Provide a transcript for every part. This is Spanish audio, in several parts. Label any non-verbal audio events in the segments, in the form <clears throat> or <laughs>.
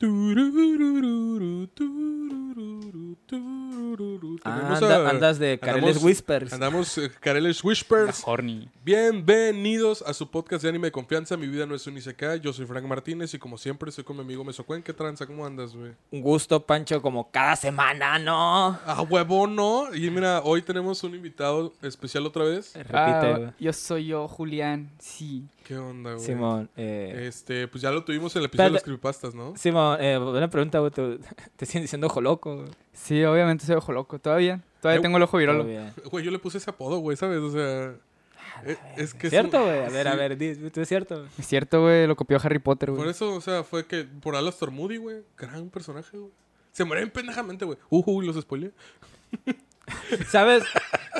Do do do do do do. Ah, Tenemos anda- a- andas de Careles andamos- Whispers. Andamos eh, Careles Whispers. Horny. Bienvenidos a su podcast de anime de confianza. Mi vida no es un Isekai. Yo soy Frank Martínez y como siempre estoy con mi amigo Mesocuen. ¿Qué tranza? ¿Cómo andas, güey? Un gusto, Pancho, como cada semana, ¿no? Ah, huevo, ¿no? Y mira, hoy tenemos un invitado especial otra vez. Repite, Ah, güey. yo soy yo, Julián. Sí. ¿Qué onda, güey? Simón, eh, Este, pues ya lo tuvimos en el episodio de las creepypastas, ¿no? Simón, eh, una pregunta, güey. Te, <laughs> te siguen diciendo ojo loco. güey. Sí, obviamente soy ojo loco. Todavía. Todavía Eh, tengo el ojo virolo. Güey, yo le puse ese apodo, güey, ¿sabes? O sea... eh, Es que es ¿Cierto, un- güey? A ver, a ver, ¿es cierto? Es cierto, güey. Lo copió Harry Potter, Por güey. eso, o sea, fue que por Alastor Moody, güey. Gran personaje, güey. Se muere bien pendejamente, güey. Uh, uh, los spoilé. <laughs> ¿Sabes?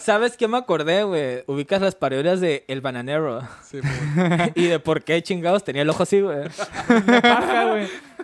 ¿Sabes qué me acordé, güey? Ubicas las parodias de El Bananero. Sí, güey. <laughs> y de por qué chingados tenía el ojo así, güey. <laughs>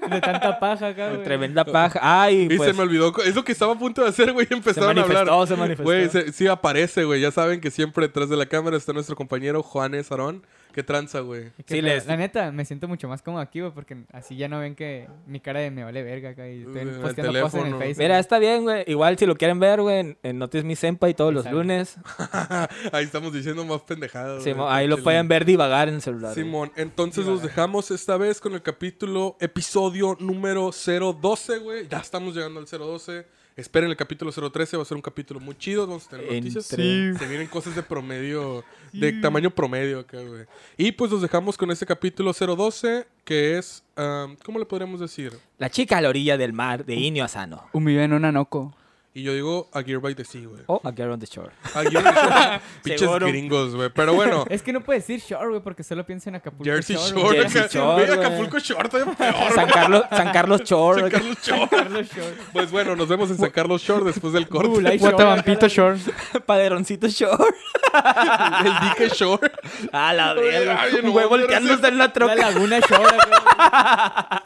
güey. De tanta paja acá, güey. Tremenda paja. Ay, Y pues. se me olvidó. Es lo que estaba a punto de hacer, güey. se Empezaron a hablar. manifestó, se manifestó. Güey, se- sí aparece, güey. Ya saben que siempre detrás de la cámara está nuestro compañero Juanes Arón. ¿Qué tranza, güey? Sí, la, les- la neta, me siento mucho más cómodo aquí, güey, porque así ya no ven que mi cara de me vale verga acá y estoy el posteando cosas en el. Facebook. Mira, está bien, güey. Igual si lo quieren ver, güey, en, Notice Mi Senpai todos los lunes. <laughs> Ahí estamos diciendo más pendejadas. güey. Ahí lo pueden ver divagar en el celular. güey. Simón, entonces Sí, los dejamos esta vez con el capítulo, episodio número 012, güey. Ya estamos llegando al 012. Esperen el capítulo 013, va a ser un capítulo muy chido. Vamos a tener noticias. Entre- Se vienen cosas de promedio, de tamaño promedio acá, güey. Y pues los dejamos con este capítulo 012, que es, um, ¿cómo le podríamos decir? La chica a la orilla del mar de Inio Asano. Un video en una noco. Y yo digo A Gear by the Sea, güey. O A Girl on the Shore. A Gear by the Sea. <laughs> Pinches gringos, güey. Pero bueno. Es que no puedes decir shore, güey, porque solo pienso en Acapulco Jersey Shore. Shore. güey. Jersey. Shore, Güey, güey. Acapulco Shore, todavía peor. San Carlos, San Carlos Shore. San Carlos Shore. Carlos Shore. Pues bueno, nos vemos en San Carlos Shore después del corte. Bulay Shore. Guatabampito Shore. <laughs> Paderoncito Shore. <laughs> El dique Shore. A la verga. Güey volteándose en la La troca. Laguna Shore. acá.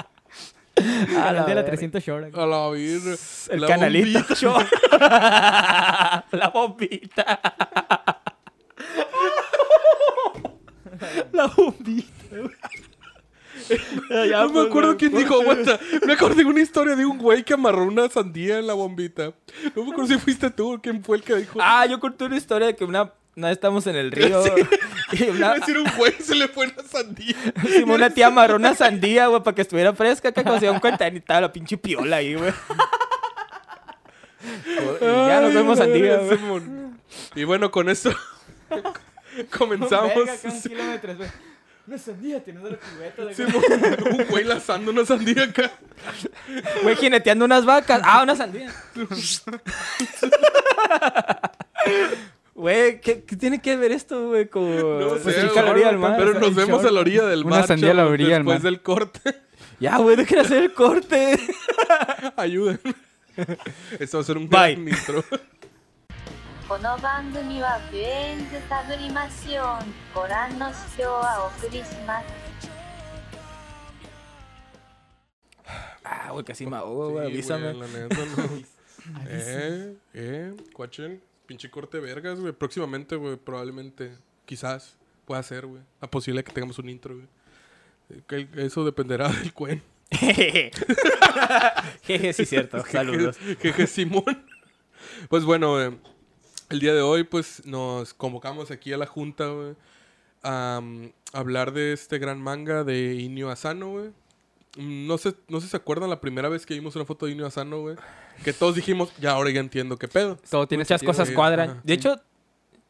<laughs> A El la canal de la verga. 300 Shore. acá. A la virgen. El La canalito bombita. Shore. <laughs> la bombita. la bombita. No me pues, acuerdo quién dijo, aguanta. Me acordé de una historia de un güey que amarró una sandía en la bombita. No me acuerdo si fuiste tú o quién fue el que dijo. Ah, yo conté una historia de que una, vez estamos en el <laughs> río <laughs> y Iba una, decir un güey se le fue una sandía. hicimos una tía amarró una sandía, güey, para que estuviera fresca, que cuando se dieron cuenta y estaba la pinche piola ahí, güey. <laughs> Y ya nos vemos sandía, güey. Y bueno, con esto comenzamos. Verga, un. Una sandía teniendo la cubeta. de- Simón, un güey lazando una sandía acá. Güey, jineteando unas vacas. Ah, una sandía. Güey, ¿qué, qué tiene que ver esto, güey? Con No pues, sé, el caloría del güey, mar. Pero nos el vemos short. a la orilla del Una mar. sandía a la chavos, orilla del Después mar. del corte. <laughs> Ya, güey, dejen hacer el corte. <laughs> Ayúdenme. Esto va a ser un Bye. gran intro. この番組はフレンズサブリマシオンご覧の視聴はお送りします Ah, güey, casi me ahogo, güey. Sí, avísame. güey, la neta, no. <laughs> eh, eh, cuachen. Pinche corte vergas, güey. Próximamente, güey, probablemente, quizás, pueda ser, güey. La posibilidad que tengamos un intro, güey. Eh, Eso dependerá <laughs> del cuen. Jeje, <laughs> sí, cierto. <laughs> Saludos. Jeje, Simón. Pues bueno, eh, el día de hoy, pues nos convocamos aquí a la junta, güey, a um, hablar de este gran manga de Inio Asano, güey. No sé, no sé si se acuerdan la primera vez que vimos una foto de Inio Asano, güey. Que todos dijimos, ya ahora ya entiendo qué pedo. Todo tiene Muchas sentido, cosas cuadran. Ajá, de hecho,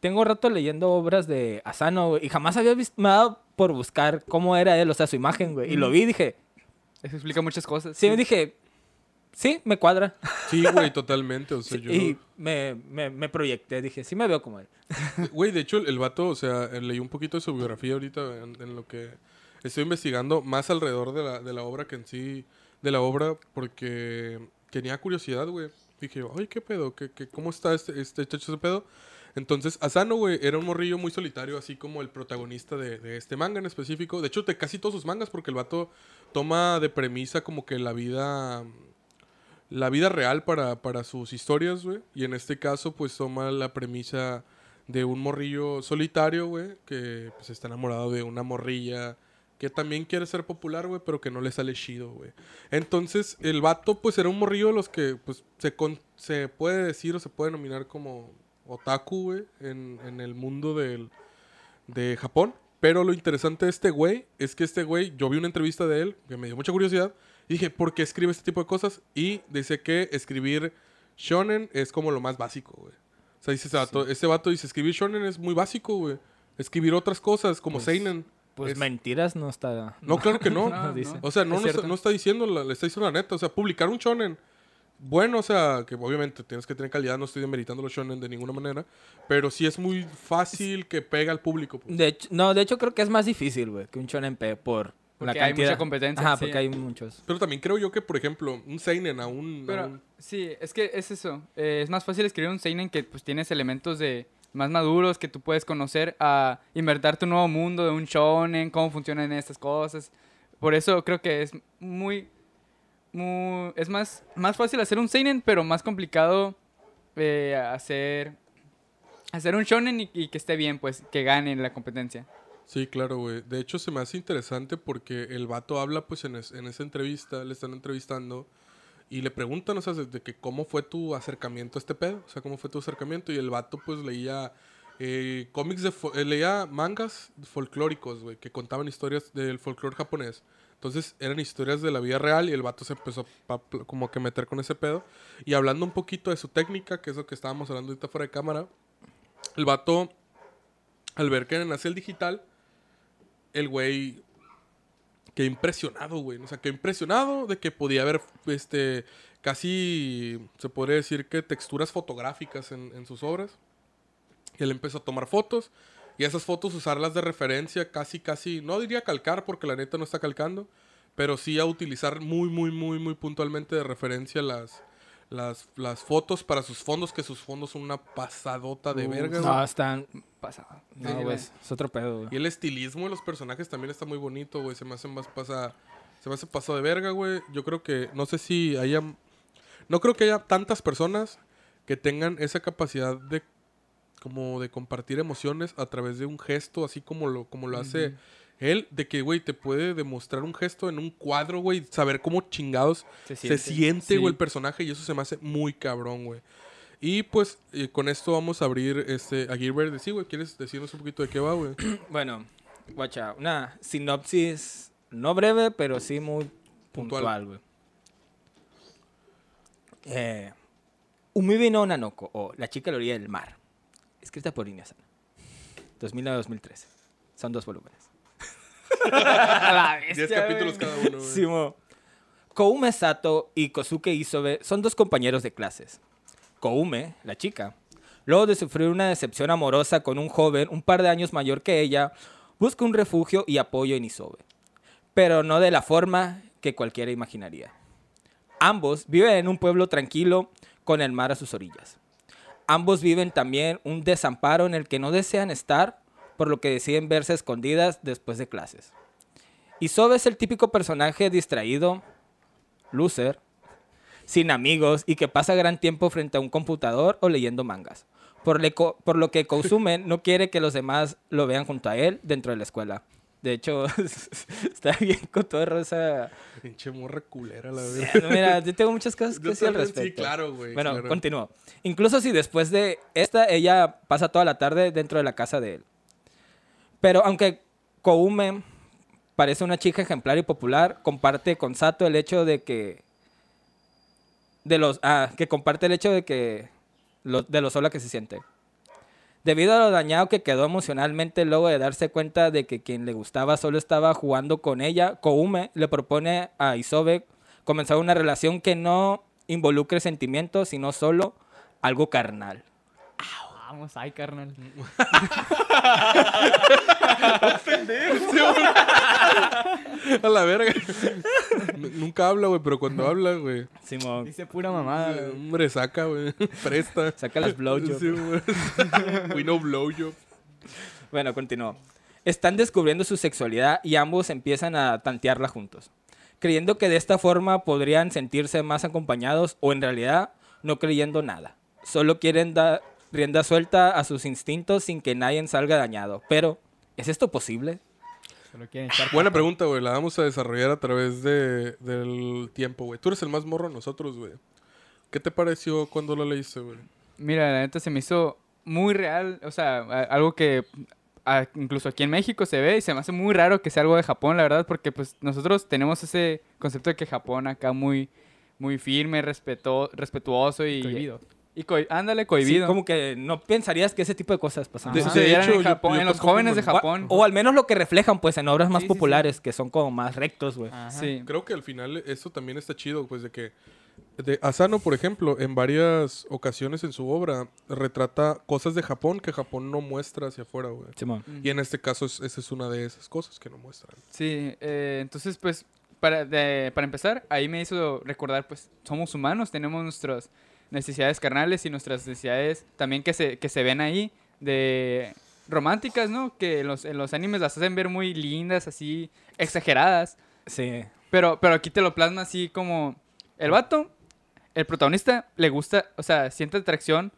tengo rato leyendo obras de Asano, güey. Y jamás había visto, me ha dado por buscar cómo era él, o sea, su imagen, güey. Y lo vi y dije, Eso explica muchas cosas. sí, me dije, sí, me cuadra. Sí, güey, totalmente. O sea, yo... Y me, me, me proyecté, dije, sí me veo como él. Güey, de hecho, el, el vato, o sea, leí un poquito de su biografía ahorita en, en lo que estoy investigando más alrededor de la, de la obra que en sí, de la obra, porque tenía curiosidad, güey. Dije, ay, ¿qué pedo? ¿Qué, qué, cómo está este, este chacho ese pedo? Entonces, Asano, güey, era un morrillo muy solitario, así como el protagonista de, de este manga en específico. De hecho, de casi todos sus mangas, porque el vato toma de premisa como que la vida la vida real para, para sus historias, güey. Y en este caso, pues toma la premisa de un morrillo solitario, güey, que pues está enamorado de una morrilla que también quiere ser popular, güey, pero que no le sale chido, güey. Entonces, el vato, pues, era un morrillo de los que, pues, se, con- se puede decir o se puede nominar como otaku, güey, en, en el mundo del, de Japón. Pero lo interesante de este güey es que este güey, yo vi una entrevista de él que me dio mucha curiosidad. Y dije, ¿por qué escribe este tipo de cosas? Y dice que escribir shonen es como lo más básico, güey. O sea, dice ese vato, ese vato dice, escribir shonen es muy básico, güey. Escribir otras cosas como Pues, seinen. Pues es- mentiras no está. No, claro que <laughs> no. No, no. dice. O sea, no, Es no, está, no está diciendo, la- le está diciendo la neta. O sea, publicar un shonen. Bueno, o sea, que obviamente tienes que tener calidad, no estoy demeritando los shonen de ninguna manera. Pero sí es muy fácil que pega al público. pues. De hecho, no, de hecho creo que es más difícil, güey, que un shonen P por la Porque hay cantidad. mucha competencia, Ajá, sí. porque hay muchos. Pero también creo yo que, por ejemplo, un Seinen a un. a Pero un- sí, es que es eso. eh, es más fácil escribir un seinen que pues tienes elementos de más maduros que tú puedes conocer a invertir tu nuevo mundo de un shonen, cómo funcionan estas cosas. Por eso creo que es muy, muy es más más fácil hacer un seinen, pero más complicado eh, hacer hacer un shonen y, que esté bien, pues que gane la competencia. Sí, claro, güey. De hecho, se me hace interesante porque el vato habla, pues, en, es- en esa entrevista, le están entrevistando y le preguntan, o sea, de que cómo fue tu acercamiento a este pedo, o sea, cómo fue tu acercamiento. Y el vato, pues, leía eh, cómics de... fo- leía mangas folclóricos, güey, que contaban historias del folclore japonés. Entonces, eran historias de la vida real y el vato se empezó a, pl- como que meter con ese pedo. Y hablando un poquito de su técnica, que es lo que estábamos hablando ahorita fuera de cámara, el vato, al ver que nace el digital, el güey quedé impresionado, güey. O sea, quedé impresionado de que podía haber, este, casi, se podría decir que texturas fotográficas en, en sus obras. Y él empezó a tomar fotos y esas fotos usarlas de referencia, casi, casi, no diría calcar porque la neta no está calcando, pero sí a utilizar muy, muy, muy, muy puntualmente de referencia las, las, las fotos para sus fondos, que sus fondos son una pasadota de Uh, verga, güey. No, están. Pasado. No, güey, es otro pedo, güey. Y el estilismo de los personajes también está muy bonito, güey. Se me hace más pasa. Se me hace pasado de verga, güey. Yo creo que. No sé si haya. No creo que haya tantas personas que tengan esa capacidad de. Como de compartir emociones a través de un gesto, así como lo, como lo hace él. De que, güey, te puede demostrar un gesto en un cuadro, güey. Saber cómo chingados Se se siente. siente, güey, Sí. el personaje. Y eso se me hace muy cabrón, güey. Y pues, eh, con esto vamos a abrir este, a Gilbert. Sí, güey, ¿quieres decirnos un poquito de qué va, güey? <clears throat> Bueno, guacha, una sinopsis no breve, pero sí muy Puntual. güey. Eh, Umimi no Nanoko, o La chica a la orilla del mar. Escrita por Inuyasana. 2009-2013. Son dos volúmenes. <laughs> Diez capítulos cada uno. Simo. Koume Sato y Kosuke Isobe son dos compañeros de clases. Koume, la chica, luego de sufrir una decepción amorosa con un joven un par de años mayor que ella, busca un refugio y apoyo en Isobe. Pero no de la forma que cualquiera imaginaría. Ambos viven en un pueblo tranquilo con el mar a sus orillas. Ambos viven también un desamparo en el que no desean estar, por lo que deciden verse escondidas después de clases. Isobe es el típico personaje distraído, loser, sin amigos y que pasa gran tiempo frente a un computador o leyendo mangas. Por, le co- por lo que Kosume <laughs> no quiere que los demás lo vean junto a él dentro de la escuela. De hecho, <laughs> está bien con todo esa... Pinche morra culera, la verdad. <laughs> Mira, yo tengo muchas cosas que decir al respecto. Sí, claro, güey. Bueno, claro. continúo. Incluso si después de esta, ella pasa toda la tarde dentro de la casa de él. Pero aunque Koume parece una chica ejemplar y popular, comparte con Sato el hecho de que... De los, ah, que comparte el hecho de que... lo- de lo sola que se siente. Debido a lo dañado que quedó emocionalmente luego de darse cuenta de que quien le gustaba solo estaba jugando con ella, Koume le propone a Isobe comenzar una relación que no involucre sentimientos, sino solo algo carnal. Vamos, ay, carnal. A la verga. N- Nunca habla, güey, pero cuando habla, güey. Simón, Dice pura mamada. eh, güey. Hombre, saca, güey. Presta. saca los blowjobs. Sí, güey. We no blowjob. Bueno, continuó. Están descubriendo su sexualidad y ambos empiezan a tantearla juntos, creyendo que de esta forma podrían sentirse más acompañados o en realidad no creyendo nada. Solo quieren dar rienda suelta a sus instintos sin que nadie salga dañado. Pero, ¿es esto posible? Buena pregunta, güey. La vamos a desarrollar a través de, del tiempo, güey. Tú eres el más morro de nosotros, güey. ¿Qué te pareció cuando lo leíste, güey? Mira, la neta se me hizo muy real, o sea, a- algo que a- incluso aquí en México se ve y se me hace muy raro que sea algo de Japón, la verdad, porque pues nosotros tenemos ese concepto de que Japón acá muy muy firme, respeto, respetuoso y Cohibido. Y coi- ándale Sí, cohibido. como que no pensarías que ese tipo de cosas pasan. De- Ajá. de Sucedieran hecho, en, yo- Japón, yo en los jóvenes de Japón. O al menos lo que reflejan, pues, en obras más Sí, sí, sí. populares, que son como más rectos, güey. Sí. Creo que al final eso también está chido, pues de que de Asano, por ejemplo, en varias ocasiones en su obra retrata cosas de Japón que Japón no muestra hacia afuera, güey. Y en este caso es- esa es una de esas cosas que no muestran. Sí, eh, entonces pues para, de- para empezar, ahí me hizo recordar pues somos humanos, tenemos nuestras necesidades carnales y nuestras necesidades también que se, que se ven ahí de románticas, ¿no? Que en los, en los animes las hacen ver muy lindas, así exageradas, Sí. pero, pero aquí te lo plasma así como el vato, el protagonista le gusta, o sea, siente atracción.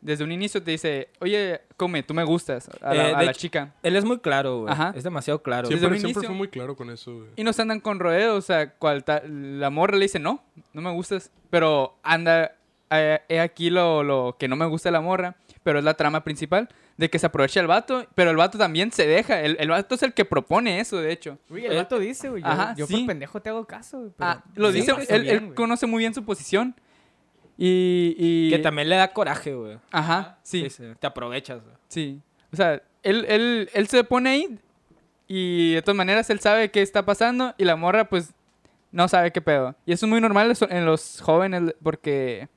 Desde un inicio te dice, oye, come, tú me gustas a la, Eh, a la hecho- chica. Él es muy claro, güey. Ajá. Es demasiado claro. Desde Siempre, un siempre inicio. fue muy claro con eso, güey. Y no se andan con rodeos, o sea, cual ta- la morra le dice, no, no me gustas. Pero anda, he aquí lo, lo que no me gusta de la morra, pero es la trama principal, de que se aprovecha el vato, pero el vato también se deja. El, el vato es el que propone eso, de hecho. Uy, el vato dice, güey. Yo, Ajá, yo sí. por pendejo te hago caso, güey. pero Ah, lo sí, dice, él, bien, él conoce muy bien su posición. Y... y- Que también le da coraje, güey. Ajá, sí, Te aprovechas, güey. sí. O sea, él, él, él se pone ahí y de todas maneras él sabe qué está pasando y la morra pues no sabe qué pedo. Y eso es muy normal en los jóvenes porque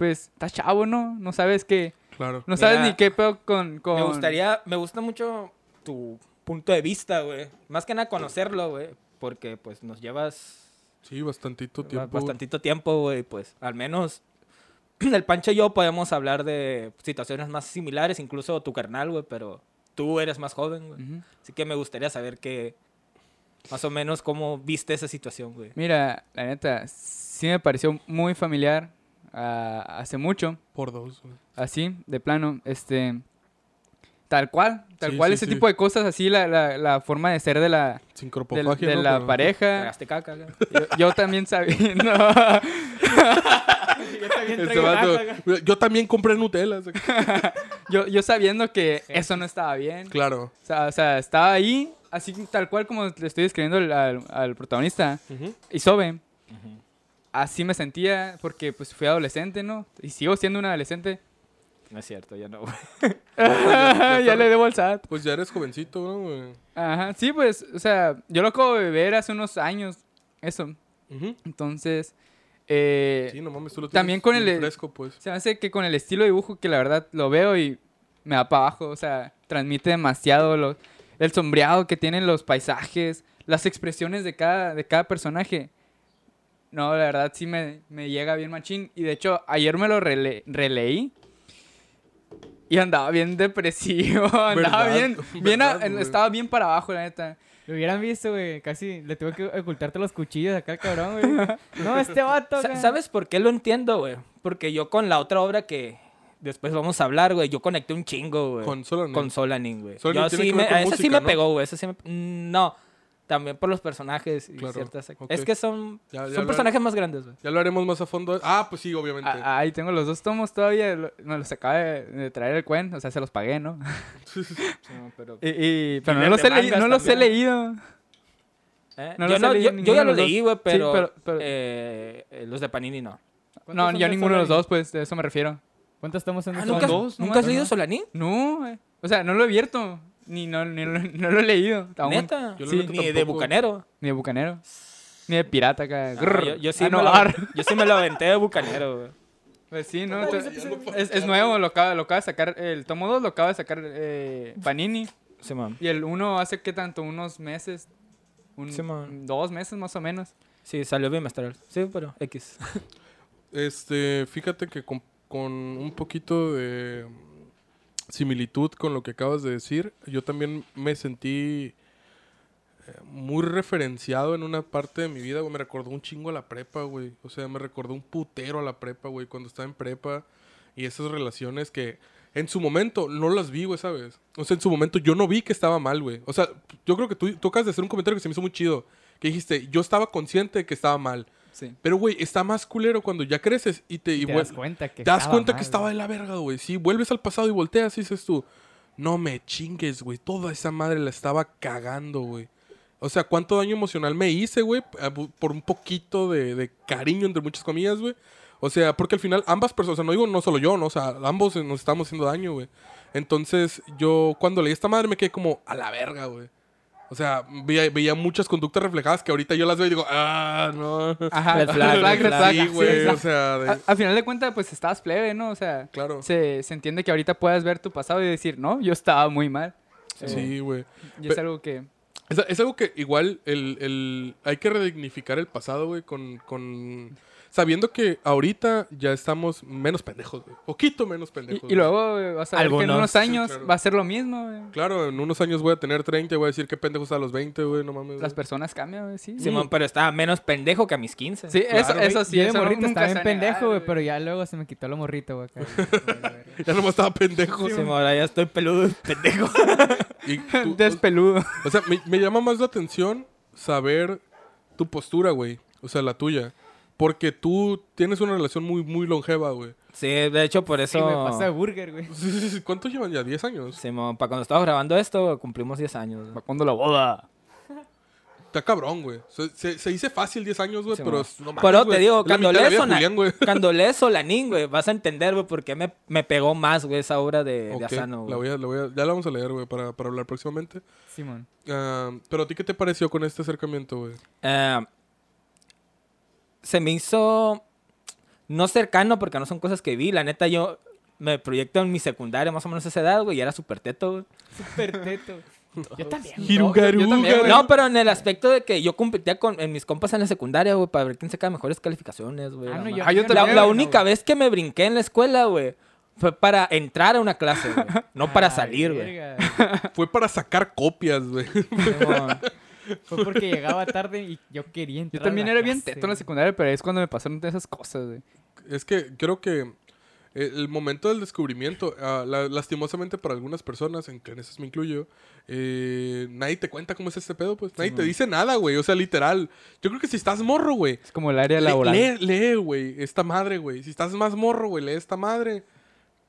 pues está chavo, ¿no? No sabes qué, Claro. no sabes Mira, ni qué pedo con, con... Me gustaría, me gusta mucho tu punto de vista, güey. Más que nada conocerlo, güey. Porque, pues, nos llevas Sí, bastantito ba- tiempo. bastantito tiempo, güey. Pues, al menos <clears throat> el Pancho y yo podemos hablar de situaciones más similares, incluso tu carnal, güey. Pero tú eres más joven, güey. Ujú. Así que me gustaría saber que, más o menos, cómo viste esa situación, güey. Mira, la neta, sí me pareció muy familiar hace mucho. Por dos, así, de plano, este, tal cual, tal Sí, cual, sí, ese sí. tipo de cosas, así, la, la, la forma de ser de la, de, cropofagia, de ¿no? la Pero- pareja. Caca. Yo, yo también sabía, <laughs> no, Este vato, yo también compré Nutella. <laughs> yo, yo sabiendo que eso no estaba bien, Claro. o sea, o sea, estaba ahí, así tal cual como le estoy describiendo al, al- al protagonista, Ujú. Isobe, así me sentía, porque pues fui adolescente, ¿no? Y sigo siendo un adolescente, No es cierto, ya no, güey. <laughs> ya le debo al SAT. Pues ya eres jovencito, ¿no, güey? Ajá, sí, pues, o sea, yo lo acabo de ver hace unos años, eso. Entonces, eh, Sí, no mames, tú lo también con el- bien fresco, pues. se me hace que con el estilo de dibujo que la verdad lo veo y me da para abajo, o sea, transmite demasiado lo- el sombreado que tienen los paisajes, las expresiones de cada, de cada personaje. No, la verdad sí me, me llega bien machín. Y de hecho, ayer me lo rele- releí. Y andaba bien depresivo. <laughs> Andaba ¿Verdad? bien. <laughs> bien a- ¿Verdad, güey? estaba bien para abajo, la neta. Lo hubieran visto, güey. Casi le tuve que ocultarte los cuchillos acá al cabrón, güey. <laughs> No, este vato. Acá. ¿Sabes por qué lo entiendo, güey? Porque yo con la otra obra que después vamos a hablar, güey, yo conecté un chingo, güey. Con Solanin. Con Solanin, güey. Yo sí que me, ver con a esa sí música, me ¿no? pegó, güey. Eso sí me... mm, No, también por los personajes y Claro, ciertas... ok. Es que son, Ya- ya son personajes más grandes, güey. Ya lo haremos más a fondo. Ah, pues sí, obviamente. Ah, ahí tengo los dos tomos todavía. lo- Me los acaba de, de traer el cuen. O sea, se los pagué, ¿no? <laughs> <laughs> pero... Y, y- pero no los, he, no los leído. ¿Eh? no yo, los he no- leído yo- ya lo leí, güey, Sí, pero, pero- pero- eh, eh, los de Panini no. ¿Cuántos No, yo ninguno de los dos, pues, de eso me refiero. ¿Cuántos estamos en Ah, ¿Nunca, dos, ¿nunca has leído ¿no? Solanin? No. O sea, no lo he abierto. Ni no, ni lo- <laughs> no lo he leído. aún. ¿Neta? Yo la Sí. Ni de tampoco. Bucanero. Ni de bucanero. Ni de pirata acá. Ah, yo, yo sí Ah, me lo, <laughs> yo sí me lo aventé de Bucanero, güey. Pues sí, ¿no? Entonces, es, es nuevo, lo acaba, lo acaba de sacar. El tomo 2 lo acaba de sacar eh, Panini. Sí, man. Y el 1 hace que tanto, unos meses. Un, Sí, man. dos meses más o menos. Sí, salió bimestral. Sí, pero X. Este, fíjate que con, con un poquito de similitud con lo que acabas de decir, yo también me sentí eh, muy referenciado en una parte de mi vida, güey. Me recordó un chingo a la prepa, güey. O sea, me recordó un putero a la prepa, güey, cuando estaba en prepa. Y esas relaciones que, en su momento no las vi, güey, ¿sabes? O sea, en su momento yo no vi que estaba mal, güey. O sea, yo creo que tú, acabas de hacer un comentario que se me hizo muy chido. Que dijiste, yo estaba consciente de que estaba mal. Sí. Pero, güey, está más culero cuando ya creces y te... Y te das cuenta que te das estaba cuenta mal, que estaba de la verga, güey. Sí, vuelves al pasado y volteas y dices tú, no me chingues, güey. Toda esa madre la estaba cagando, güey. O sea, ¿cuánto daño emocional me hice, güey? Por un poquito de, de cariño, entre muchas comillas, güey. O sea, porque al final ambas personas, o sea, no digo no solo yo, ¿no? O sea, ambos nos estamos haciendo daño, güey. Entonces, yo cuando leí esta madre me quedé como a la verga, güey. O sea, veía, veía muchas conductas reflejadas que ahorita yo las veo y digo, ah, no. Ajá. Flag, flag, flag. flag. Sí, güey, o sea, de- A- al final de cuentas, pues estabas plebe, ¿no? O sea, claro. se, se entiende que ahorita puedas ver tu pasado y decir, no, yo estaba muy mal. Sí, güey. Y es Pe- algo que... Es, es algo que igual el, el- hay que redignificar el pasado, güey, con, con... Sabiendo que ahorita ya estamos menos pendejos, güey. Poquito menos pendejos. Y, y luego eh, vas a ver que en unos Sí, años claro. va a ser lo mismo, güey. Claro, en unos años voy a tener 30 y voy a decir qué pendejos a los 20, güey, no mames. Las güey. personas cambian, güey, sí. Simón, pero estaba menos pendejo que a mis 15. Sí, eso, Claro. eso sí, yo de eso morrito estaba bien pendejo, güey, güey. pero ya luego se me quitó lo morrito, güey. <laughs> Ya nomás estaba pendejo. Simón, ahora ya estoy peludo <laughs> pendejo. Y <laughs> tú- Despeludo. o sea, me, me llama más la atención saber tu postura, güey. O sea, la tuya. Porque tú tienes una relación muy, muy longeva, güey. Sí, de hecho, por Sí, eso... me pasa de burger, güey. Sí, sí, sí. ¿Cuántos llevan ya? ¿10 años? Simón, para cuando estábamos grabando esto, cumplimos 10 años. ¿Para cuándo la boda? Está cabrón, güey. Se, se- se dice fácil 10 años, güey, Sí, pero... mo. es- no mames, Pero te güey. digo, la cuando de la lees, de Julián, güey. cuando lees Solanín, güey, vas a entender, güey, por qué me, me pegó más, güey, esa obra de, de Ok, Asano, la güey. voy a, la voy a- ya la vamos a leer, güey, para, para hablar próximamente. Simón. Ah, pero a ti, ¿qué te pareció con este acercamiento, güey? Eh, se me hizo no cercano porque no son cosas que vi. La neta, yo me proyecto en mi secundaria, más o menos a esa edad, güey, y era súper teto, güey. Súper teto. <laughs> Yo también. Hirugaruga. yo también, güey. No, pero en el aspecto de que yo competía con en mis compas en la secundaria, güey, para ver quién saca mejores calificaciones, güey. Ah, la no, yo, Ah, yo yo también, la, no, única vez que me brinqué en la escuela, güey, fue para entrar a una clase, güey. No para Ay, salir, güey. Fue para sacar copias, güey. <laughs> Fue porque llegaba tarde y yo quería entrar. Yo también a era bien teto en la secundaria, pero es cuando me pasaron todas esas cosas, güey. Es que creo que el momento del descubrimiento, ah, la- lastimosamente para algunas personas, en que en esas me incluyo, eh, nadie te cuenta cómo es este pedo, pues. Nadie te dice nada, güey. O sea, literal. Yo creo que si estás morro, güey. Es como el área laboral. Lee, lee, güey, esta madre, güey. Si estás más morro, güey, lee esta madre.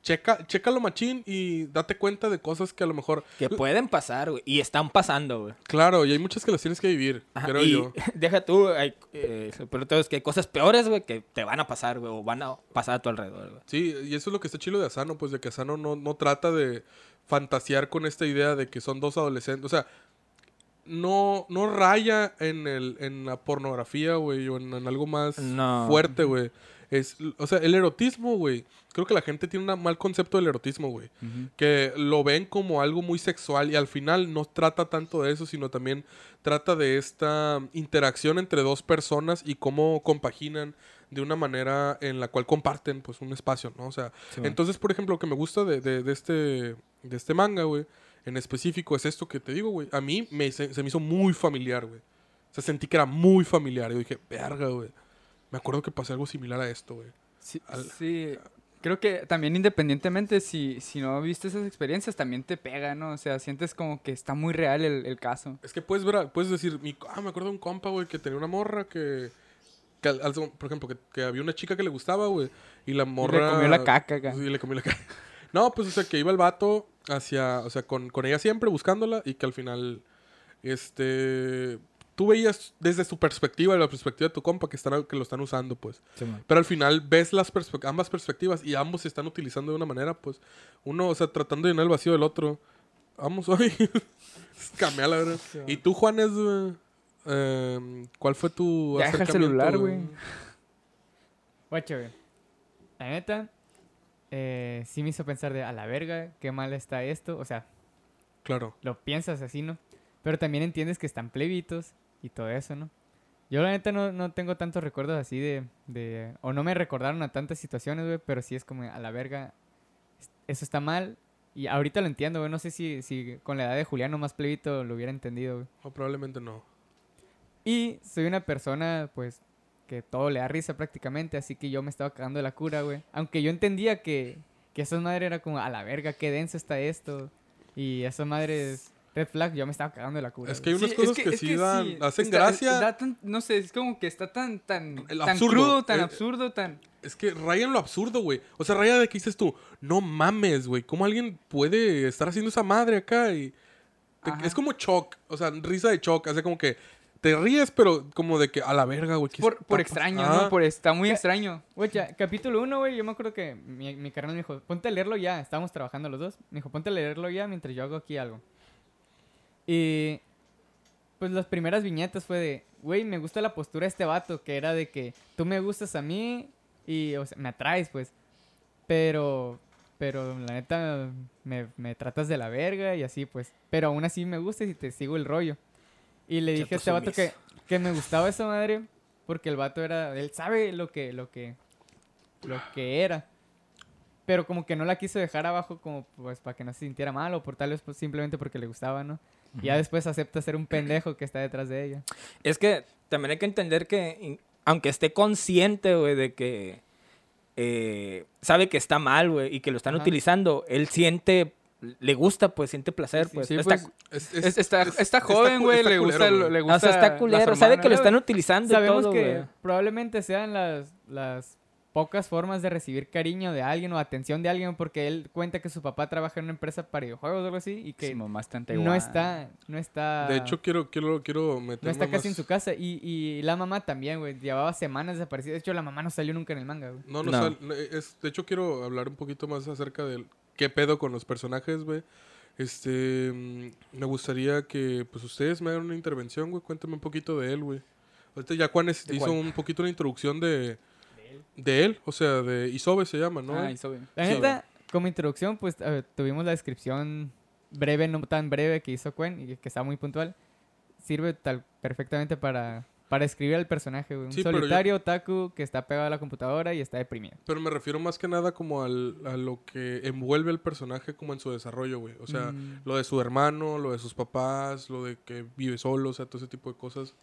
Checa, chécalo machín y date cuenta de cosas que a lo mejor... Que pueden pasar, güey. Y están pasando, güey. Claro, y hay muchas que las tienes que vivir, Ajá, creo y yo. <laughs> deja tú, hay, eh, pero todo es que hay cosas peores, güey, que te van a pasar, güey, o van a pasar a tu alrededor, güey. Sí, y eso es lo que está chilo de Asano, pues de que Asano no, no trata de fantasear con esta idea de que son dos adolescentes. O sea, no, no raya en, el, en la pornografía, güey, o en, en algo más No. fuerte, güey. Es, o sea, el erotismo, güey. Creo que la gente tiene un mal concepto del erotismo, güey. Que lo ven como algo muy sexual y al final no trata tanto de eso, sino también trata de esta interacción entre dos personas y cómo compaginan de una manera en la cual comparten pues un espacio, ¿no? O sea, entonces, por ejemplo, lo que me gusta de, de- de este, de este manga, güey, en específico es esto que te digo, güey. A mí me, se, se me hizo muy familiar, güey. O sea, sentí que era muy familiar. Yo dije, verga, güey. Me acuerdo que pasé algo similar a esto, güey. Sí, Al- sí. Creo que también independientemente si, si no viste esas experiencias, también te pega, ¿no? O sea, sientes como que está muy real el, el caso. Es que puedes ver, puedes decir, mi, ah, me acuerdo de un compa, güey, que tenía una morra que, que al- al- por ejemplo, que, que había una chica que le gustaba, güey, y la morra... comió la caca acá. Sí, le comió la caca. <laughs> No, pues, o sea, que iba el vato hacia, o sea, con, con ella siempre buscándola y que al final, este, tú veías desde su perspectiva, la perspectiva de tu compa que, están, que lo están usando, pues. Pero al final ves las perspe- ambas perspectivas y ambos se están utilizando de una manera, pues, uno, o sea, tratando de llenar el vacío del otro. Vamos hoy. <laughs> Camea la verdad. ¿Y tú, Juanes? Em, ¿Cuál fue tu Ya deja el celular, güey. Guacho, güey. La neta, eh, sí me hizo pensar de a la verga, qué mal está esto. O sea, Claro. lo piensas así, ¿no? Pero también entiendes que están plebitos y todo eso, ¿no? Yo la neta no, no tengo tantos recuerdos así de, de... O no me recordaron a tantas situaciones, güey, pero sí es como a la verga, es- eso está mal. Y ahorita lo entiendo, güey. No sé si, si con la edad de Juliano más plebito lo hubiera entendido, güey. O probablemente no. Y soy una persona, pues, que todo le da risa prácticamente, así que yo me estaba cagando de la cura, güey. Aunque yo entendía que, que esa madre era como, a la verga, qué denso está esto. Y esa madre es red flag, yo me estaba cagando de la cura. Es que hay unas cosas que, es sí dan, sí, hacen está- gracia. da tan- no sé, es como que está tan, tan, El tan absurdo, crudo, tan eh, absurdo, tan... Es que raya en lo absurdo, güey. O sea, raya de que dices tú, no mames, güey. ¿Cómo alguien puede estar haciendo esa madre acá? Y te- es como shock, o sea, risa de shock. Hace como que te ríes, pero como de que a la verga, güey. ¿qué Por, extraño, Ah, ¿no? Por, está muy Ya- extraño. Güey, ya, capítulo 1, güey, yo me acuerdo que mi, mi carnal me dijo, ponte a leerlo ya, estábamos trabajando los dos. Me dijo, ponte a leerlo ya mientras yo hago aquí algo. Y pues las primeras viñetas fue de, güey, me gusta la postura de este vato, que era de que tú me gustas a mí y, o sea, me atraes, pues. Pero, pero la neta, me, me tratas de la verga y así, pues. Pero aún así me gustas y te sigo el rollo. Y le dije a este vato que, que me gustaba esa madre porque el vato era, él sabe lo que, lo que, lo que era. Pero como que no la quiso dejar abajo como pues para que no se sintiera mal o por tal vez pues, simplemente porque le gustaba, ¿no? Y ya después acepta ser un pendejo que está detrás de ella. Es que también hay que entender que, aunque esté consciente, güey, de que eh, sabe que está mal, güey, y que lo están Ajá. utilizando, él siente, le gusta, pues, siente placer, pues. Sí, Está- pues, es- es- es- está, es- está joven, güey, le, culero, gusta, güey. le o gusta... sea, está culero, sabe que lo están utilizando y Sabemos todo, que probablemente sean las, las pocas formas de recibir cariño de alguien o atención de alguien porque él cuenta que su papá trabaja en una empresa para videojuegos o algo así y que Sí, mamá está en no está, no está... De hecho, quiero, quiero, quiero meterme No está casi en su casa. Y, y la mamá también, güey. Llevaba semanas desaparecida. De hecho, la mamá no salió nunca en el manga, güey. No, no, No. sal- es, de hecho, quiero hablar un poquito más acerca del qué pedo con los personajes, güey. Este, mm, me gustaría que, pues, ustedes me hagan una intervención, güey. Cuéntame un poquito de él, güey. Ahorita ya Juan es- ¿De hizo cuál? un poquito una introducción de, de él, o sea, de Isobe se llama, ¿no? Ah, y sobe. La Sí. neta, como introducción, pues tuvimos la descripción breve, no tan breve, que hizo Quen y que está muy puntual. Sirve tal perfectamente para, para escribir al personaje, güey. Un Sí, pero yo- solitario otaku que está pegado a la computadora y está deprimido. Pero me refiero más que nada como al, a lo que envuelve el personaje como en su desarrollo, güey. O sea, Mm. lo de su hermano, lo de sus papás, lo de que vive solo, o sea, todo ese tipo de cosas.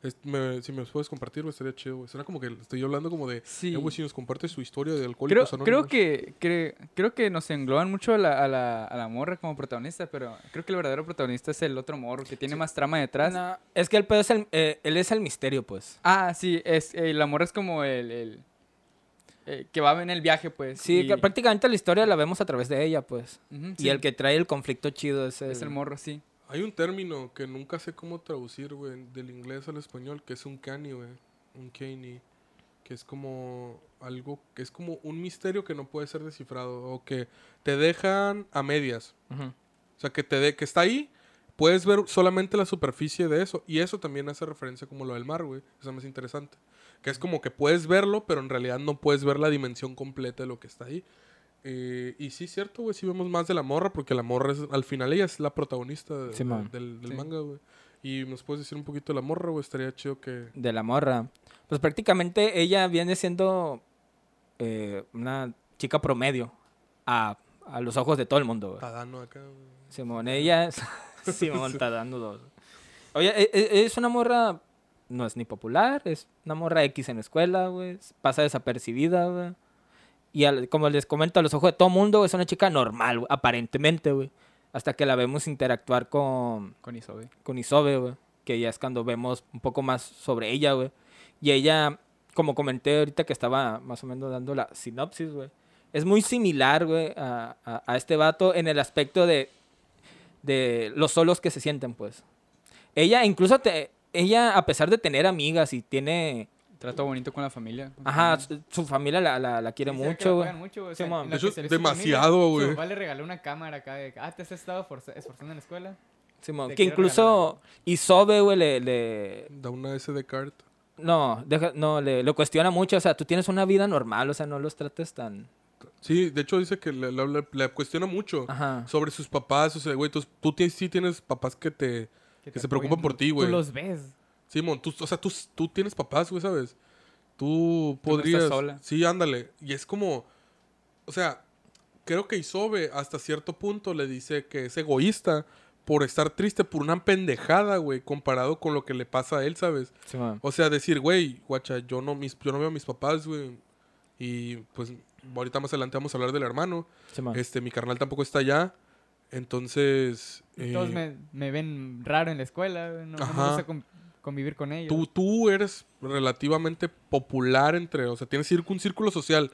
Es- me- si me los puedes compartir, estaría chido, güey. Suena como que estoy hablando como de, Sí. eh, güey, si nos comparte su historia de Creo, alcohólicos creo, anónimos. que, cre- creo que nos engloban mucho a la, a, la, a la morra como protagonista, pero creo que el verdadero protagonista es el otro morro, que tiene más trama detrás. No, es que el pedo es el, eh, él es el misterio, pues. Ah, sí, es, eh, la morra es como el, el, eh, que va en el viaje, pues. Sí, y- que prácticamente la historia la vemos a través de ella, pues. Y sí, el que trae el conflicto chido es el... es el morro, sí. Hay un término que nunca sé cómo traducir, güey, del inglés al español, que es un cani, güey. Un cani. Que es como algo, que es como un misterio que no puede ser descifrado. O que te dejan a medias. Ujú. O sea, que te de, que está ahí, puedes ver solamente la superficie de eso. Y eso también hace referencia como lo del mar, güey. Eso es más interesante. Que es como que puedes verlo, pero en realidad no puedes ver la dimensión completa de lo que está ahí. Eh, y sí, cierto, güey, sí vemos más de la morra, porque la morra es, al final ella es la protagonista de- Sí, de- man. del, del Sí. manga, güey. Y nos puedes decir un poquito de la morra, güey, estaría chido que... de la morra. Pues prácticamente ella viene siendo eh, una chica promedio a, a los ojos de todo el mundo. güey. Tadano acá, güey. Simón, ella es... <laughs> Simón está dando dos. Oye, e- e- es una morra... No es ni popular, es una morra X en la escuela, güey. Pasa desapercibida, güey. Y al- como les comento, a los ojos de todo mundo es una chica normal, aparentemente, güey. Hasta que la vemos interactuar con, Con Isobe. con Isobe, güey. Que ya es cuando vemos un poco más sobre ella, güey. Y ella, como comenté ahorita que estaba más o menos dando la sinopsis, güey. Es muy similar, güey, a, a- a este vato en el aspecto de, de los solos que se sienten, pues. Ella, incluso, te, ella, a pesar de tener amigas y tiene... Trato bonito con la familia. con Ajá, su, su familia la, la, la quiere Sí, mucho, güey. O sea, Eso que es demasiado, güey. Su papá le regaló una cámara acá de ah, te has estado forza- esforzando en la escuela. Simón, Te que incluso Isobe, güey, le, le, Da una SD card. No, deja, no, le, lo cuestiona mucho. O sea, tú tienes una vida normal, o sea, no los trates tan. Sí, de hecho dice que le, le- le- le cuestiona mucho Ajá. sobre sus papás. O sea, güey, tú, sí tienes papás que te... Que se preocupan por ti, güey. Tú los ves. Simón, tú, o sea, tú, tú tienes papás, güey, ¿sabes? Tú Tú no estás podrías... sola. Sí, ándale. Y es como... O sea, creo que Isobe hasta cierto punto le dice que es egoísta por estar triste por una pendejada, güey, comparado con lo que le pasa a él, ¿sabes? O sea, decir, güey, guacha, yo no, mis, yo no veo a mis papás, güey. Y pues ahorita más adelante vamos a hablar del hermano. Este, mi carnal tampoco está allá. Entonces. Todos eh, me, me ven raro en la escuela, no, no me gusta convivir con ellos. tú, tú eres relativamente popular entre. O sea, tienes un círculo social.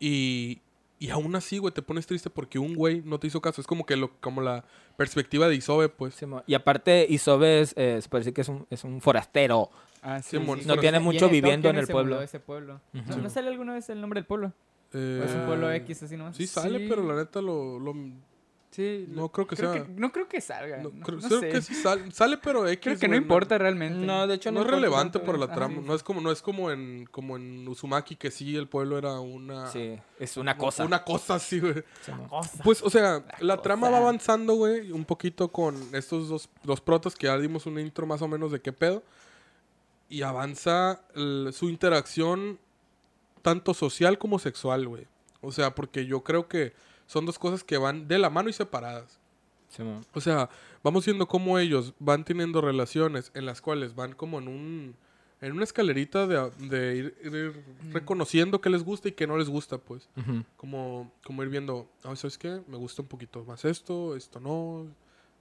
Y. Y aún así, güey, te pones triste porque un güey no te hizo caso. Es como que lo, como la perspectiva de Isobe, pues. Y aparte, Isobe es, eh, se parece que es un, es un forastero. Ah, sí. No tiene mucho en viviendo en el pueblo. mudó ese pueblo. ¿No, Ujú. ¿no sale alguna vez el nombre del pueblo? Eh, ¿O es un pueblo X así nomás? Sí sale, Sí. pero la neta lo. lo- Sí, no creo que creo sea. que- no creo que salga. no, creo, no creo sé. que sí sale, sale, pero X. Creo que no importa realmente. No, de hecho No, es relevante por la trama. Ajá. No es como, no es como en, como en Uzumaki, que sí, el pueblo era una. Sí, es una cosa. Una cosa así, güey. Cosa. Pues, o sea, la trama va avanzando, güey, un poquito con estos dos, dos protos que ya dimos un intro más o menos de qué pedo. Y avanza el- su interacción tanto social como sexual, güey. O sea, porque yo creo que son dos cosas que van de la mano y separadas. O sea, vamos viendo cómo ellos van teniendo relaciones en las cuales van como en un en una escalerita de, de ir, ir reconociendo qué les gusta y qué no les gusta, pues. Como, como ir viendo, ah, ¿sabes qué? Me gusta un poquito más esto, esto no,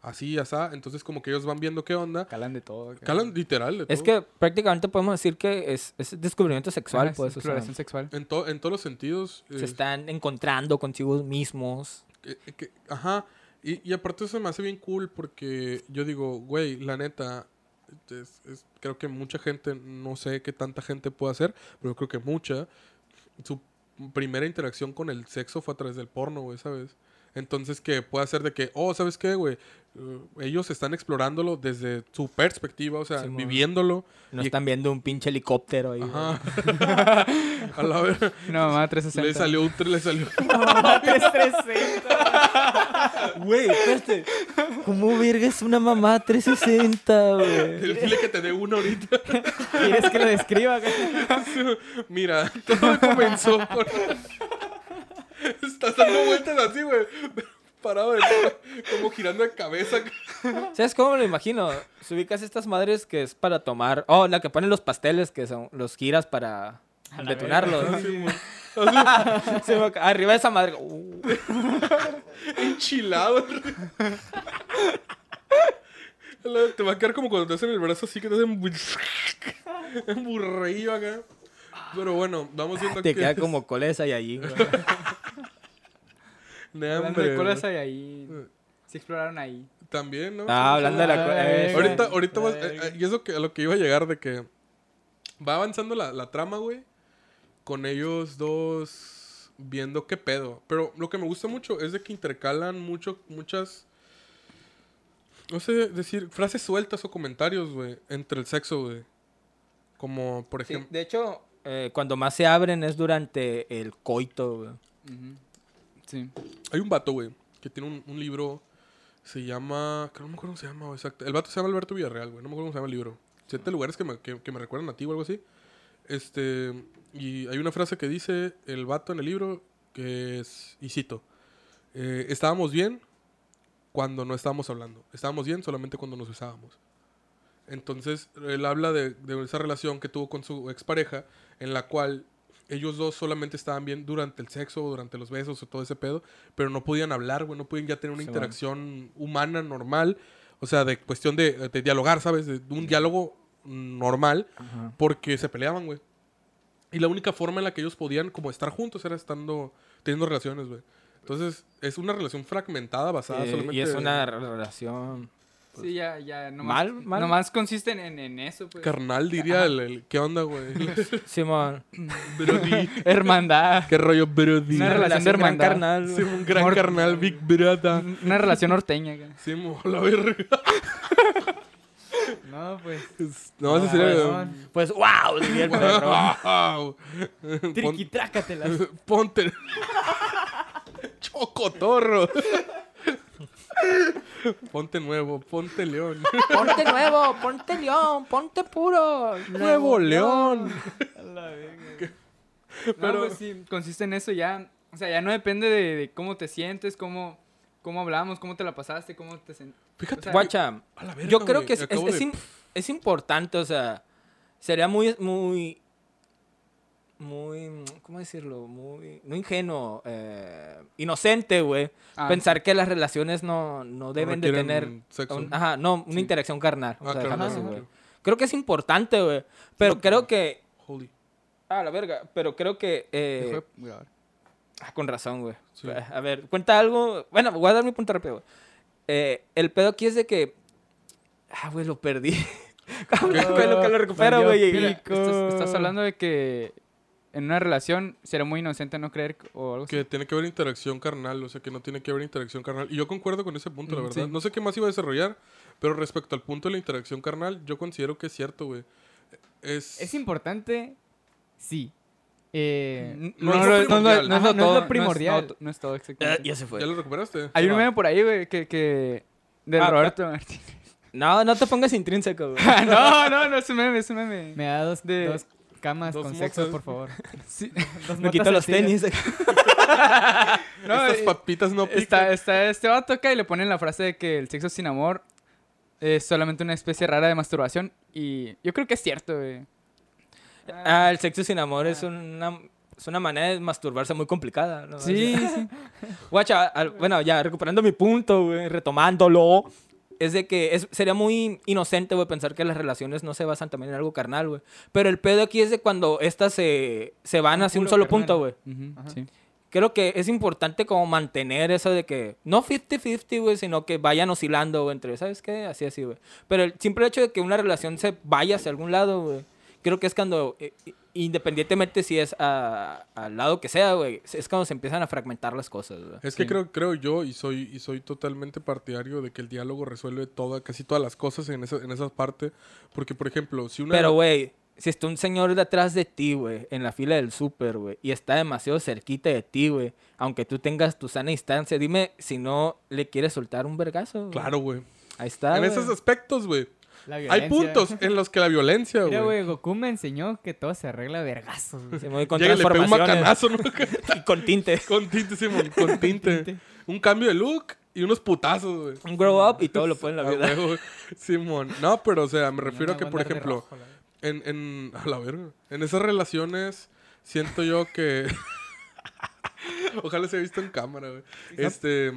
así, así. Entonces como que ellos van viendo qué onda. Calan de todo. Calan literal de Es todo. que prácticamente podemos decir que es, es descubrimiento sexual, Ah, pues. o sea, exploración sexual. En, to- en todos los sentidos. se eh, están encontrando consigo mismos. que- que- ajá. Y, y aparte eso me hace bien cool porque yo digo, güey, la neta, es- es- creo que mucha gente, no sé qué tanta gente puede hacer, pero yo creo que mucha, su primera interacción con el sexo fue a través del porno, güey, ¿sabes? Entonces que puede hacer de que, oh, ¿sabes qué, güey? Uh, ellos están explorándolo desde su perspectiva, o sea, Simón. viviéndolo. No Y- están viendo un pinche helicóptero ahí. Ajá. <laughs> a la vez, No, mamá, 360. le salió un... Le salió... <laughs> 360. Güey, espérate. ¿Cómo verga es una mamá 360, güey? Dile que te dé uno ahorita. ¿Quieres que lo describa? güey? <laughs> Mira, todo comenzó por... <laughs> Estás dando vueltas así, güey. Parado de como girando de cabeza. ¿Sabes cómo me lo imagino? Si ubicas estas madres que es para tomar. Oh, la que ponen los pasteles, que son los giras para detonarlos. <laughs> Sí, me- Arriba de esa madre. uh, <laughs> Enchilado. Te va a quedar como cuando te hacen el brazo así que te hacen un burreillo acá. Pero bueno, vamos viendo te que queda como colesa y allí. De colas hay ahí. Sí exploraron ahí. También, ¿no? Ah, hablando de la. co- Ay, eh, Ahorita, ahorita vas- eh, eh, y eso que a lo que iba a llegar de que va avanzando la, la trama, güey, con ellos dos viendo qué pedo. Pero lo que me gusta mucho es de que intercalan mucho, muchas, no sé decir, frases sueltas o comentarios, güey, entre el sexo, güey. Como, por Sí, ejemplo, de hecho, eh, cuando más se abren es durante el coito, güey. Ujú. Sí. hay un vato, güey, que tiene un, libro, se llama, que no me acuerdo cómo se llama, exacto. El vato se llama Alberto Villarreal, güey, no me acuerdo cómo se llama el libro. Siete lugares que me, que, me recuerdan a ti o algo así. Este, y hay una frase que dice el vato en el libro que es, y cito, eh, estábamos bien cuando no estábamos hablando. Estábamos bien solamente cuando nos besábamos. Entonces, él habla de, de esa relación que tuvo con su expareja, en la cual ellos dos solamente estaban bien durante el sexo, durante los besos o todo ese pedo, pero no podían hablar, güey, no podían ya tener una Sí, interacción humana normal, o sea, de cuestión de, de dialogar, ¿sabes? De un diálogo normal, porque se peleaban, güey. Y la única forma en la que ellos podían como estar juntos era estando teniendo relaciones, güey. Entonces, es una relación fragmentada basada Eh, solamente y es una relación. Sí, ya, ya. Nomás, Mal, mal. Nomás consiste en, eso, pues. carnal diría el, el- ¿qué onda, güey? <laughs> Simón. <laughs> Brody. Hermandad. ¿Qué rollo, Brody? Una relación de gran carnal. Sí, un gran Mor- carnal, Big Brother. Una relación norteña. acá. Sí, la verga. <laughs> No, pues. No, vas a decir... Ah, Pues, wow, diría el perro. Wow. Triquitrácatelas. Ponte. Chocotorro. Ponte nuevo, ponte león. Ponte nuevo, ponte león, ponte puro. Nuevo león. Pero Pero- pues sí, consiste en eso ya. O sea, ya no depende de, de cómo te sientes, cómo, cómo hablamos, cómo te la pasaste, cómo te sentiste. Fíjate, O sea, Guacha, A la verga, yo creo que es, de- es importante, o sea, sería muy, muy... muy, ¿cómo decirlo? Muy, no ingenuo, eh, inocente, güey. Ah, Pensar que las relaciones no, no deben de tener, sexo. un- ajá, no, una Sí. interacción carnal. Ah, o sea, claro, claro. Creo que es importante, güey. Pero creo que, Holy. ah, la verga, pero creo que, eh, ah, con razón, güey. Sí. A ver, cuenta algo, bueno, voy a dar mi punto rápido, güey. Eh, el pedo aquí es de que, ah, güey, lo perdí. ¿Cómo ¿Qué? que lo que lo recupero, güey? Estás hablando de que en una relación será muy inocente no creer o algo así. Que tiene que haber interacción carnal, o sea, que no tiene que haber interacción carnal. Y yo concuerdo con ese punto, la Mm, verdad. sí. No sé qué más iba a desarrollar, pero respecto al punto de la interacción carnal, yo considero que es cierto, güey. Es... Es importante, sí. Eh, No es lo primordial. Ajá, no es lo primordial. No es, no es todo, Ah, exactamente. ya se fue. ¿Ya lo recuperaste? Hay un meme por ahí, güey, que, que... De Ah, Roberto Martínez. No, no te pongas intrínseco, güey. <laughs> no, no, no es un meme, es un meme. me da dos, De- dos camas dos con sexo, por favor. <laughs> Sí. <laughs> Me quito los tenis. <laughs> No, Estas papitas no pican. Está, está, este vato acá y le ponen la frase de que el sexo sin amor es solamente una especie rara de masturbación. Y yo creo que es cierto, güey. Ah, el sexo sin amor es una, es una manera de masturbarse muy complicada. ¿no? Sí, sí. Guacha, al- bueno, ya recuperando mi punto, güey, retomándolo, es de que es, sería muy inocente, güey, pensar que las relaciones no se basan también en algo carnal, güey. Pero el pedo aquí es de cuando estas se, se van hacia un solo carnal. punto, güey. Sí. Creo que es importante como mantener eso de que, no 50-50, güey, sino que vayan oscilando, güey, entre, ¿sabes qué? Así, así, güey. Pero el simple hecho de que una relación se vaya hacia algún lado, güey, creo que es cuando, eh, independientemente si es a- al lado que sea, güey, es cuando se empiezan a fragmentar las cosas. Es que Sí. creo, creo yo y soy, y soy totalmente partidario de que el diálogo resuelve toda, casi todas las cosas en esa, en esa parte. Porque, por ejemplo, si una... Pero, güey, si está un señor detrás de ti, güey, en la fila del súper, güey, y está demasiado cerquita de ti, güey, aunque tú tengas tu sana distancia, dime si no le quieres soltar un vergazo. güey. Claro, güey. Ahí está. En esos aspectos, güey. La Hay puntos en los que la violencia, Mira, güey. güey, Goku me enseñó que todo se arregla vergazos. güey. Se mueve con Llega le pega un macanazo, ¿no? <laughs> y con tinte. con tinte, Simón, con tinte. tinte. Un cambio de look y unos putazos, güey. Un grow up y todo lo puede en la Ah, vida. Simón. No, pero, o sea, me refiero a No que, por ejemplo, rojo, la verdad. en, en, a la verga, en esas relaciones siento yo que <laughs> ojalá se haya visto en cámara, güey. Este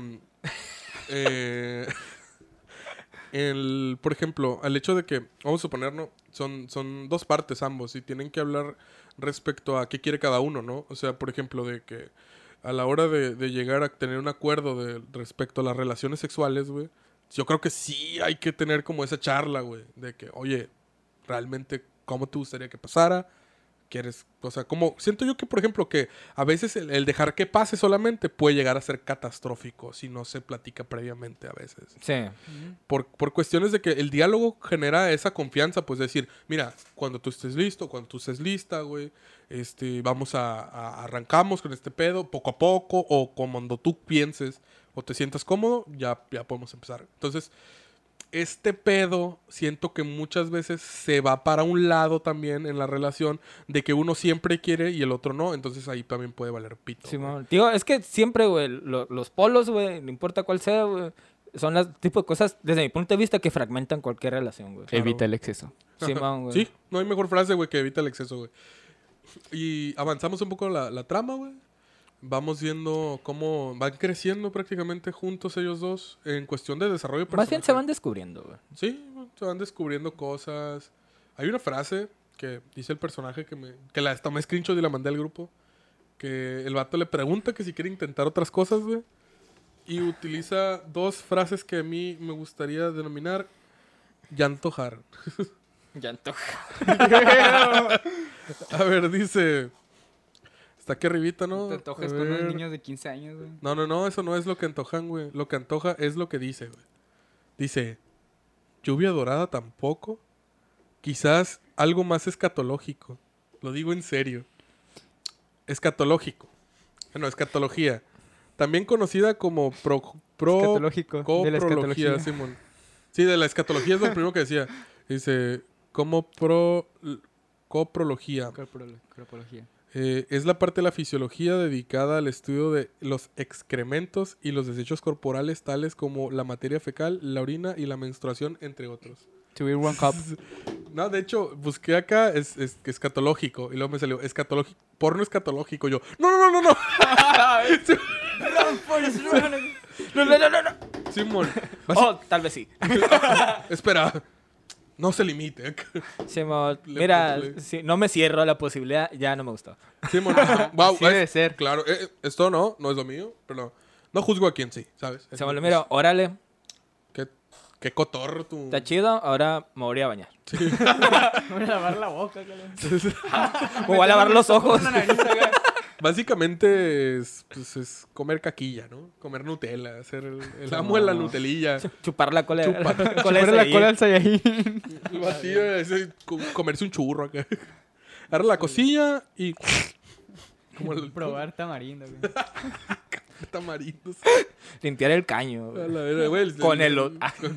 eh, el, por ejemplo, al hecho de que vamos a suponer, ¿no? Son, son dos partes ambos y tienen que hablar respecto a qué quiere cada uno, ¿no? O sea, por ejemplo, de que a la hora de, llegar a tener un acuerdo de, respecto a las relaciones sexuales, güey, yo creo que sí hay que tener como esa charla, güey, de que, oye, realmente, ¿cómo te gustaría que pasara? ¿Quieres? O sea, como, siento yo que, por ejemplo, que a veces el, el dejar que pase solamente puede llegar a ser catastrófico si no se platica previamente a veces Sí. por, por cuestiones de que el diálogo genera esa confianza, pues decir, mira, cuando tú estés listo, cuando tú estés lista, güey, este, vamos a, a- arrancamos con este pedo poco a poco, o cuando tú pienses o te sientas cómodo, ya, ya podemos empezar. Entonces, este pedo siento que muchas veces se va para un lado también en la relación de que uno siempre quiere y el otro no, entonces ahí también puede valer pito. Simón. Digo, es que siempre, güey, lo- los polos, güey, no importa cuál sea, güey, son las tipo de cosas, desde mi punto de vista, que fragmentan cualquier relación, güey. Evita el exceso. Simón, güey. Sí, no hay mejor frase, güey, que evita el exceso, güey. Y avanzamos un poco la, la trama, güey. Vamos viendo cómo van creciendo prácticamente juntos ellos dos en cuestión de desarrollo personal. Más bien se van descubriendo, güey. Sí, se van descubriendo cosas. Hay una frase que dice el personaje que me que la tomé screenshot y la mandé al grupo que el vato le pregunta que si quiere intentar otras cosas, güey. Y utiliza dos frases que a mí me gustaría denominar llantojar. Ya antoja. <laughs> A ver, dice. Está aquí arribita, ¿no? Te antojas con unos niños de 15 años, güey. No, no, no, eso no es lo que antojan, güey. Lo que antoja es lo que dice, güey. Dice, lluvia dorada tampoco. Quizás algo más escatológico. Lo digo en serio. Escatológico. Bueno, escatología. También conocida como pro, pro Escatológico. De la coprología, escatología. Simón. Sí, de la escatología es lo primero que decía. Dice, como pro, coprología. Corpología. Eh, es la parte de la fisiología dedicada al estudio de los excrementos y los desechos corporales tales como la materia fecal, la orina y la menstruación, entre otros. To be one cup. <laughs> No, de hecho, busqué acá es, es, escatológico. Y luego me salió escatológico. Porno escatológico. Yo, no, <laughs> no, no, no, no. No, no, no, no. Simón. Oh, tal vez sí. <laughs> Espera. No se limite. <laughs> Simón, Le- mira, si no me cierro a la posibilidad, ya no me gustó. Simón. Wow, Así <laughs> debe ser. Claro, eh, eh, esto no, no es lo mío, pero no juzgo a quien sí, ¿sabes? Simón, mira, órale, Qué, qué cotorro tu... está chido, ahora me voy a bañar. <laughs> Voy a lavar la boca. Me voy a lavar los ojos. Básicamente es, pues, es comer caquilla, ¿no? Comer Nutella, hacer el, el amo de la Nutelilla. Chupar la cola. Chupar- cola de Ponerle la cola al Saiyajin. El batido es co- comerse un churro acá. Agarra la cosilla y... Como el Probar tamarindo, güey. <laughs> tamarindos. Limpiar el caño. Güey. la güey, el- Con el-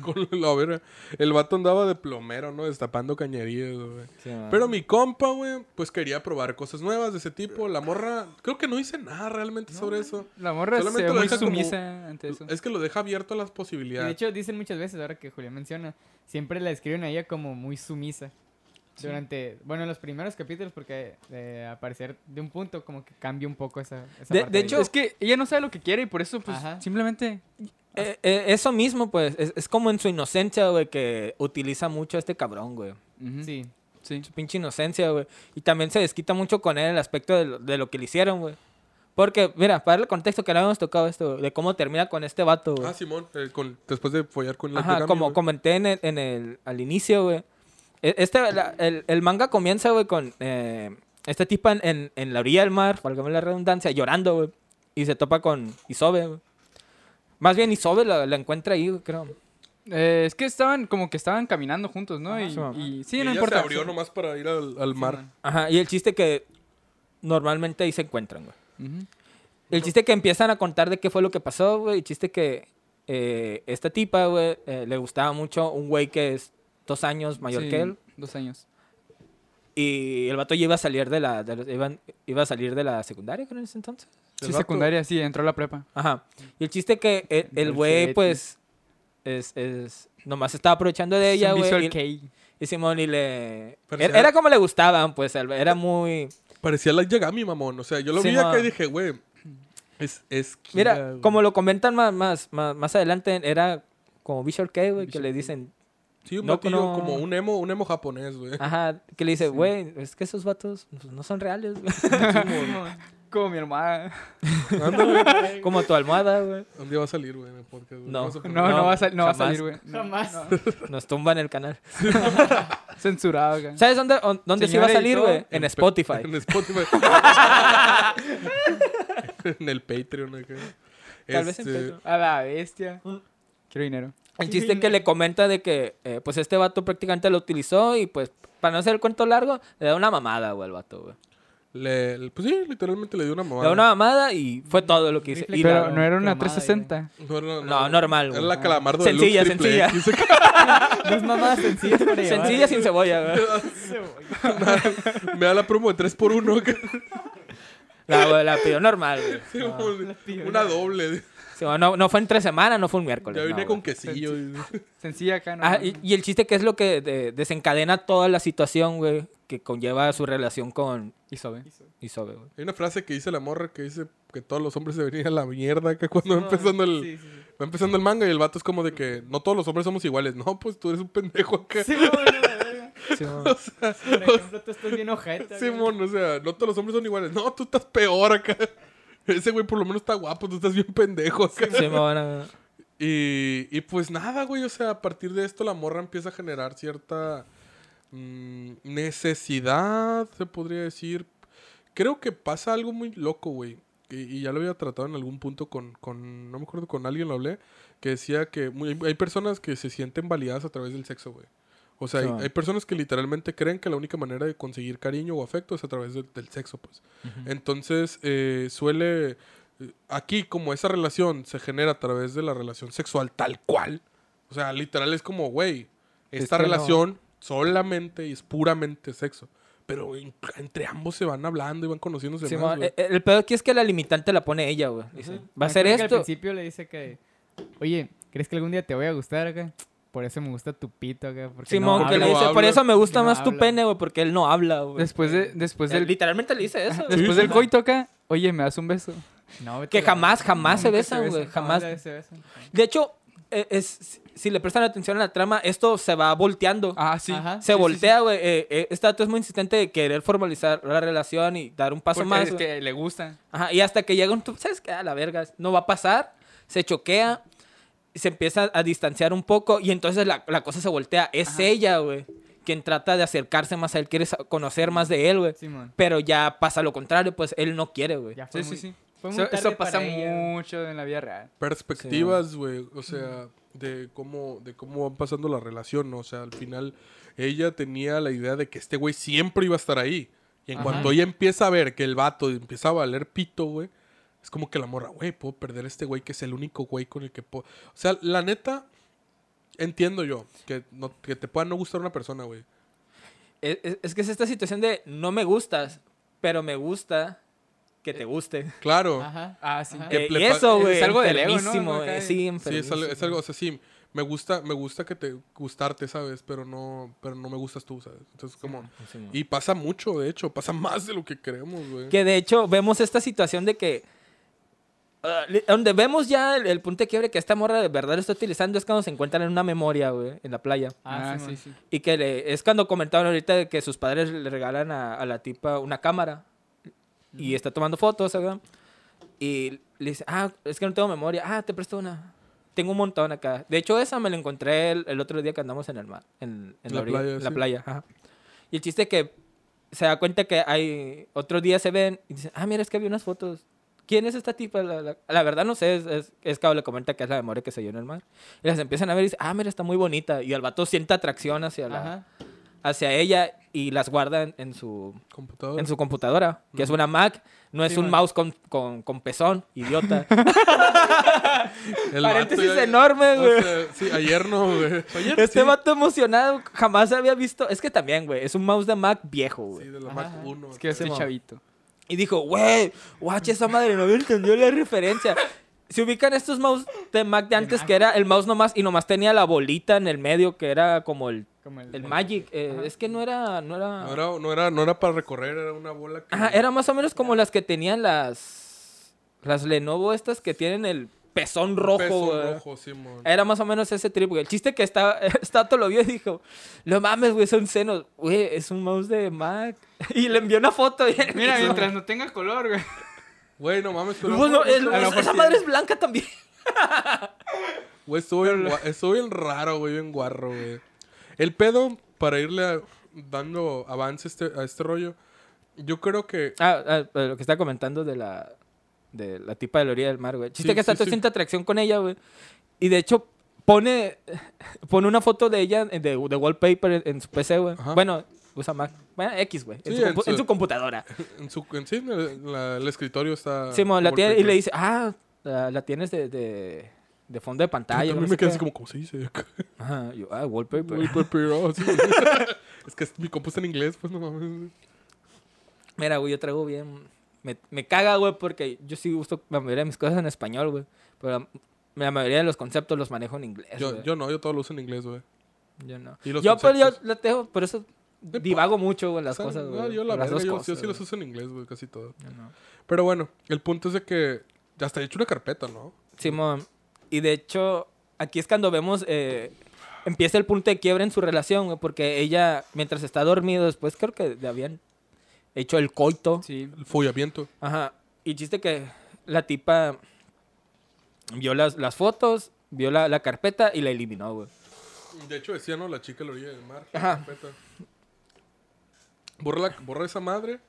Con, con la verga. El vato andaba de plomero, ¿no? Destapando cañerías, güey. Sí. Pero mi compa, güey, pues quería probar cosas nuevas de ese tipo. La morra, creo que no hice nada realmente sobre eso. La morra se Solamente ve lo muy deja como- sumisa ante eso. Es que lo deja abierto a las Y de posibilidades. hecho, dicen muchas veces, ahora que Julián menciona, siempre la describen a ella como muy sumisa. Durante, bueno, en los primeros capítulos, porque eh, a parecer de un punto como que cambia un poco esa, esa De- parte de hecho, Es que ella no sabe lo que quiere y por eso, pues, Ajá. simplemente... Eh, eh, eso mismo, pues, es, es como en su inocencia, güey, que utiliza mucho a este cabrón, güey. Sí. Sí. Su pinche inocencia, güey. Y también se desquita mucho con él el aspecto de lo, de lo que le hicieron, güey. Porque, mira, para darle contexto que no habíamos tocado esto, de cómo termina con este vato, güey. Ah, Simón, eh, con, después de follar con la Ajá, como güey. comenté en el, en el, al inicio, güey. E- Este, la- el, el manga comienza, güey, con eh, este tipo en, en, en la orilla del mar, válgame la redundancia, llorando, güey. Y se topa con Isobe, güey. Más bien Isobe la, la encuentra ahí, güey, creo. Eh, es que estaban, como que estaban caminando juntos, ¿no? Ajá, y, sí, y- sí, Y no ella importa. se abrió nomás para ir al, al mar. Ajá, y el chiste que normalmente ahí se encuentran, güey. El chiste que empiezan a contar de qué fue lo que pasó, güey. El chiste que eh, esta tipa, güey, eh, le gustaba mucho un güey que es dos años mayor Sí, que él. Dos años. Y el vato ya iba a salir de la, de la- iban- iba a salir de la secundaria, creo, en ese entonces. Sí, vato- secundaria, sí, entró a la prepa. Ajá. Y el chiste que el- el güey, pues, es, es, nomás estaba aprovechando de ella, güey. visual Y, kei. y Simón y le... Parecía- Era, como le gustaban, pues, era muy... Parecía la Yagami, mamón. O sea, yo lo vi acá y dije, güey, es, es Kira, Mira, como lo comentan más, más, más, más adelante, era como Visual K, güey, que le dicen... Sí, un no, batillo no. como un emo, un emo japonés, güey. Ajá, que le dice, güey, es que esos vatos pues, no son reales, güey. <laughs> Como mi hermana. Ándale. <laughs> Como tu almohada, güey. Un día va a salir, güey, en el podcast. güey. No. No, no, No, va a, sal- no va a salir, güey. No, Jamás. no. <laughs> Nos tumban el canal. Censurado, güey. ¿Sabes dónde, on- dónde sí va a salir, güey? En Spotify. En Spotify. en el Patreon acá. Tal vez en Este, Patreon. A la bestia. Quiero dinero. El chiste que le comenta de que, eh, pues, este vato prácticamente lo utilizó y, pues, para no hacer el cuento largo, le da una mamada, güey, al vato, güey. Le, le- pues sí, literalmente le dio una Le mamada. da una mamada y fue todo lo que hice. Y Pero la- no era una cromada, 360. No, no, No, normal, güey. Era la calamardo Sencilla, de sencilla. Dos mamadas sencillas. Sencilla sin cebolla, güey. <laughs> Me da la promo de 3x1. <laughs> La, güey, la pidió normal, güey. pidió una doble. Sí, no, no fue entre semana, no fue un miércoles. Ya no, vine güey. con quesillo. <laughs> Sencilla acá, ¿no? Ah, y, y el chiste que es lo que de- desencadena toda la situación, güey, que conlleva su relación con Isobe. Isobe, güey. Hay una frase que dice la morra que dice que todos los hombres se venían a la mierda que cuando <laughs> va empezando el Sí, sí, sí. va empezando el manga y el vato es como de que no todos los hombres somos iguales. No, pues tú eres un pendejo acá. Sí, bueno, la verga. Sí, güey. Por ejemplo, tú estás bien ojeta. Simón, o sea, no todos los hombres son iguales. No, tú estás peor acá. <laughs> Ese güey por lo menos está guapo, tú estás bien pendejo acá. Sí, me van a- Y, y pues nada, güey, o sea, a partir de esto la morra empieza a generar cierta mm, necesidad, se podría decir. Creo que pasa algo muy loco, güey. Y, y ya lo había tratado en algún punto con, con, no me acuerdo, con alguien lo hablé, que decía que muy- hay personas que se sienten validadas a través del sexo, güey. O sea, Sí, hay, hay personas que literalmente creen que la única manera de conseguir cariño o afecto es a través de- del sexo, pues. Entonces, eh, suele... eh, Aquí, como esa relación se genera a través de la relación sexual tal cual. O sea, literal es como, güey, esta no. relación solamente y es puramente sexo. Pero en- entre ambos se van hablando y van conociéndose Sí, más, güey. eh, el peor aquí es que la limitante la pone ella, güey. Dice, va a ser acuerdo que esto. Al principio le dice que, oye, ¿crees que algún día te voy a gustar acá? Por eso me gusta tu pito. Porque Simón, no que le habla". dice, por eso me gusta No más tu habla. pene, güey, porque él no habla, güey. Después, de, después Eh, del, Literalmente le dice eso. <laughs> güey. después del coito acá, oye, ¿me das un beso? No, Que jamás, jamás se besan, güey, jamás. se besan. De hecho, eh, es, si le prestan atención a la trama, esto se va volteando. Ah, sí. Ajá. se sí, sí, voltea, güey. eh, eh, este dato es muy insistente de querer formalizar la relación y dar un paso Porque más. es güey. que le gusta. Ajá, y hasta que llega un... tú ¿Sabes qué? A la verga. No va a pasar. Se choquea. Se empieza a distanciar un poco. Y entonces la, la cosa se voltea. Es ella, güey. Quien trata de acercarse más a él. Quiere conocer más de él, güey. Simón. Pero ya pasa lo contrario. Pues él no quiere, güey. Ya fue Sí, muy- sí, sí. fue muy Eso, eso pasa mucho en la vida real. perspectivas, güey, o sea, de cómo, de cómo van pasando la relación, ¿no? O sea, al final ella tenía la idea de que este güey siempre iba a estar ahí. Y en Ajá. cuanto ella empieza a ver que el vato empieza a valer pito, güey, es como que la morra, güey, puedo perder a este güey que es el único güey con el que puedo... O sea, la neta, entiendo yo que, no, que te pueda no gustar una persona, güey. Es, es- es que es esta situación de no me gustas, pero me gusta que te guste. Claro. Ajá. Ah, sí. Ajá. Que Eh, y eso, es güey. algo del ego, ¿no? eh, Sí, Sí, es algo, es algo, o sea, sí, me gusta, me gusta que te gustarte, ¿sabes? Pero no, pero no me gustas tú, ¿sabes? Entonces, como... Sí, Y pasa mucho, de hecho, pasa <laughs> más de lo que creemos, güey. Que de hecho vemos esta situación de que. Li- donde vemos ya el, el punto de quiebre que esta morra de verdad lo está utilizando es cuando se encuentran en una memoria, güey, en la playa. Ah, Ah, Simón. sí, sí. Y que le- es cuando comentaron ahorita de que sus padres le regalan a, a la tipa una cámara. Y está tomando fotos, ¿verdad? Y le dice, ah, es que no tengo memoria. Ah, te presto una. Tengo un montón acá. De hecho, esa me la encontré el, el otro día que andamos en el mar. En, en La orilla- playa, en la sí. playa, ajá. Y el chiste es que se da cuenta que hay... Otro día se ven y dicen, ah, mira, es que había unas fotos. ¿Quién es esta tipa? La, la- la verdad no sé, es, es, es que le comenta que es la memoria que se dio en el mar. Y las empiezan a ver y dicen, ah, mira, está muy bonita. Y el vato siente atracción hacia, la, Ajá. hacia ella y las guarda en, en su, Computadora. en su computadora, que es una Mac. No es Sí, un man. mouse con, con, con pezón, idiota. <laughs> <laughs> El Paréntesis vato ya- enorme, o güey. sea, sí, ayer no, güey. <laughs> Este sí. vato emocionado jamás había visto. Es que también, güey, es un mouse de Mac viejo, güey. Sí, de la Ajá. Mac 1. Es que Simón. chavito. Y dijo, güey, guache, esa madre no me entendió la referencia. Se ubican estos mouse de Mac de antes, Mac. que era el mouse nomás, y nomás tenía la bolita en el medio, que era como el, Como el, el Magic. eh, es que no era, no era... No era, no, era, no era para recorrer, era una bola que... Ajá, era más o menos como las que tenían las, las Lenovo estas que tienen el pezón rojo, güey. rojo, Simón. Era más o menos ese trip, güey. El chiste que está, <laughs> Stato lo vio y dijo, no mames, güey, son senos. Güey, es un mouse de Mac. <laughs> Y le envió una foto. Y Mira, mientras no tenga color, güey. Güey, no mames, pero... Bueno, el- esa sí. madre es blanca también. <laughs> Güey, estuvo bien, gua- estuvo bien raro, güey, bien guarro, güey. El pedo, para irle a- dando avance este, a este rollo, yo creo que... Ah, ah, lo que está comentando de la, de la tipa de la orilla del mar, güey. Chiste Sí, que Stato sí. siente atracción con ella, güey. Y de hecho, pone, <laughs> pone una foto de ella de, de wallpaper en, su PC, güey. Bueno, usa Mac. Bueno, X, güey. En, Sí, su en compu- en su- su computadora. <laughs> En, su, en sí, la- el escritorio está... Sí, mo, la tiene y le dice, ah, la, la tienes de, de, de fondo de Yo pantalla. también no me quedé así como, ¿cómo se dice? <laughs> Ajá, yo, ah, wallpaper. Wallpaper, oh, sí. es que mi compu está en inglés, pues no mames. Mira, güey, yo traigo bien. Me, me caga, güey, porque yo sí gusto la mayoría de mis cosas en español, güey. Pero la, la mayoría de los conceptos los manejo en inglés. Yo, yo no, yo todo lo uso en inglés, güey. Yo no. ¿Y los Yo, pero yo la tengo, por eso divago mucho, güey, las O sea, cosas, no, güey. yo la las verga, dos yo, cosas. yo sí los uso en inglés, güey, casi todo. Yo no. Pero bueno, el punto es de que hasta he hecho una carpeta, ¿no? Simón. Y de hecho, aquí es cuando vemos. eh, empieza el punto de quiebre en su relación, güey, porque ella, mientras está dormido, después creo que habían hecho el coito. Sí. El follamiento. Ajá. Y chiste que la tipa vio las, las fotos, vio la, la carpeta y la eliminó, güey. De hecho, decía, ¿no? La chica a la orilla del mar. la Ajá. carpeta. Borra, la- borra esa madre.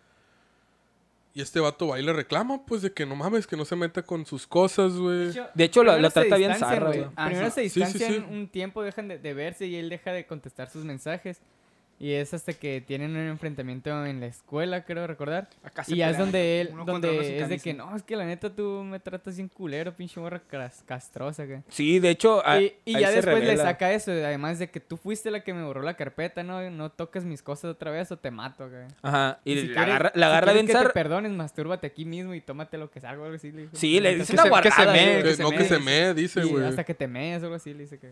Y este vato va y le reclama, pues, de que no mames, que no se meta con sus cosas, güey. De hecho, la, la trata bien zarra, güey. Ah, Primero sí. se Sí, sí, distancian sí. un tiempo, dejan de, de verse y él deja de contestar sus mensajes. Y es hasta que tienen un enfrentamiento en la escuela, creo recordar. Acá se Y ya es donde él, donde es de que no, es que la neta tú me tratas bien culero, pinche morra castrosa, güey. Sí, de hecho, a- Y, y ya después le saca eso, además de que tú fuiste la que me borró la carpeta, no, no toques mis cosas otra vez o te mato, güey. Ajá. Y, si la quieres- agarra, la si agarra quieres bien que te perdones, mastúrbate aquí mismo y tómate lo que salga, algo así. Le dijo. Sí, le dice que una se- que se. Que- se no, me- que se me, dice, y güey. hasta que te mees o algo así, le dice que...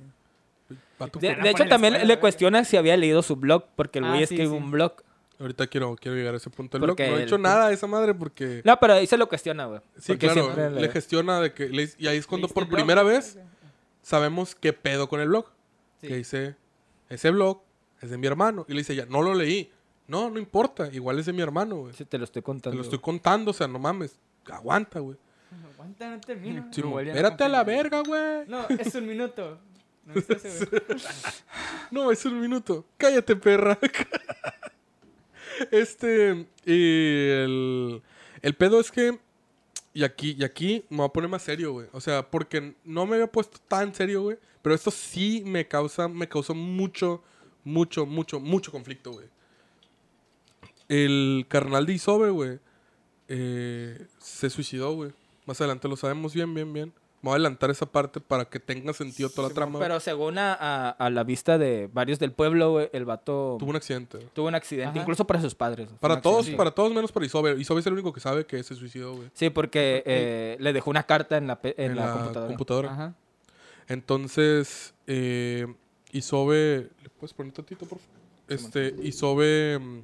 De, hecho, también escuela, le cuestiona si había leído su blog, porque el Ah, güey sí, escribe sí. un blog. Ahorita quiero, quiero llegar a ese punto del blog. No he el- hecho nada a esa madre porque... No, pero ahí se lo cuestiona, güey. Sí, Porque claro, siempre le, le- gestiona de que... le- y ahí es cuando ¿Leíste por blog? primera vez sabemos qué pedo con el blog. Sí. Que dice, ese blog es de mi hermano. Y le dice, ya, no lo leí. No, no importa, igual es de mi hermano, güey. Sí, te lo estoy Te contando. lo estoy contando, o sea, no mames. Aguanta, güey. Aguanta, no termino. Sí, espérate a la verga, güey. No, es un minuto. <laughs> No, es. No, un minuto. Cállate, perra. este. Y el. El pedo es que. Y aquí, y aquí me voy a poner más serio, güey. O sea, porque no me había puesto tan serio, güey. Pero esto sí me causa. Me causó mucho, mucho, mucho, mucho conflicto, güey. El carnal de Isobe, güey. eh, se suicidó, güey. Más adelante lo sabemos bien, bien, bien. Me voy a adelantar esa parte para que tenga sentido toda la trama. Pero según a, a- a la vista de varios del pueblo, güey, el vato Tuvo un accidente. tuvo un accidente, Ajá. incluso para sus padres. Para un todos, accidente. para todos menos para Isobe. Isobe es el único que sabe que se suicidó, güey. Sí, porque eh, le dejó una carta en la, pe- en la computadora. computadora. Ajá. Entonces, eh, Isobe... ¿Le puedes poner tantito, por favor? Este, Isobe mm,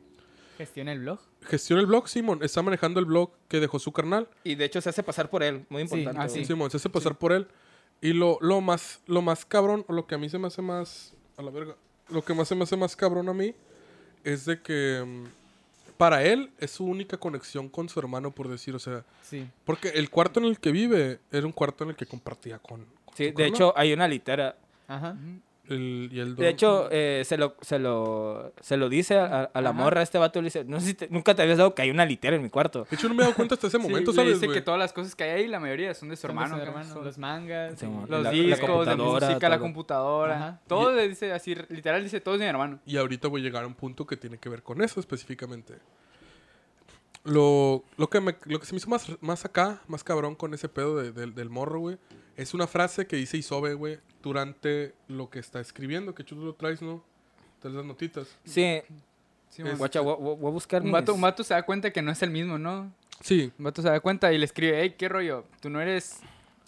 Gestiona el blog. Gestiona el blog, Simón. Está manejando el blog que dejó su carnal. Y de hecho se hace pasar por él, muy Sí, importante. ah, sí. Simón se hace pasar por él. Y lo, lo más, lo más cabrón, o lo que a mí se me hace más... A la verga. Lo que más se me hace más cabrón a mí es de que... mm, Para él es su única conexión con su hermano, por decir, o sea... Sí. Porque el cuarto en el que vive era un cuarto en el que compartía con... con Sí, su de carnal. hecho hay una litera. Ajá. El- y el De hecho, eh, se, lo, se, lo, se lo dice a, a la Ajá. morra, este vato le dice, no sé si te- nunca te habías dado que hay una litera en mi cuarto. De hecho, no me he dado cuenta hasta ese <laughs> Sí, momento, le ¿sabes, dice güey? que todas las cosas que hay ahí, la mayoría son de su Son de hermano. su acá, hermano, son- Los mangas. Sí. Los La- la discos, de computadora, música, la computadora. Ajá. Todo le dice así, literal dice todo es de mi hermano. Y ahorita voy a llegar a un punto que tiene que ver con eso específicamente. Lo, lo, que, me, lo que se me hizo más, más acá, más cabrón con ese pedo de- del- del morro, güey, es una frase que dice Isobe, güey, durante lo que está escribiendo, que tú lo traes, ¿no? Traes las notitas. Sí, Sí, Es- mon. guacha, voy, a buscar un, vato, mis- un vato se da cuenta que no es el mismo, ¿no? Sí, Un vato se da cuenta y le escribe, hey, ¿qué rollo? Tú no eres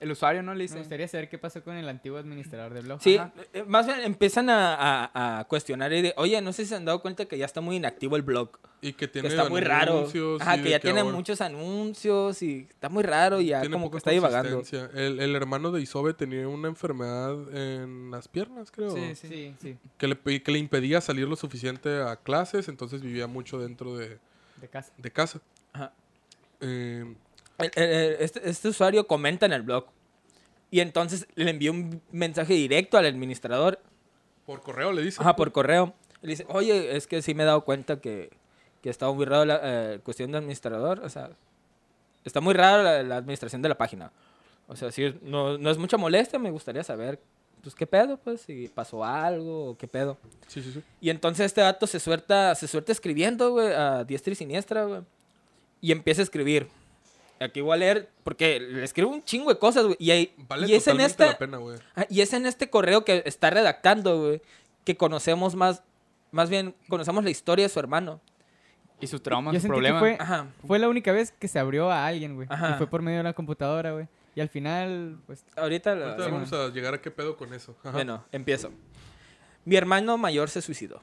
el usuario, ¿no? Le Me dice. gustaría saber qué pasó con el antiguo administrador de blog. Sí, Ajá. eh, más bien empiezan a, a- a cuestionar y de, oye, no sé si se han dado cuenta que ya está muy inactivo el blog. y que Que tiene está muy raro. anuncios Ajá, que ya tiene ahora muchos anuncios y está muy raro y ya tiene como poca que está divagando. El, el hermano de Isobe tenía una enfermedad en las piernas, creo. Sí, Sí, sí. sí. que le, que le impedía salir lo suficiente a clases, entonces vivía mucho dentro de, De casa. de casa. Ajá. Eh, este, este usuario comenta en el blog y entonces le envió un mensaje directo al administrador por correo le dice. Ajá, por correo. Le dice, oye, es que sí me he dado cuenta que, que está muy raro la eh, cuestión de administrador. O sea, está muy raro la, la administración de la página. O sea, si no, no es mucha molestia, me gustaría saber, pues, qué pedo, pues, si pasó algo qué pedo. Sí, sí, sí. Y entonces este dato se suelta, se suelta escribiendo, güey, a diestra y siniestra, güey. Y empieza a escribir. Aquí voy a leer, porque le escribo un chingo de cosas, güey. Y, ahí- Vale y es en totalmente esta... la pena, güey. Y es en este correo que está redactando, güey, que conocemos más, más bien, conocemos la historia de su hermano. Y su trauma, Yo su sentí problema. que fue, Ajá. fue la única vez que se abrió a alguien, güey. Ajá. Y fue por medio de la computadora, güey. Y al final, pues, Ahorita, lo- Ahorita sí, vamos a llegar a qué pedo con eso. Ajá. Bueno, empiezo. Mi hermano mayor se suicidó.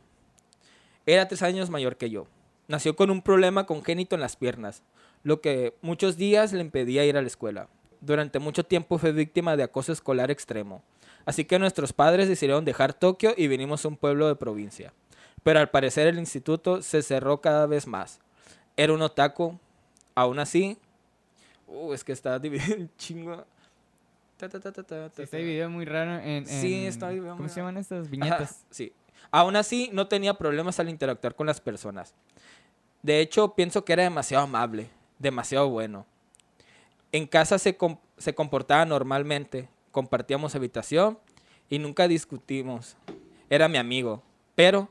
Era tres años mayor que yo. Nació con un problema congénito en las piernas, lo que muchos días le impedía ir a la escuela. Durante mucho tiempo fue víctima de acoso escolar extremo. Así que nuestros padres decidieron dejar Tokio y vinimos a un pueblo de provincia. Pero al parecer el instituto se cerró cada vez más. Era un otaku. Aún así... Uh, es que está dividido en chingo. Ta, ta, ta, ta. video muy raro en... en- Sí, está dividido ¿Cómo se llaman estas Ajá, viñetas? sí. Aún así, no tenía problemas al interactuar con las personas. De hecho, pienso que era demasiado amable, demasiado bueno. En casa se, com- se comportaba normalmente, compartíamos habitación y nunca discutimos. Era mi amigo, pero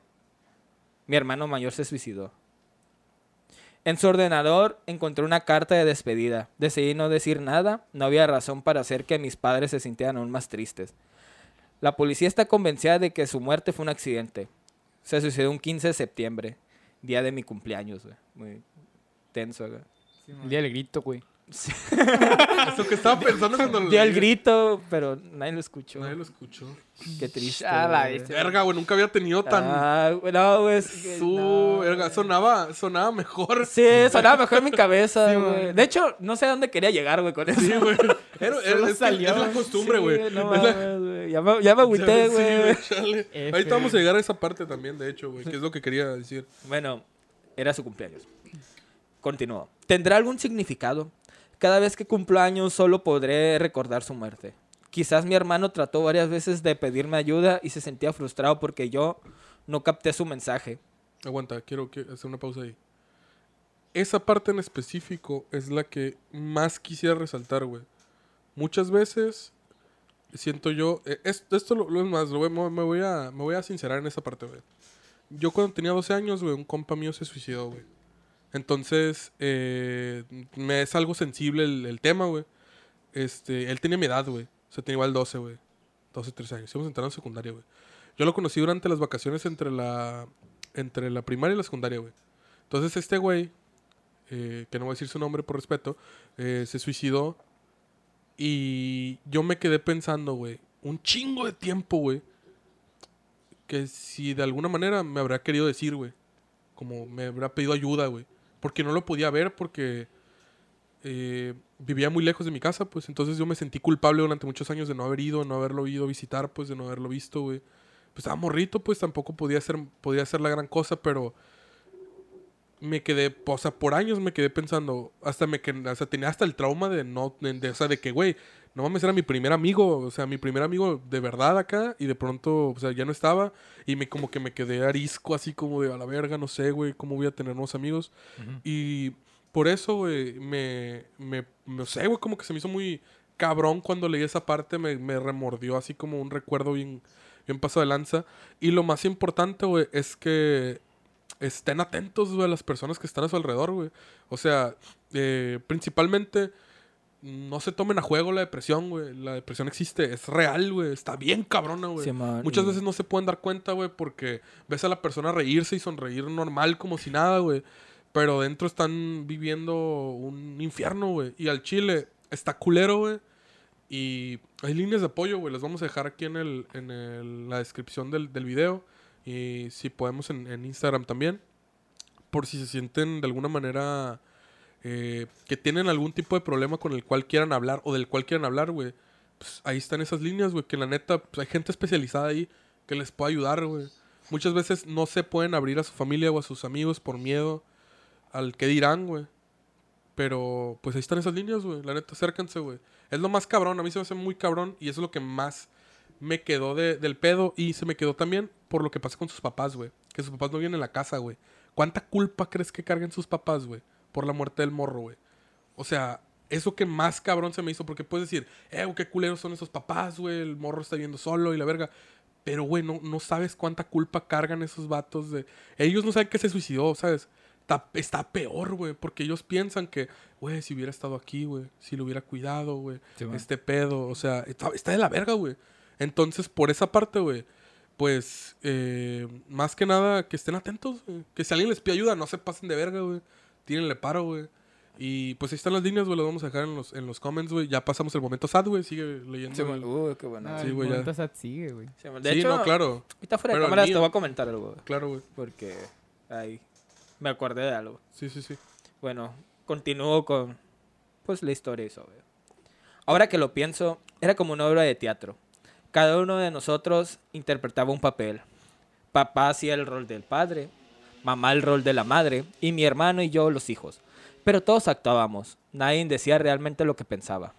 mi hermano mayor se suicidó. En su ordenador encontré una carta de despedida. Decidí no decir nada, no había razón para hacer que mis padres se sintieran aún más tristes. La policía está convencida de que su muerte fue un accidente. Se suicidó un 15 de septiembre, día de mi cumpleaños, güey. Muy tenso, güey. Sí. El día del grito, güey. <laughs> Eso que estaba pensando cuando lo Dio el grito, pero nadie lo escuchó. Nadie lo escuchó. Qué triste. Ah, la güey. Verga, güey, nunca había tenido tan... Ah, güey, no, güey. es que Su... no, verga, sonaba, sonaba mejor. Sí, sonaba mejor en mi cabeza, Sí, güey. güey. De hecho, no sé a dónde quería llegar, güey, con eso. Sí, güey. Era- era- Solo es, que salió. es la costumbre, Sí, güey. no Es la- mames, güey. Ya me, ya me agüité, Sí, güey. chale. F, Ahorita vamos a llegar a esa parte también, de hecho, güey, que es lo que quería decir. Bueno, era su cumpleaños. Continuó. ¿Tendrá algún significado? Cada vez que cumplo años solo podré recordar su muerte. Quizás mi hermano trató varias veces de pedirme ayuda y se sentía frustrado porque yo no capté su mensaje. Aguanta, quiero hacer una pausa ahí. Esa parte en específico es la que más quisiera resaltar, güey. Muchas veces siento yo, es- esto lo, es más, lo me voy a, me voy a sincerar en esa parte, güey. Yo cuando tenía 12 años, güey, un compa mío se suicidó, güey. Entonces, eh, me es algo sensible el, tema, güey. Este, él tenía mi edad, güey. O sea, tenía igual 12, güey. 12, 13 años. Íbamos entrando en secundaria, güey. Yo lo conocí durante las vacaciones entre la, entre la primaria y la secundaria, güey. Entonces, este güey, eh, que no voy a decir su nombre por respeto, eh, se suicidó. Y yo me quedé pensando, güey, un chingo de tiempo, güey. Que si de alguna manera me habrá querido decir, güey. Como me habrá pedido ayuda, güey. Porque no lo podía ver porque eh, vivía muy lejos de mi casa, pues entonces yo me sentí culpable durante muchos años de no haber ido, no haberlo ido a visitar, pues de no haberlo visto, güey. Pues estaba morrito, pues tampoco podía ser, podía hacer la gran cosa, pero me quedé, o sea, por años me quedé pensando, hasta me quedé, o sea, tenía hasta el trauma de no, de, de- o sea, de que, güey, no mames, era mi primer amigo, o sea, mi primer amigo de verdad acá, y de pronto, o sea, ya no estaba, y me como que me quedé arisco, así como de a la verga, no sé, güey, cómo voy a tener nuevos amigos. Y por eso, güey, me, me, no sé, güey, como que se me hizo muy cabrón cuando leí esa parte, me, me remordió así como un recuerdo bien, bien pasado de lanza. Y lo más importante, güey, es que estén atentos, güey, a las personas que están a su alrededor, güey. O sea, eh, principalmente no se tomen a juego la depresión, güey. La depresión existe, es real, güey. Está bien cabrona, güey. Muchas y- veces no se pueden dar cuenta, güey, porque ves a la persona reírse y sonreír normal como si nada, güey. Pero dentro están viviendo un infierno, güey. Y al chile está culero, güey. Y hay líneas de apoyo, güey. Las vamos a dejar aquí en, el, en el- la descripción del, del video. Y si podemos en, Instagram también. Por si se sienten de alguna manera eh, que tienen algún tipo de problema con el cual quieran hablar o del cual quieran hablar, güey. Pues ahí están esas líneas, güey. Que la neta, pues hay gente especializada ahí que les puede ayudar, güey. Muchas veces no se pueden abrir a su familia o a sus amigos por miedo al que dirán, güey. Pero pues ahí están esas líneas, güey. La neta, acérquense, güey. Es lo más cabrón. A mí se me hace muy cabrón y es lo que más me quedó de- del pedo. Y se me quedó también por lo que pasa con sus papás, güey. Que sus papás no vienen a la casa, güey. ¿Cuánta culpa crees que carguen sus papás, güey? Por la muerte del morro, güey. O sea, eso que más cabrón se me hizo. Porque puedes decir, eh, qué culeros son esos papás, güey. El morro está viviendo solo y la verga. Pero, güey, no, no sabes cuánta culpa cargan esos vatos de... Ellos no saben que se suicidó, ¿sabes? Está, está peor, güey, porque ellos piensan que, güey, si hubiera estado aquí, güey, si lo hubiera cuidado, güey, Sí, este pedo, o sea, está, está de la verga, güey. Entonces, por esa parte, güey, pues, eh, más que nada, que estén atentos, güey. Que si alguien les pide ayuda, no se pasen de verga, güey. Tírenle paro, güey. Y pues ahí están las líneas, güey, las vamos a dejar en los, en los comments, güey. Ya pasamos el momento sad, güey, sigue leyendo. Sí, el- Uy, qué bueno. No, Sí, el güey, ya. momento sad sigue, güey. Sí, de sí, hecho, no, claro, ahorita fuera de Pero cámaras te voy a comentar algo, güey, claro, güey. porque ahí me acordé de algo. Sí, sí, sí. Bueno, continúo con pues la historia y eso. güey. Ahora que lo pienso, era como una obra de teatro. Cada uno de nosotros interpretaba un papel. Papá hacía el rol del padre, mamá el rol de la madre y mi hermano y yo los hijos. Pero todos actuábamos. Nadie decía realmente lo que pensaba.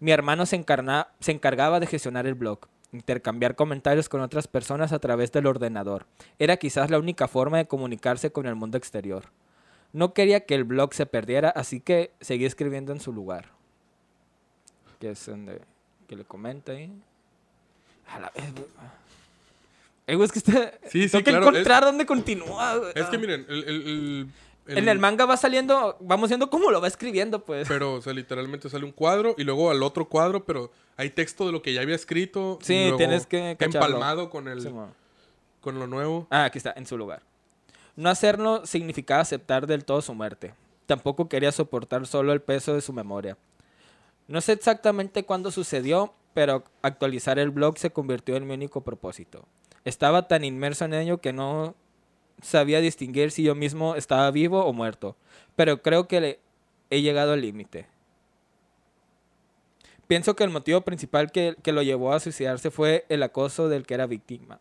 Mi hermano se, encarna- se encargaba de gestionar el blog, intercambiar comentarios con otras personas a través del ordenador. Era quizás la única forma de comunicarse con el mundo exterior. No quería que el blog se perdiera, así que seguí escribiendo en su lugar. Que es donde que le comenta ahí. A la vez, güey. Eh, güey, es que está. Sí, sí, tengo que claro, encontrar dónde continúa, güey. Es que miren, el, el- el- En el manga va saliendo, vamos viendo cómo lo va escribiendo, pues. Pero, o sea, literalmente sale un cuadro y luego al otro cuadro, pero hay texto de lo que ya había escrito. y Sí, luego tienes que cacharlo. Empalmado con, el, Sí, con lo nuevo. Ah, aquí está, en su lugar. No hacerlo significaba aceptar del todo su muerte. Tampoco quería soportar solo el peso de su memoria. No sé exactamente cuándo sucedió, pero actualizar el blog se convirtió en mi único propósito. Estaba tan inmerso en ello que no sabía distinguir si yo mismo estaba vivo o muerto, pero creo que he llegado al límite. Pienso que el motivo principal que, lo llevó a suicidarse fue el acoso del que era víctima.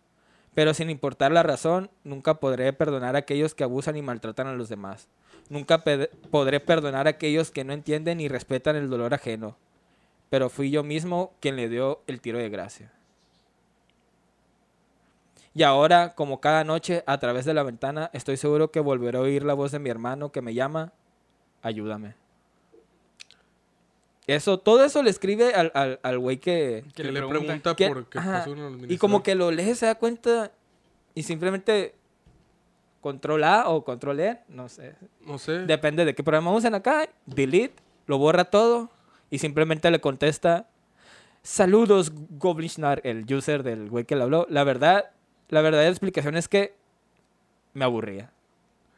Pero sin importar la razón, nunca podré perdonar a aquellos que abusan y maltratan a los demás. Nunca podré perdonar a aquellos que no entienden ni respetan el dolor ajeno. Pero fui yo mismo quien le dio el tiro de gracia. Y ahora, como cada noche, a través de la ventana, estoy seguro que volveré a oír la voz de mi hermano que me llama, ayúdame. Eso, todo eso le escribe al, al, al güey que, Que, le pregunta, que- por qué pasó uno y como que lo lee, se da cuenta y simplemente control A o control E, no sé. No sé. Depende de qué programa usen acá. Delete, lo borra todo y simplemente le contesta. Saludos, Goblishnar, el user del güey que le habló. La verdad, la verdadera explicación es que me aburría.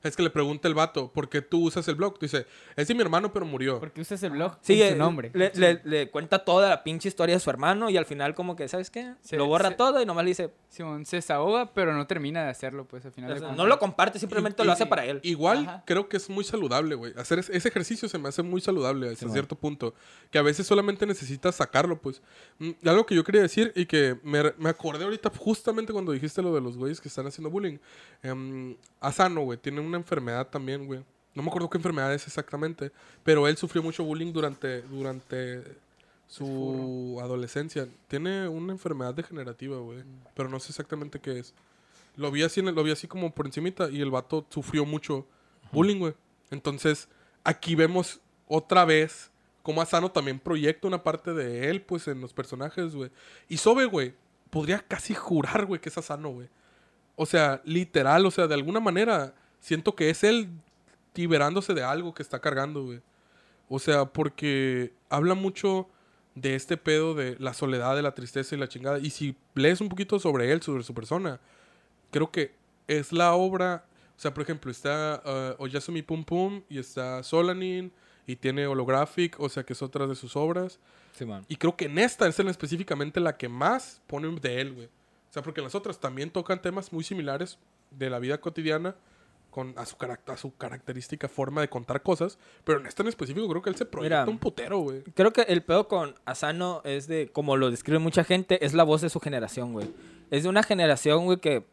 Es que le pregunta el vato, ¿por qué tú usas el blog? Dice, es de mi hermano, pero murió. Porque usas el blog Sí, en eh, su nombre. Le, le- le cuenta toda la pinche historia de su hermano y al final como que, ¿sabes qué? Se- lo borra se- todo y nomás le dice... Simón se desahoga, pero no termina de hacerlo, pues al final. o sea, no lo comparte, simplemente Y- lo y- hace para él. Igual Ajá. creo que es muy saludable, güey. Hacer es- ese ejercicio se me hace muy saludable hasta cierto punto. Que a veces solamente necesitas sacarlo, pues. Mm, y algo que yo quería decir y que me, me acordé ahorita justamente cuando dijiste lo de los güeyes que están haciendo bullying. Em, Asano, güey, tiene una enfermedad también, güey. No me acuerdo qué enfermedad es exactamente, pero él sufrió mucho bullying durante, durante su adolescencia. Tiene una enfermedad degenerativa, güey, pero no sé exactamente qué es. Lo vi así, lo vi así como por encimita y el vato sufrió mucho bullying, güey. Entonces, aquí vemos otra vez cómo Asano también proyecta una parte de él, pues, en los personajes, güey. Y Sobe, güey, podría casi jurar, güey, que es Asano, güey. O sea, literal, o sea, de alguna manera, siento que es él liberándose de algo que está cargando, güey. O sea, porque habla mucho de este pedo de la soledad, de la tristeza y la chingada. Y si lees un poquito sobre él, sobre su persona, creo que es la obra. O sea, por ejemplo, está uh, Oyasumi Pum Pum y está Solanin y tiene Holographic, o sea, que es otra de sus obras. Y creo que en esta es en específicamente la que más pone de él, güey. O sea, porque en las otras también tocan temas muy similares de la vida cotidiana con a su, carac- a su característica forma de contar cosas. Pero en esta en específico creo que él se proyecta Mira. un putero, güey. Creo que el pedo con Asano es de, como lo describe mucha gente, es la voz de su generación, güey. Es de una generación, güey, que,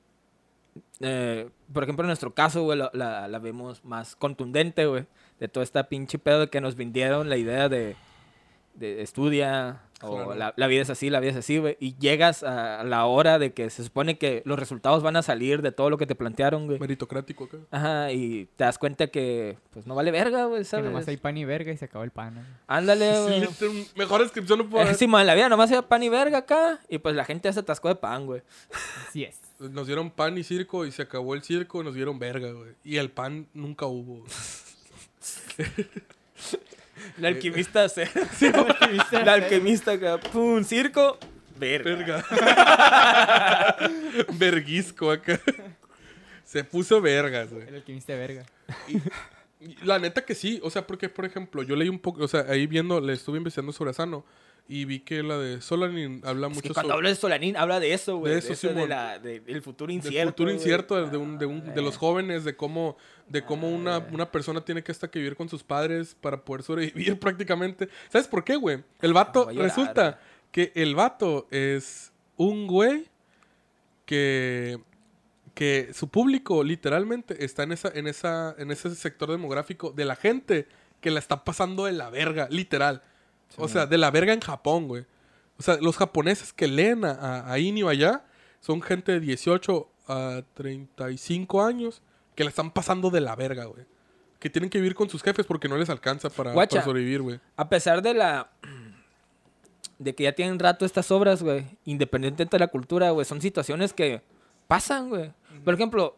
eh, por ejemplo, en nuestro caso, güey, la, la- la vemos más contundente, güey. De toda esta pinche pedo de que nos vendieron la idea de, de estudia, o Claro. la, la vida es así, la vida es así, güey. Y llegas a la hora de que se supone que los resultados van a salir de todo lo que te plantearon, güey. Meritocrático acá. Ajá, y te das cuenta que, pues, no vale verga, güey, Que ¿sabes? nomás hay pan y verga y se acabó el pan. ¿no? Ándale, Sí, güey. mejor descripción no puedo sí, man, la vida nomás era pan y verga acá. Y pues la gente se atascó de pan, güey. Así es. Nos dieron pan y circo y se acabó el circo y nos dieron verga, güey. Y el pan nunca hubo. <laughs> El alquimista se... <laughs> el alquimista acá, pum, circo, verga. Verga. <laughs> Verguisco acá. Se puso vergas, güey. El alquimista de verga. Y La neta que sí, o sea, porque, por ejemplo, yo leí un poco, o sea, ahí viendo, le estuve investigando sobre Asano y vi que la de Solanin habla Es mucho que cuando sobre habla de Solanín, habla de eso, güey. De De eso, eso, de la, de- del futuro del incierto. futuro güey. incierto de, un, de, un- de los Eh. jóvenes, de cómo, de cómo una, una persona tiene que hasta que vivir con sus padres para poder sobrevivir <laughs> prácticamente. ¿Sabes por qué, güey? El vato, Voy a llorar, resulta que el vato es un güey que que su público literalmente está en esa en esa en ese sector demográfico de la gente que la está pasando de la verga, literal. O sea, de la verga en Japón, güey. O sea, los japoneses que leen a, a, a Inio allá son gente de 18 a 35 años que la están pasando de la verga, güey. Que tienen que vivir con sus jefes porque no les alcanza para, Guacha. para sobrevivir, güey. A pesar de la... De que ya tienen rato estas obras, güey. Independientemente de la cultura, güey. Son situaciones que pasan, güey. Por ejemplo,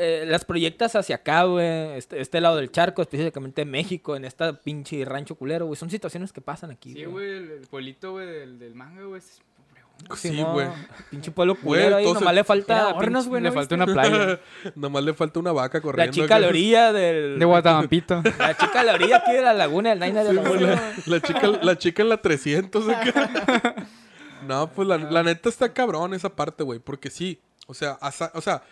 eh, las proyectas hacia acá, güey. Este, este lado del charco, específicamente México, en esta pinche rancho culero, güey. Son situaciones que pasan aquí, Sí, güey. el, el pueblito, güey, del, del manga, güey, es pobre, Sí, güey. Pinche pueblo culero ahí, nomás se- le falta... Hornos, güey. Le ¿no falta una playa. <laughs> Nomás le falta una vaca corriendo. La chica a la orilla del... De Guatamampito. La chica a la orilla aquí de la laguna del Naina de la laguna. la, la chica, la chica en la 300 acá. <laughs> No, pues la, la neta está cabrón esa parte, güey. Porque sí, o sea, asa- o sea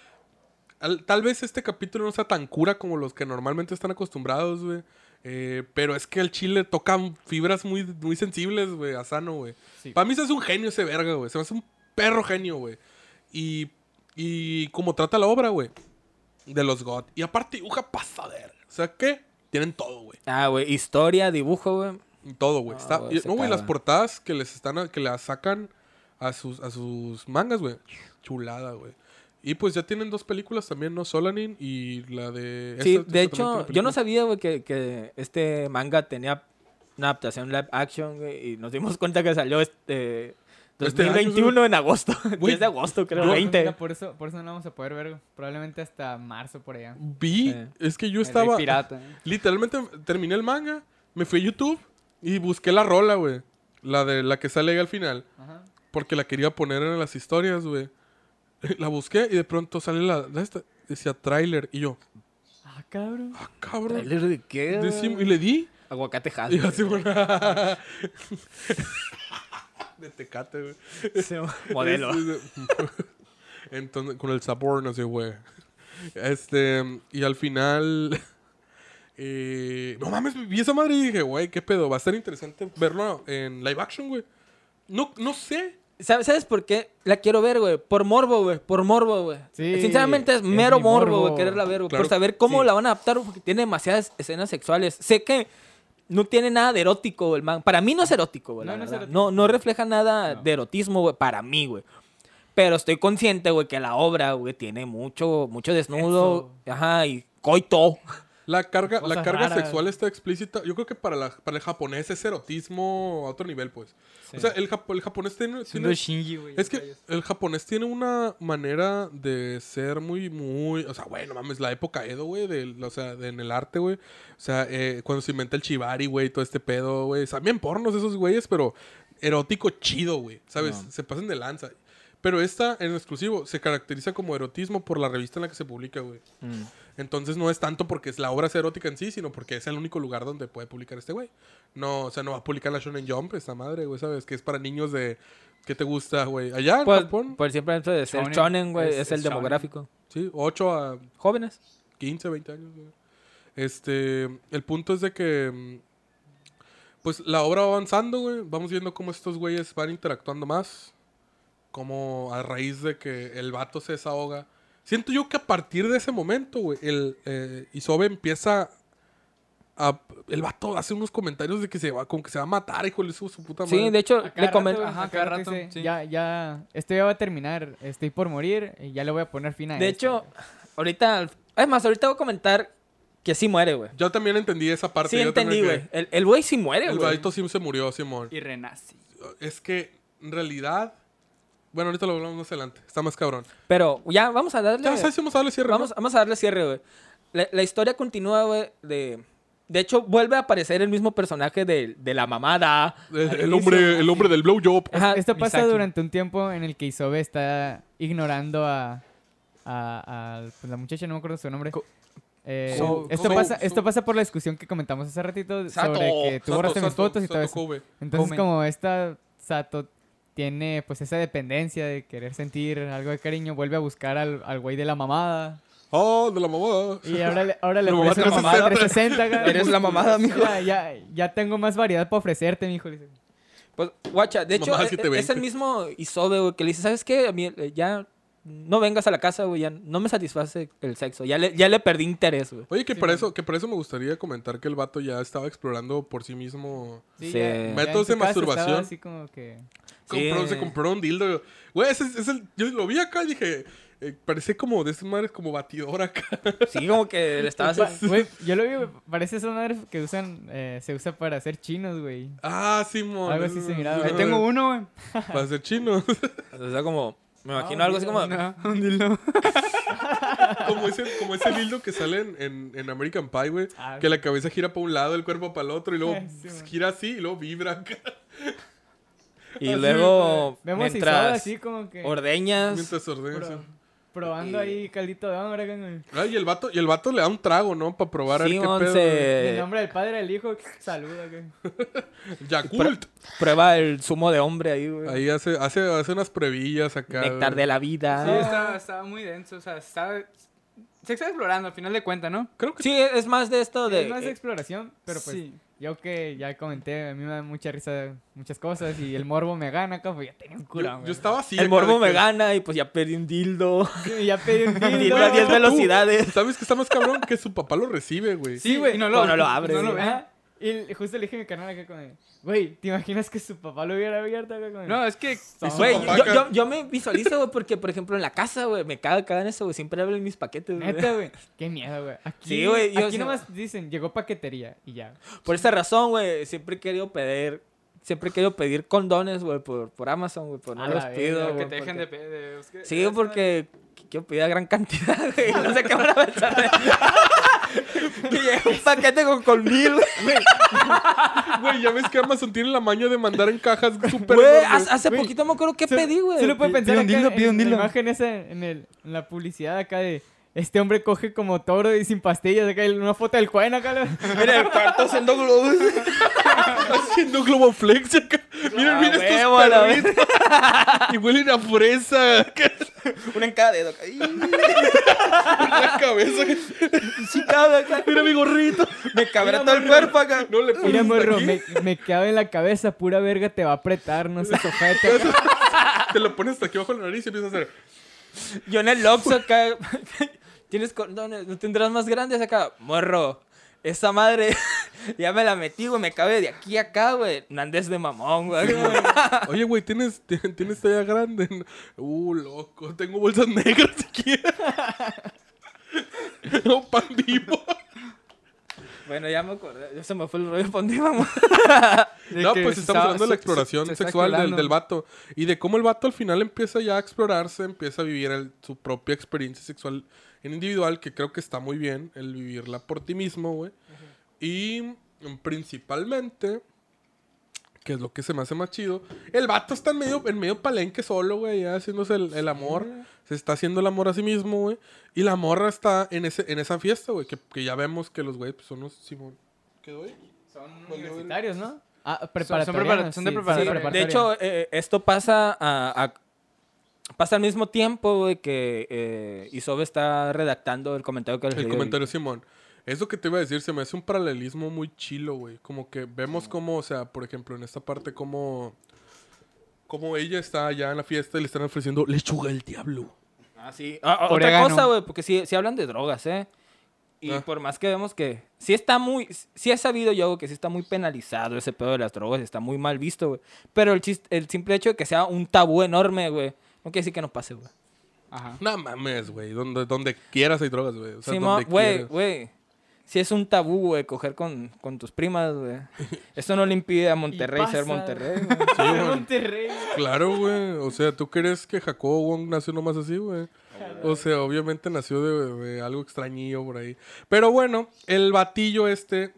al- tal vez este capítulo no sea tan cura como los que normalmente están acostumbrados, güey. Eh, pero es que el chile toca fibras muy, muy sensibles, güey, a Sano, güey. Sí. Para mí se hace un genio ese verga, güey. Se me hace un perro genio, güey. Y, y como trata la obra, güey, de los God. Y aparte dibuja pasadera. O sea, ¿qué? Tienen todo, güey. Ah, güey, historia, dibujo, güey. Todo, güey. No, Está- no, güey, las portadas que les están, que las sacan a sus, a sus mangas, güey. Chulada, güey. Y pues ya tienen dos películas también, ¿no? Solanin y la de... Sí, esta- de esta hecho, yo no sabía, güey, que, que este manga tenía una adaptación live action, güey, y nos dimos cuenta que salió este... Este año, 2021 en agosto. <laughs> Güey, 10 de agosto, creo. yo- 20. Mira, por eso, por eso no lo vamos a poder ver, güey. Probablemente hasta marzo por allá. Vi, Sí. es que yo estaba... pirata. <laughs> Literalmente terminé el manga, me fui a YouTube y busqué la rola, güey. La de la que sale ahí al final. Ajá. Porque la quería poner en las historias, güey. <laughs> La busqué y de pronto sale la... esta, decía trailer y yo... Ah, cabrón. Ah, cabrón. ¿Trailer de qué? Decim- y le di Aguacate Hass. Y así, bueno. <laughs> de tecate, güey. Sí, Modelo. <laughs> Entonces, con el sabor, no sé, güey. Este, y al final. eh, no mames, vi esa madre y dije, güey, qué pedo. Va a ser interesante verlo en live action, güey. No, no sé. ¿Sabes, ¿Sabes por qué? La quiero ver, güey. Por morbo, güey. Por morbo, güey. Sí, Sinceramente es es mero mi morbo, güey, quererla ver, güey. Claro. Por saber cómo Sí. la van a adaptar, porque tiene demasiadas escenas sexuales. Sé que no tiene nada de erótico, el man. Para mí no es erótico, güey. No, no es. No, no refleja nada No. de erotismo, güey, para mí, güey. Pero estoy consciente, güey, que la obra, güey, tiene mucho, mucho desnudo. Ajá, y coito. La carga, la carga raras. sexual está explícita. Yo creo que para, la, para el japonés es erotismo a otro nivel, pues. O sea, el, japo- el japonés tiene, tiene- Shinji, güey. Es que el japonés tiene una manera de ser muy, muy... O sea, güey, no mames, la época Edo, güey, o sea, de- en el arte, güey. O sea, eh, cuando se inventa el chivari, güey, todo este pedo, güey. También pornos esos güeyes, pero erótico chido, güey. ¿Sabes? No. Se pasan de lanza. Pero esta, en exclusivo, se caracteriza como erotismo por la revista en la que se publica, güey. Mm. Entonces no es tanto porque es la obra sea erótica en sí, sino porque es el único lugar donde puede publicar este güey. No, o sea, no va a publicar la Shonen Jump, esta madre, güey, ¿sabes? Que es para niños de... ¿Qué te gusta, güey? Allá en Pues, Japón, por siempre hecho de ser Shonen. güey, es, Es- el shonen. demográfico. sí, 8 a Jóvenes. 15, 20 años, güey. Este, el punto es de que... mm, Pues la obra va avanzando, güey. Vamos viendo cómo estos güeyes van interactuando más. Como a raíz de que el vato se desahoga. Siento yo que a partir de ese momento, güey, el eh, Isobe empieza a... El vato hace unos comentarios de que se va, como que se va a matar, hijo de su, su puta madre. Sí, de hecho, A le comen- rato, güey, Ajá, a cada rato, dice, sí. Ya, ya, esto ya va a terminar, estoy por morir y ya le voy a poner fin a De esto, hecho, güey. ahorita... Es más, ahorita voy a comentar que sí muere, güey. Yo también entendí esa parte. Sí yo entendí, güey. El el güey sí muere, que El güey. vato sí se murió, Simón. Y renace. Es que, en realidad... Bueno, ahorita lo hablamos más adelante. Está más cabrón. Pero ya vamos a darle... Ya sabes si vamos a darle cierre, Vamos, ¿no? vamos a darle cierre, güey. La, la historia continúa, güey, de... De hecho, vuelve a aparecer el mismo personaje de, de la mamada. El, hombre, el hombre del blowjob. Ajá, Esto pasa Misaki. durante un tiempo en el que Isobe está ignorando a, a, a, pues, la muchacha, no me acuerdo su nombre. Co- Eh, So- esto, so- pasa, so- esto pasa por la discusión que comentamos hace ratito Sato. sobre que tú borraste mis fotos y todo eso. Entonces, Come. como esta Sato tiene pues esa dependencia de querer sentir algo de cariño, vuelve a buscar al, al güey de la mamada. Oh, de la mamada. Y ahora le, ahora <laughs> le La mamá ofrece una mamada 360. acá. Eres la mamada, mijo. Ya, ya, ya tengo más variedad para ofrecerte, mijo. Pues, guacha, de hecho, es, 720. es el mismo Isobe, güey, que le dice, ¿sabes qué? A mí eh, ya no vengas a la casa, güey, ya no me satisface el sexo. Ya le, ya le perdí interés, güey. Oye, que por eso, que por eso me gustaría comentar que el vato ya estaba explorando por sí mismo. Sí. en Métodos su de masturbación. Así como que... Sí. Compró, se compró un dildo. Güey, ese es, es el. Yo lo vi acá y dije. eh, parece como de esas madres como batidora acá. <laughs> Sí, como que le estaba haciendo... Güey, yo lo vi, parece esas madres que usan, eh, se usa para hacer chinos, güey. Ah, Simón. Algo así se miraba. Ahí tengo uno, güey. Para hacer chino. O sea, como... Me imagino Ah, algo así como... No, un dildo. como, ese, como ese dildo que sale en, en, en American Pie, güey. Ah, que la cabeza gira para un lado, el cuerpo para el otro y luego <laughs> Sí, man. gira así y luego vibra. Y Así, luego, Vemos a Isobe mientras así como que ordeñas... Mientras sí. Probando ahí caldito de hombre. güey. Ah, y el vato, y el vato le da un trago, ¿no? Para probar a ver qué pedo. En nombre del padre del hijo, saluda. güey. <laughs> Yakult. prueba el zumo de hombre ahí, güey. Ahí hace, hace, hace unas previllas acá. Néctar de la vida. Sí, estaba, estaba muy denso, o sea, estaba... Se está explorando al final de cuentas, ¿no? Creo que Sí, es más de esto de... Es más eh, exploración, pero pues Sí. Yo que ya comenté, a mí me da mucha risa muchas cosas y el morbo me gana, acá, pues ya tenía un yo, curón. yo estaba así. el morbo me que- gana y pues ya perdí un dildo. Sí, ya pedí un <laughs> dildo dildo. a 10 Tú, velocidades. ¿Sabes que está más cabrón? Que su papá lo recibe, güey. Sí, güey. Y no lo, <laughs> abre, No lo güey. Y justo le dije a mi canal acá con güey, ¿te imaginas que su papá lo hubiera abierto acá con No, es que... Güey, yo, acá- yo, yo me visualizo, güey, porque, por ejemplo, en la casa, güey, me caga cagar en eso, güey. Siempre abren mis paquetes, güey. Neta, güey. Qué miedo, güey. Aquí, Sí, güey, yo Aquí nomás dicen, llegó paquetería y ya. Por esa razón, güey, siempre he querido pedir... Siempre he querido pedir condones, güey, por, por Amazon, güey, por no los pido, güey. que te dejen porque- de... pe- de- es que- Sí, porque quiero pedir a gran cantidad, güey. No sé qué van a pensar. <laughs> que llegue un paquete con, con mil, güey. Güey, ya ves que Amazon tiene la maña de mandar en cajas súper Güey, hace, poquito me acuerdo que Se- pedí, güey. Se lo puede pensar pide un dildo, en, pide un en la dildo. imagen esa, en, el, en la publicidad acá de... Este hombre coge como toro y sin pastillas, acá hay una foto del cuen acá. En <laughs> el cuarto haciendo globos. <laughs> Haciendo Globoflex acá. Miren, Ah, miren estos perritos. <laughs> y huelen a fresa. acá Una en cada dedo. La cabeza. sí, cabrón, acá. Mira mi gorrito. Me cabrá todo el cuerpo acá. No le pones Mira, morro, me, me cabe en la cabeza, pura verga te va a apretar, no seas ojete. Te lo pones hasta aquí abajo de la nariz y empiezas a hacer. Yo en el Oxxo acá. Tienes condones, no tendrás más grandes acá. Morro. Esa madre <laughs> ya me la metí, güey. Me cabe de aquí a acá, güey. No andes de mamón, güey. Oye, güey, ¿tienes, ti- ¿tienes talla grande? Uh, loco. Tengo bolsas <laughs> negras <laughs> no, pan vivo. Bueno, ya me acordé. Ya se me fue el rollo. ¿Por dónde íbamos? <laughs> No, pues estamos hablando de la se- exploración se sexual del, del vato. Y de cómo el vato al final empieza ya a explorarse, empieza a vivir el- su propia experiencia sexual en individual, que creo que está muy bien, el vivirla por ti mismo, güey. Y mm, principalmente, que es lo que se me hace más chido, el vato está en medio, en medio palenque solo, güey, ya haciéndose el, el amor. Se está haciendo el amor a sí mismo, güey. Y la morra está en, ese, en esa fiesta, güey, que, que ya vemos que los güeyes pues, son los Simón. ¿Quedó ahí? Son universitarios, ¿no? Ah, son preparatorianos. prepara- son de sí, sí, preparatoria. de hecho, eh, esto pasa a, a- pasa al mismo tiempo, güey, que eh, Isobe está redactando el comentario que les El comentario Simón. Eso que te iba a decir, se me hace un paralelismo muy chilo, güey. Como que vemos como, o sea, por ejemplo, en esta parte como... Como ella está allá en la fiesta y le están ofreciendo lechuga del diablo. Ah, sí. Ah, ah, otra cosa, güey, porque sí, sí hablan de drogas, ¿eh? Y Ah. por más que vemos que sí está muy, sí he sabido yo que sí está muy penalizado ese pedo de las drogas, está muy mal visto, güey. Pero el, chis- el simple hecho de que sea un tabú enorme, güey, no quiere decir que no pase, güey. Ajá. No mames, güey. Donde, donde quieras hay drogas, güey. O sea, Sí, donde güey, güey. Si es un tabú, güey, coger con, con tus primas, güey. <laughs> Esto no le impide a Monterrey ser. Monterrey, <laughs> güey. Sí, güey. Monterrey. Claro, güey. O sea, ¿tú crees que Jacobo Wong nació nomás así, güey? O sea, obviamente nació de, de algo extrañillo por ahí. Pero bueno, el batillo este,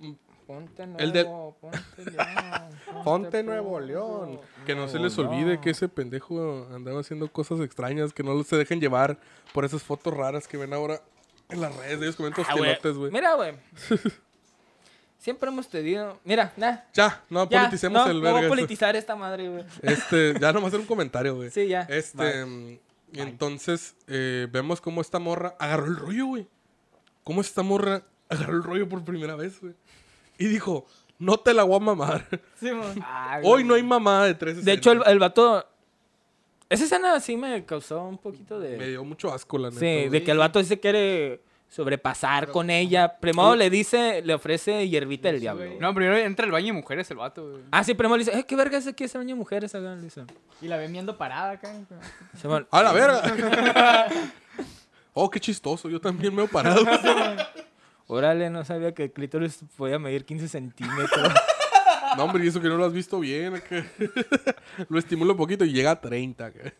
Ponte nuevo, El del- ponte <laughs> León. Ponte Nuevo León. Que no se les olvide que ese pendejo andaba haciendo cosas extrañas, que no se dejen llevar por esas fotos raras que ven ahora en las redes. Ellos comentan Ah, los güey. Mira, güey. <laughs> Siempre hemos tenido. Mira, nah. Ya, no Ya, politicemos no, el no voy verga. a politizar esta madre, güey. Este, ya nomás era un comentario, güey. Sí, ya. Este, mm, entonces, eh, vemos cómo esta morra agarró el rollo, güey. Cómo esta morra agarró el rollo por primera vez, güey. Y dijo, no te la voy a mamar. Sí, mon. <laughs> Hoy no hay mamada de tres De hecho, el, el vato. Esa escena sí me causó un poquito Me de. dio mucho asco, la neta. Sí, güey. de que el vato sí se quiere sobrepasar con ella. Primero le dice, le ofrece hierbita del diablo. güey. No, primero entra al baño de mujeres el vato, güey. Ah, sí, primero le dice, eh, ¿qué verga es aquí ese baño de mujeres acá? Le dice. Y la ven viendo parada acá. Simón, ¡A la verga! oh, qué chistoso. Yo también me he parado. <laughs> Órale, no sabía que el clítoris podía medir 15 centímetros. <laughs> no, hombre, y eso que no lo has visto bien. acá. <laughs> lo estimulo un poquito y llega a 30. acá.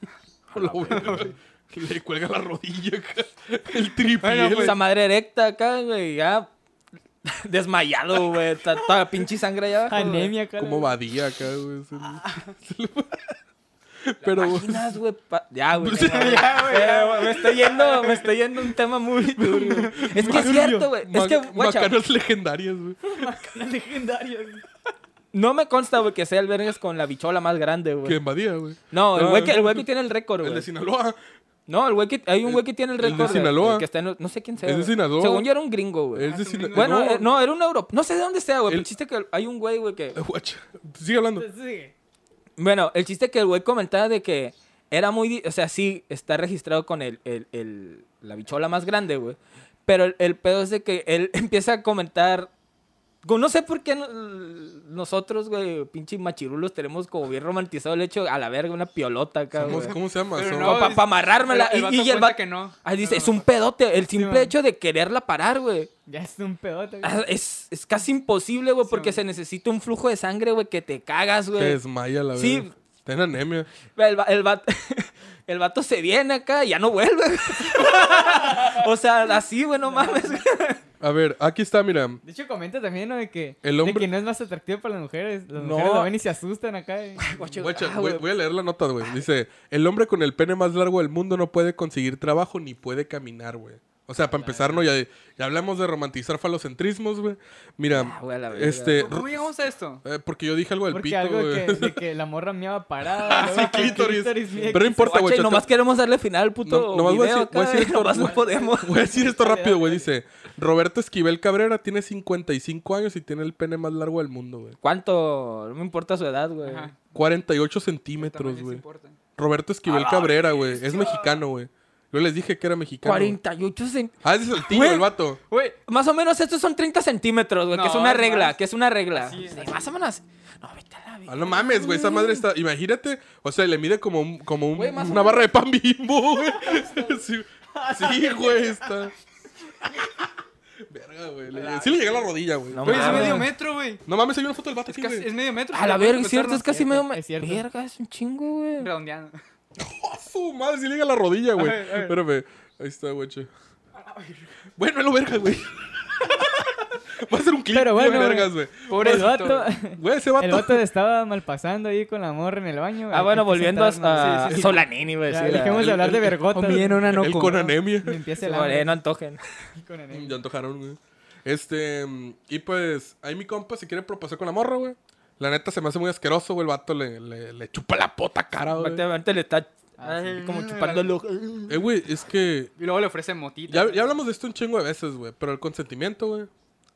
Lo veo. Le cuelga la rodilla acá. <laughs> El triple. Bueno, pues, Esa madre erecta acá, güey, ya. <laughs> Desmayado, güey. Está toda la pinche sangre allá abajo. güey. Anemia, cara. Como vadía acá, güey. Se le- se le- Pero, güey, Imaginas, güey. pa- Ya, güey. No, güey. Eh, güey, Me estoy yendo, me estoy yendo a un tema muy duro. güey. Es que es cierto, güey. Es que, macanas legendarias, güey. legendaria. güey. No me consta, güey, que sea el vergas con la bichola más grande, Que güey. invadía, güey. No, el Ah. güey que, el güey <laughs> que tiene el récord, El de güey. Sinaloa. No, el güey que, hay un güey que tiene el El de récord. güey, Sinaloa. que está en- no sé quién sea. Es de güey. Sinaloa. Según yo era un gringo, güey. Es de un Sinaloa. Bueno, no, eh, no, era un euro. No sé de dónde sea, güey. pero El- El chiste que hay un güey, güey, que. <laughs> Sigue hablando. Sí. Bueno, el chiste que el güey comentaba de que era muy. O sea, sí, está registrado con el, el, el- la bichola más grande, güey. Pero el, el pedo es de que él <laughs> empieza a comentar. No sé por qué no- nosotros, güey, pinche machirulos, tenemos como bien romantizado el hecho a la verga, una piolota acá, Somos- güey. ¿Cómo se llama? Pero no, para es- amarrármela. El y, y el vato. que no. Ah, dice, No, es un pedote. El simple hecho de quererla parar, güey. Ya es un pedote. güey. Ah, Es, es casi imposible, güey, porque man. se necesita un flujo de sangre, güey, que te cagas, Te güey. desmaya la Sí. verdad. Ten anemia. El, el, vato, <laughs> el vato se viene acá y ya no vuelve. <laughs> o sea, así, güey, no mames. A ver, aquí está, mira. De hecho, comenta también, ¿no? De que, El de hombre- que no es más atractivo para las mujeres. Las No. mujeres lo ven y se asustan acá. <laughs> y- Guacho, Guacha, ah, voy, güey. voy a leer la nota, güey. Dice, el hombre con el pene más largo del mundo no puede conseguir trabajo ni puede caminar, güey. O sea, para empezar, ¿no? Ya, ya hablamos de romantizar falocentrismos, güey. Mira, Ah, güey, a la verga. este... ¿Cómo llegamos a esto? eh, porque yo dije algo del Porque pito, algo de güey. que, de <laughs> que la morra miaba parada. Sí, que el clítoris. Pero no importa, güey. nomás queremos darle final al puto No- nomás voy a video decir- voy a decir esto- nomás no podemos. Voy a decir esto rápido, güey. Dice, Roberto Esquivel Cabrera tiene 55 años y tiene el pene más largo del mundo, güey. ¿Cuánto? No me importa su edad, güey. Ajá. 48 El centímetros, sí güey. importa. Roberto Esquivel Cabrera, güey. Es mexicano, güey. Yo les dije que era mexicano. 48 centímetros. Ah, ese es el tío, el vato. Güey, Más o menos estos son 30 centímetros, güey, que es una regla, más. que es una regla. Sí, así más o menos. No, vete a la verga. Ah, no mames, güey. Esa madre está. Imagínate. O sea, le mide como, un- como un- una barra de pan bimbo, güey. <laughs> Sí, sí, güey, está. Verga, güey. Le- Sí le llega a la rodilla, güey. No güey, es mames. medio metro, güey. No mames, hay una foto del vato Es, aquí, casi- güey. es medio metro. A la verga, es cierto, es casi medio. es cierto. Verga, es un chingo, güey. Redondeando. <laughs> ¡Oh, su madre! Sí le llega a la rodilla, güey. A ver, a ver. Espérame. Ahí está, güey. che. Bueno, es lo verga, güey. <laughs> Va a ser un clip Pero bueno, vergas, güey. El Pobrecito. vato, Güey, ese el vato. vato estaba mal pasando ahí con la morra en el baño. Ah, bueno, volviendo a, a sí, sí. Solanini, güey. Ya, sí, dejemos de hablar de el- el- vergotas. Comí una no El con anemia. El Sí, hambre. no antojen. <laughs> Con anemia. Ya antojaron, güey. Este, y pues, ahí mi compa se quiere propasar con la morra, güey. La neta se me hace muy asqueroso, güey. El vato le, le, le chupa la pota cara, güey. Prácticamente le está Ah, ay, como chupando el ojo. Eh, güey, es que. Y luego le ofrece motita. Ya, ya hablamos de esto un chingo de veces, güey. Pero el consentimiento, güey,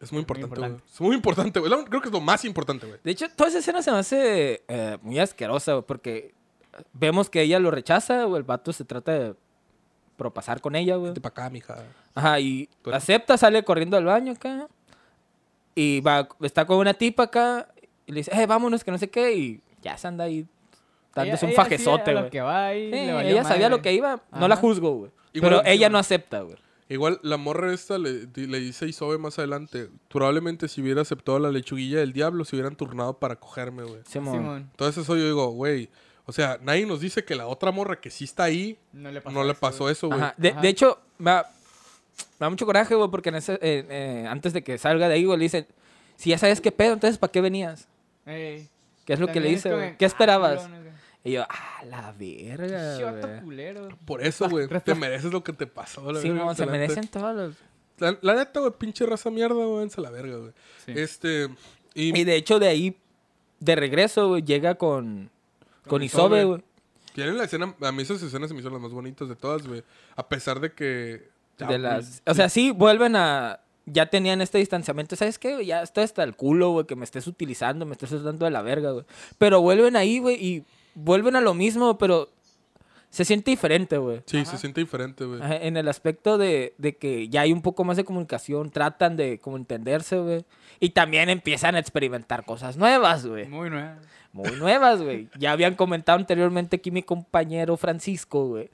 es muy importante, güey. Es muy importante, güey. Creo que es lo más importante, güey. De hecho, toda esa escena se me hace eh, muy asquerosa, güey, porque vemos que ella lo rechaza, o el vato se trata de propasar con ella, güey. Vete pa' acá, mija. Ajá, y Tú- acepta, sale corriendo al baño acá. Y va, está con una tipa acá. Y le dice, eh, vámonos, que no sé qué. Y ya se anda ahí dándose Ella- un fajezote, güey. que va ahí, Sí, ella sabía lo que iba. No la Ajá. juzgo, güey. Igual- Pero ella no acepta, güey. Igual la morra esta le, di- le dice a Isobe más adelante. Probablemente si hubiera aceptado la lechuguilla del diablo, se hubieran turnado para cogerme, güey. Simón. Simón, Entonces eso yo digo, güey. O sea, nadie nos dice que la otra morra que sí está ahí, no le pasó, no le eso, pasó güey. eso, güey. Ajá. De, hecho, me da, me da mucho coraje, güey, porque en ese, eh, eh, antes de que salga de ahí, güey, le dicen, si ya sabes qué pedo, entonces ¿para qué venías? Ey, ¿Qué es lo que le como güey? ¿Qué ah, esperabas? Y yo, ah, la verga, güey. culero. Por eso, güey. Te mereces lo que te pasó, la Sí, verga, no, se merecen todos los... La, la neta, güey, pinche raza mierda, güey, la verga, güey. Sí. Este. Y, Y de hecho, de ahí, de regreso, güey, llega con, con, Isobe, güey. tienen la escena. A mí esas escenas se me hicieron las más bonitas de todas, güey. A pesar de que. ya, De güey, las... O sea, sí, vuelven a... Ya tenían este distanciamiento. ¿Sabes qué? güey? Ya estoy hasta el culo, güey, que me estés utilizando, me estés tratando de la verga, güey. Pero vuelven ahí, güey, y vuelven a lo mismo, pero se siente diferente, güey. Sí, se siente diferente, güey. En el aspecto de, de que ya hay un poco más de comunicación, tratan de como entenderse, güey. Y también empiezan a experimentar cosas nuevas, güey. Muy nueva. Muy nuevas, güey. Ya habían comentado anteriormente aquí mi compañero Francisco, güey.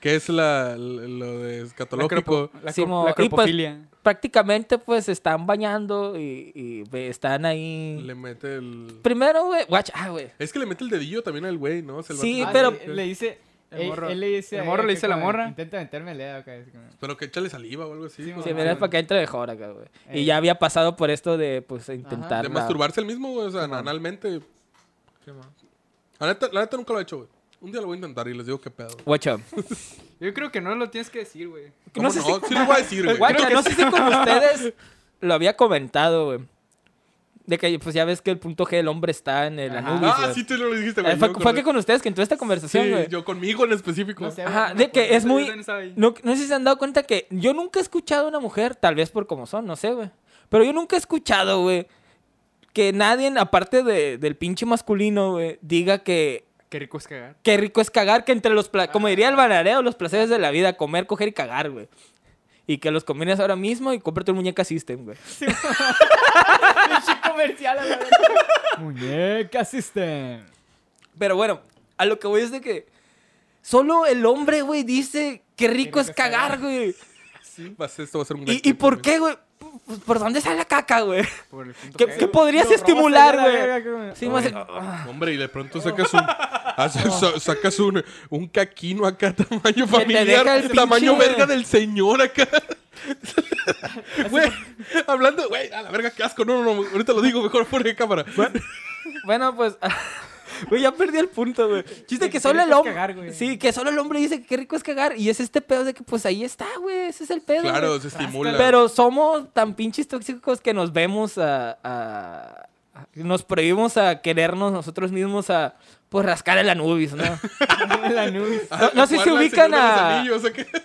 ¿Qué es la, lo de escatológico? la, la pues-. Prácticamente, pues, están bañando y, están ahí... Le mete el. Primero, güey, watch, ah, güey. Es que le mete el dedillo también al güey, ¿no? Se Sí, Ah, pero- le, le dice, El Él, morro- él le dice el a morro ella le que dice a la morra. Intenta meterme el dedo acá. Pero que échale saliva o algo así. Sí, ¿no? Sí, mira, es para que entre mejor acá, güey. Y ya había pasado por esto de, pues, intentar. De masturbarse el mismo, güey. O sea, analmente. La neta, la neta nunca lo he hecho, güey. Un día lo voy a intentar y les digo qué pedo. Guacha. <laughs> Yo creo que no lo tienes que decir, güey. ¿Cómo No no? sé si- Sí les voy a decir, güey. Guacha, no sé si con ustedes lo había comentado, güey. De que, pues, ya ves que el punto G del hombre está en el Ajá. Anubis, Ah, sí te lo dijiste, güey. Eh, fue, fue que con ustedes que entró esta conversación, Sí, güey. yo conmigo en específico. No sé, Ajá, de que es muy... No, no sé si se han dado cuenta que yo nunca he escuchado a una mujer, tal vez por como son, no sé, güey. Pero yo nunca he escuchado, güey, que nadie, aparte de- del pinche masculino, güey, diga que Qué rico es cagar. qué rico es cagar, que entre los, pla- como diría el banareo, los placeres de la vida, comer, coger y cagar, güey. Y que los combines ahora mismo y cómprate un muñeca system, güey. Pinche <laughs> comercial. <laughs> Muñeca System. Pero bueno, a lo que voy es de que solo el hombre, güey, dice qué rico es cagar, güey. Va a ser- esto va a ser un gran ¿Y, ¿Y clip, por qué, güey? ¿Por dónde sale la caca, güey? Por el punto ¿Qué, podrías estimular, güey? Sí, más... Hombre, y de pronto sacas un. <laughs> sacas un, un caquino acá, tamaño familiar. tamaño pinche- verga del señor acá. <laughs> Hablando, güey, a la verga, qué asco. No, no, no, ahorita lo digo, mejor fuera de cámara. Bueno, pues... <laughs> Güey, ya perdí el punto, güey. Chiste que solo el hombre... Sí, que solo el hombre dice que qué rico es cagar. Y es este pedo de que, pues, ahí está, güey. Ese es el pedo, Claro, güey. se estimula. Pero somos tan pinches tóxicos que nos vemos a, Nos prohibimos a querernos nosotros mismos a... Pues rascar el Anubis, ¿no? <laughs> La nubes. No, no sé si ubican a... Anillos,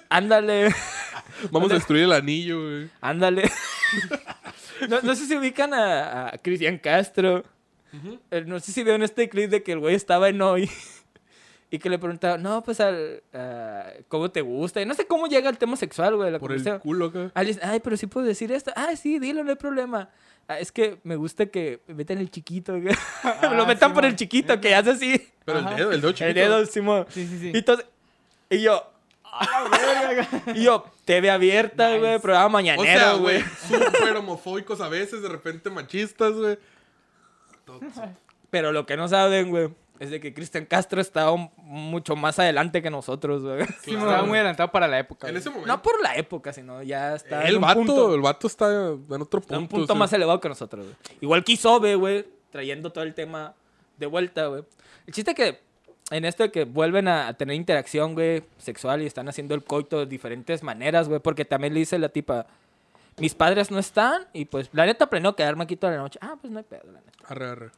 Ándale, <laughs> Vamos a destruir el anillo, güey. ándale. <laughs> No, no sé si ubican a, a Cristian Castro. Eh, No sé si vieron este clip de que el güey estaba en hoy <laughs> y que le preguntaba, no, pues, al, a- ¿cómo te gusta? Y no sé cómo llega el tema sexual, güey. la Por el culo acá. Ah, Ay, pero sí puedo decir esto. Ah, sí, dilo, no hay problema. "Ah, es que me gusta que me metan el chiquito. güey". <laughs> Lo metan por el chiquito, que hace así. Pero Ajá. el dedo, el dedo chiquito. El dedo, Simón. Sí, sí, sí. Y, entonces- y yo, y yo, TV abierta, Nice. güey, programa O mañanero, sea, güey. güey, <laughs> súper homofóbicos a veces, de repente machistas, güey. Pero lo que no saben, güey, es de que Cristian Castro está un- mucho más adelante que nosotros, güey. Sí, estaba muy adelantado para la época. En güey. ese momento. No por la época, sino ya está en el un vato, punto, el vato está en otro está en punto. un punto más elevado que nosotros, güey. Igual que Isobe, güey, trayendo todo el tema de vuelta, güey. El chiste que en esto de que vuelven a, a tener interacción, güey, sexual y están haciendo el coito de diferentes maneras, güey, porque también le dice la tipa, mis padres no están y pues la neta planeo quedarme aquí toda la noche. Ah, pues no hay pedo, la neta. Arre, arre.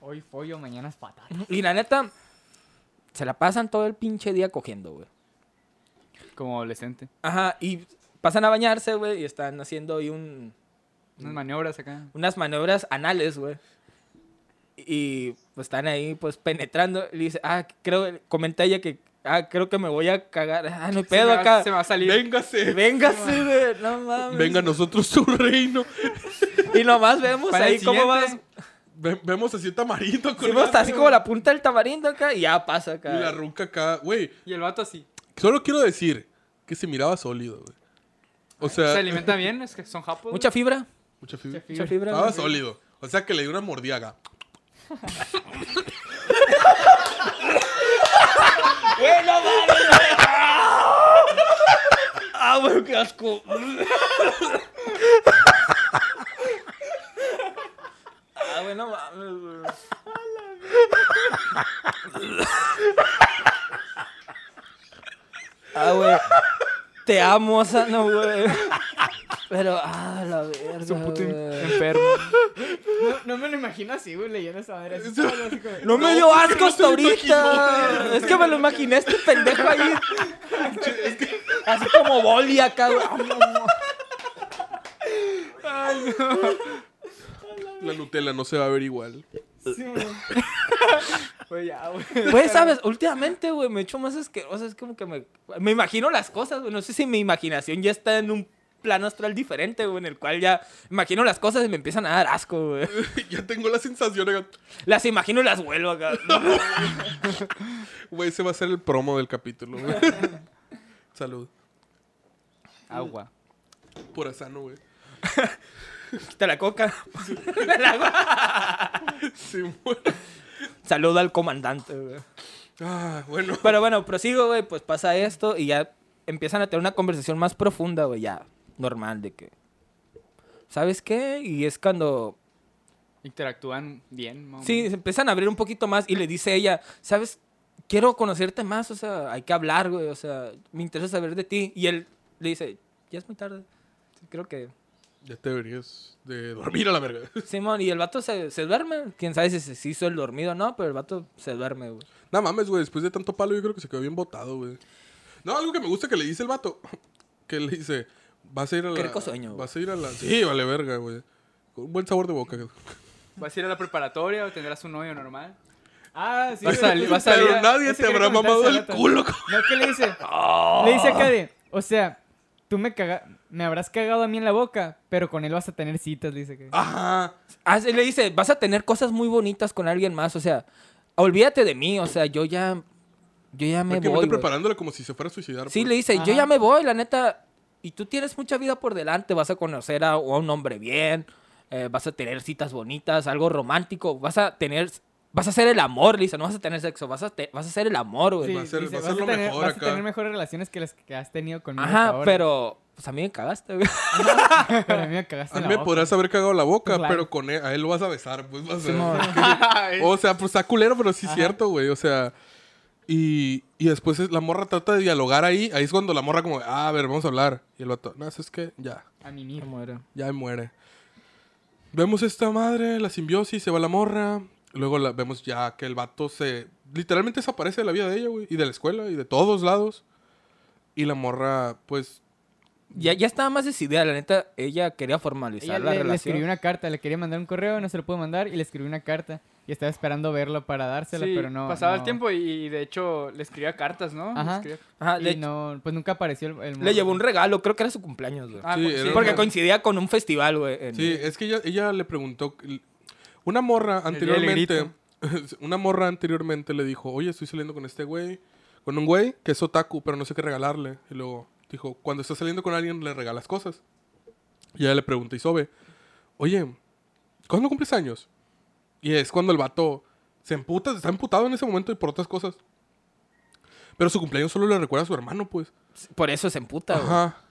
Hoy follo, mañana es patata. Y la neta, se la pasan todo el pinche día cogiendo, güey. Como adolescente. Ajá, y pasan a bañarse, güey, y están haciendo ahí un, Unas maniobras acá. unas maniobras anales, güey. Y pues están ahí, pues penetrando. Y dice, ah, creo, comenta ella que, ah, creo que me voy a cagar. Ah, no hay Se pedo me va- acá. Se va a salir. Véngase. Véngase, güey, no mames. Venga a nosotros tu reino. Y nomás vemos Para el ahí cómo va. siguiente. Ve- vemos así un tamarindo con Sí, vemos así como la punta del tamarindo acá y ya pasa acá. Y la ruca acá. Güey, Y el vato así. solo quiero decir que se miraba sólido, güey. O sea, Se alimenta bien, es que son japos. Mucha fibra. mucha fibra. Mucha fibra. Estaba sólido. O sea que le dio una mordiaga. ¡Güey, no! ¡Ah, güey, qué! ¡Ah, no! ¡Ah, güey! Te amo, Sano, güey. Pero, ah, la verga, Es un puto enfermo. No, no me lo imagino así, güey, leyendo esa madre. Así, solo así como- No me No, dio asco no hasta ahorita. imaginó. Es que me lo imaginé este pendejo ahí. Así como boli acá, güey. La Nutella no se va a ver igual. Sí, güey. Pues ya, güey. Güey, ¿sabes? Últimamente, güey, me he hecho más asqueroso. Es como que me... Me imagino las cosas, güey. No sé si mi imaginación ya está en un plano astral diferente, güey, en el cual ya imagino las cosas y me empiezan a dar asco, güey. <laughs> ya tengo la sensación. acá. Las imagino y las vuelvo acá. <laughs> Güey, ese va a ser el promo del capítulo, güey. <laughs> Salud. Agua. Pura sano, güey. Quita la coca. Sí, güey. Saluda al comandante, güey. Ah, bueno. Pero bueno, prosigo, güey, pues pasa esto y ya empiezan a tener una conversación más profunda, güey, ya normal de que ¿Sabes qué? Y es cuando Interactúan bien. sí, se empiezan a abrir un poquito más y le dice ella, "¿Sabes? Quiero conocerte más, o sea, hay que hablar, güey, o sea, me interesa saber de ti." Y él le dice, "Ya es muy tarde." Creo que Ya te deberías de dormir a la verga. <laughs> Simón, y el vato se, se duerme. Quién sabe si se hizo el dormido o no, pero el vato se duerme, güey. No mames, güey. Después de tanto palo, yo creo que se quedó bien botado, güey. No, algo que me gusta que le dice el vato. <laughs> Que le dice, vas a ir a la... Qué rico sueño. Vas a ir a la... Sí, vale verga, güey. Con un buen sabor de boca. <laughs> ¿Vas a ir a la preparatoria o tendrás un novio normal? Ah, sí. Vas a vas a Pero salir- nadie te habrá mamado el rato. culo. co- No, ¿qué le dice? Le dice acá de, o sea, tú me caga me habrás cagado a mí en la boca, pero con él vas a tener citas, dice que. Ajá. Ah, le dice, vas a tener cosas muy bonitas con alguien más, o sea, olvídate de mí, o sea, yo ya, yo ya me Porque voy. güey". preparándola como si se fuera a suicidar. Sí, pues. le dice, yo ya me voy, la neta, y tú tienes mucha vida por delante, vas a conocer a, a un hombre bien, eh, vas a tener citas bonitas, algo romántico, vas a tener, vas a hacer el amor, dice, no vas a tener sexo, vas a, te- vas a hacer el amor, güey. Sí, va a ser- dice, va a vas, ser lo tener, mejor vas a acá. tener mejores relaciones que las que has tenido conmigo. hasta Ajá, ahora. pero, pues a mí me cagaste, güey. Pero a mí me cagaste A mí me boca. podrás haber cagado la boca, Claro. pero con él, a él lo vas a besar, pues vas a. <laughs> O sea, pues está culero, pero sí es cierto, güey. O sea, y, y después es- la morra trata de dialogar ahí. Ahí es cuando la morra como, ah, a ver, vamos a hablar. Y el vato, no, es que ya, A mimir. muere. ya muere. Vemos esta madre, la simbiosis, se va la morra. Luego la, vemos ya que el vato se... Literalmente desaparece de la vida de ella, güey. Y de la escuela, y de todos lados. Y la morra, pues... Ya, ya estaba más decidida, la neta, ella quería formalizar Ella la le, le relación. escribió una carta, le quería mandar un correo, no se lo pudo mandar y le escribió una carta. Y estaba esperando verlo para dársela, Sí, pero no. pasaba el tiempo y, y de hecho le escribía cartas, ¿no? Ajá. escribía- Ajá, Y le, no, pues nunca apareció el, el le llevó un regalo, creo que era su cumpleaños, güey. Ah, Sí, cu- era Porque coincidía con un festival, güey. en- Sí, es que ella, ella le preguntó... Una morra anteriormente... <laughs> Una morra anteriormente le dijo, oye, estoy saliendo con este güey. Con un güey que es otaku, pero no sé qué regalarle. Y luego dijo, cuando estás saliendo con alguien, le regalas cosas. Y ella le pregunta a Isobe, oye, ¿cuándo cumples años? Y es cuando el vato se emputa, está emputado en ese momento y por otras cosas. Pero su cumpleaños solo le recuerda a su hermano, pues. Por eso se emputa, güey. Ajá.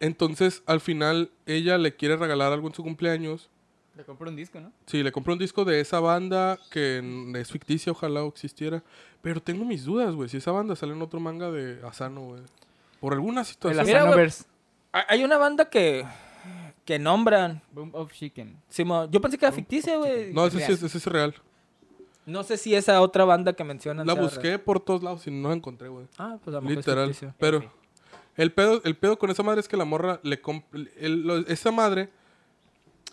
Entonces, al final, ella le quiere regalar algo en su cumpleaños. Le compró un disco, ¿no? Sí, le compré un disco de esa banda que es ficticia, ojalá o existiera. Pero tengo mis dudas, güey. Si esa banda sale en otro manga de Asano, güey. Por alguna El situación. Mira, güey. Asanoverse. Hay hay una banda que, que nombran. Boom of Chicken. Simón, yo pensé que era ficticia, güey. No, ese sí es, ese es real. No sé si esa otra banda que mencionan. La busqué real. por todos lados y no la encontré, güey. Ah, pues a lo mejor es Literal. ficticio. Pero el pedo, el pedo con esa madre es que la morra le comp- el- lo- esa madre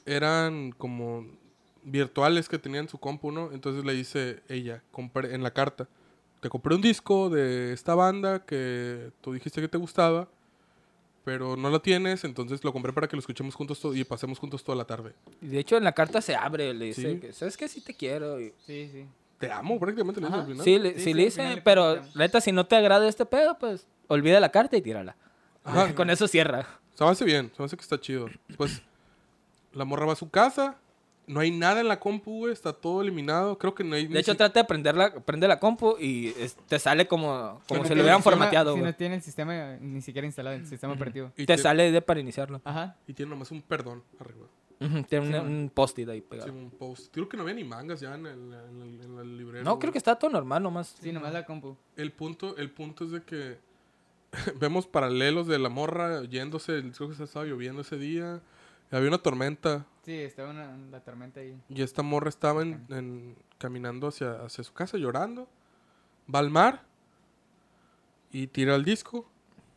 eran como virtuales que tenían su compu, ¿no? Entonces le dice ella, compré, en la carta, te compré un disco de esta banda que tú dijiste que te gustaba, pero no lo tienes, entonces lo compré para que lo escuchemos juntos to- y pasemos juntos toda la tarde. Y de hecho, en la carta se abre, le dice Sí. que, ¿sabes qué? Sí te quiero. y- Sí, sí. Te amo, prácticamente le dice al final. Sí, le, Sí, sí sí, le dice, pero neta, si no te agrada este pedo, pues olvida la carta y tírala. Ajá. <laughs> Con eso cierra. Se me hace bien, se me hace que está chido. Pues la morra va a su casa, no hay nada en la compu, güey, está todo eliminado. Creo que no hay. De hecho, si- trata de prender la, prende la compu y es- te sale como, como si lo hubieran formateado, Si no tiene el sistema ni siquiera instalado, el sistema operativo. y Te sale de para iniciarlo. Ajá. Y tiene nomás un perdón arriba. Tiene un, Sí, un post-it ahí Sí, pegado. un post. Creo que no había ni mangas ya en el, en el- en el librero. No, creo que está todo normal nomás. Sí, nomás la compu. El punto, el punto es de que <laughs> vemos paralelos de la morra yéndose. Creo que se estaba lloviendo ese día. Había una tormenta. Sí, estaba una, la tormenta ahí. Y esta morra estaba en- en- caminando hacia, hacia su casa llorando. Va al mar. Y tira el disco.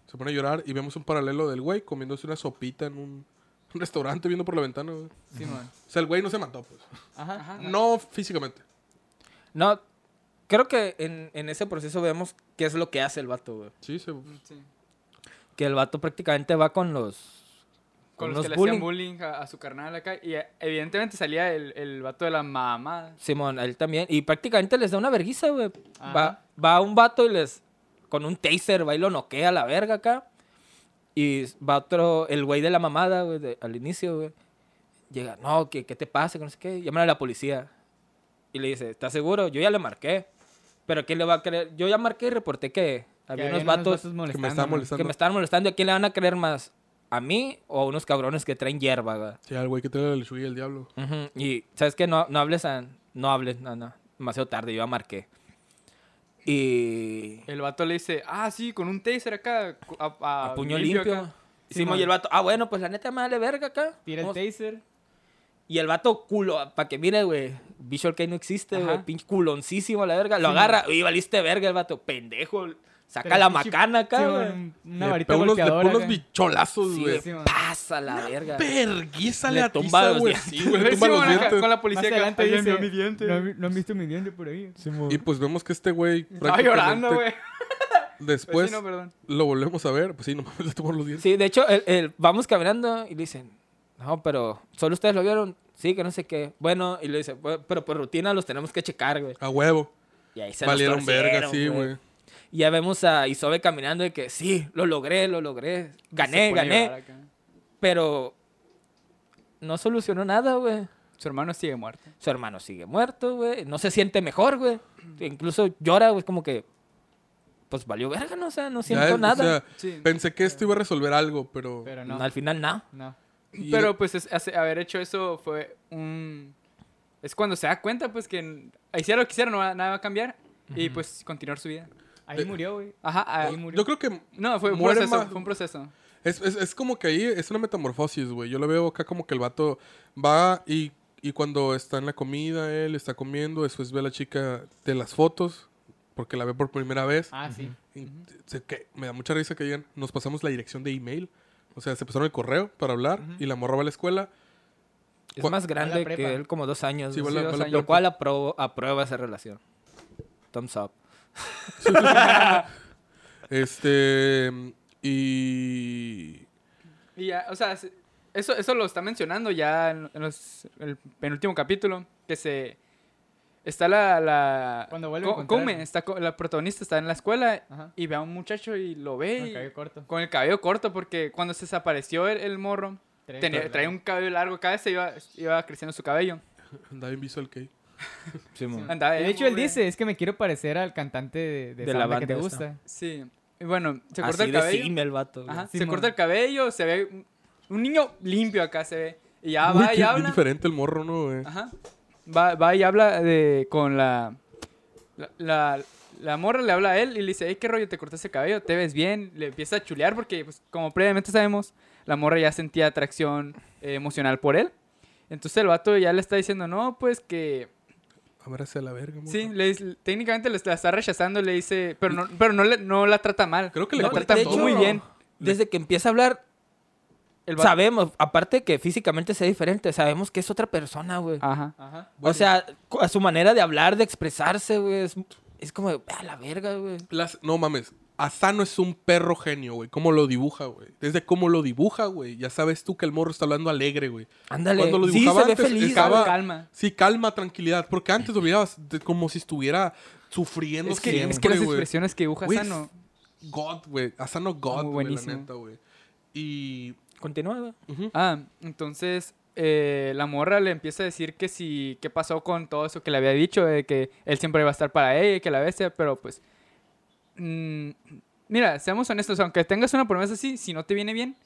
Se pone a llorar. Y vemos un paralelo del güey comiéndose una sopita en un, <laughs> un restaurante viendo por la ventana. güey. Simón. O sea, el güey no se mató, pues. Ajá. Ajá. No físicamente. No, creo que en, en ese proceso vemos qué es lo que hace el vato, güey. Sí, se, Sí. Que el vato prácticamente va con los... Con los que le hacían bullying. a, a su carnal acá. Y eh, evidentemente salía el, el vato de la mamá. Simón, él también. Y prácticamente les da una verguiza, güey. Va, va un vato y les... Con un taser, va y lo noquea a la verga acá. Y va otro, el güey de la mamada, güey, de- al inicio, güey. Llega, no, ¿qué, ¿qué te pasa? Que no sé qué. Llaman a la policía. Y le dice, ¿estás seguro? Yo ya le marqué. Pero ¿quién le va a creer? Yo ya marqué y reporté que había unos vatos Que me estaban molestando. que me estaban molestando. ¿A quién le van a creer más? ¿A mí o a unos cabrones que traen hierba, güey? Sí, al güey que trae la lechuga y el diablo. Y, ¿sabes qué? No, no hables, a- no hables, no, no. Demasiado tarde, yo ya marqué. Y... El vato le dice, ah, sí, con un taser acá. A, a- A puño limpio. acá". Hicimos man. y el vato, ah, bueno, pues la neta me vale verga acá. Tira el taser. Y el vato culo, para que mire, güey. Visual Kei no existe, güey. Pinche culoncísimo la verga. Lo Sí, agarra, y valiste verga el vato. Pendejo. Saca Pero la macana acá, güey. un- Una Le varita pega unos, le unos bicholazos, güey. Sí. Pasa la verga. Verguízale Le a tumba tiza, los güey. dientes. Sí, güey, le tumba Sí, los dientes. Con la Más policía acá, adelante "Ay, dice, mi diente". ¿no, han- no han visto mi diente por ahí? Y pues vemos que este güey Estaba llorando, güey. <laughs> Después Pues sí, no, lo volvemos a ver. Pues sí, nomás le tomó los dientes. Sí, de hecho, el- el- vamos caminando y le dicen, no, pero solo ustedes lo vieron. Sí, que no sé qué. Bueno, y le dice, "Bueno, pero por rutina los tenemos que checar, güey. A huevo. Y ahí se Valieron los verga, sí, güey. Y ya vemos a Isobe caminando y que sí, lo logré, lo logré. Gané, gané. Pero no solucionó nada, güey. Su hermano sigue muerto. Su hermano sigue muerto, güey. No se siente mejor, güey. Incluso llora, güey. Como que, pues valió verga, no, o sea, no siento Ya, o nada. sea, Sí. pensé que esto iba a resolver algo, pero... Pero no. Al final, no. No. y- Pero pues es- hace- haber hecho eso fue un... Es cuando se da cuenta pues que hiciera lo que hiciera, no va- nada va a cambiar. Y pues continuar su vida. Ahí Eh, murió, güey. Ajá. ah, ahí murió. Yo creo que no, fue un proceso. más- Fue un proceso. Es, es, es como que ahí es una metamorfosis, güey. Yo lo veo acá como que el vato va y, y cuando está en la comida, él está comiendo, después ve a la chica de las fotos, porque la ve por primera vez. Ah, sí. Y se- que me da mucha risa que digan, nos pasamos la dirección de email. O sea, se pasaron el correo para hablar y la morra va a la escuela. Es Cu- más grande que él, como dos años. Sí, la- dos la años, Lo cual apruebo- aprueba esa relación. Thumbs up. <laughs> Este. Y. Y ya, o sea, se- eso, eso lo está mencionando ya en, el penúltimo capítulo, que se... Está la... la Cuando vuelve a Co- encontrar. Come, está, la protagonista está en la escuela Ajá. y ve a un muchacho y lo ve Con el cabello corto. con el cabello corto porque cuando se desapareció el, el morro, Trae tenía, traía un cabello largo, cada vez se iba, iba creciendo su cabello. Andaba en Visual De emo, hecho, él dice, es que me quiero parecer al cantante de, de, De esa la banda que te gusta. Sí. Y bueno, se corta Así el cabello. cine el vato. güey. Ajá, Sí, se corta el cabello, se ve un, niño limpio acá se ve. Y ya Uy, va qué y habla. diferente el morro, ¿no, güey? Ajá. Va, va y habla de, con la, la, la, la morra, le habla a él y le dice, hey, ¿qué rollo? ¿Te cortaste el cabello? ¿Te ves bien? Le empieza a chulear porque, pues, como previamente sabemos, la morra ya sentía atracción eh, emocional por él. Entonces el vato ya le está diciendo, no, pues que... A la verga, morro. Sí, le dice- técnicamente le- la está rechazando, le dice, pero no, pero no, le, no la trata mal. Creo que le la No, trata de todo. muy bien. Desde que empieza a hablar, El sabemos, aparte que físicamente sea diferente, sabemos que es otra persona, güey. Ajá. Ajá. o sea, a su manera de hablar, de expresarse, güey, es, es como, a la verga, güey. Las- no mames. Asano es un perro genio, güey. Cómo lo dibuja, güey. Desde cómo lo dibuja, güey. Ya sabes tú que el morro está hablando alegre, güey. Ándale, Cuando lo sí, dibujaba se ve antes, feliz. estaba- Calma. Sí, calma, tranquilidad. Porque antes lo mirabas como si estuviera sufriendo Es que, siempre, es que las expresiones que dibuja Güey, Sano... God, güey. Asano God, güey, la buenísimo. neta, güey. Y... Continúa, güey. ujú. Ah, entonces eh, la morra le empieza a decir que si, qué pasó con todo eso que le había dicho, de que él siempre iba a estar para ella y que la bestia, pero pues, mm, mira, seamos honestos, aunque tengas una promesa así, si no te viene bien,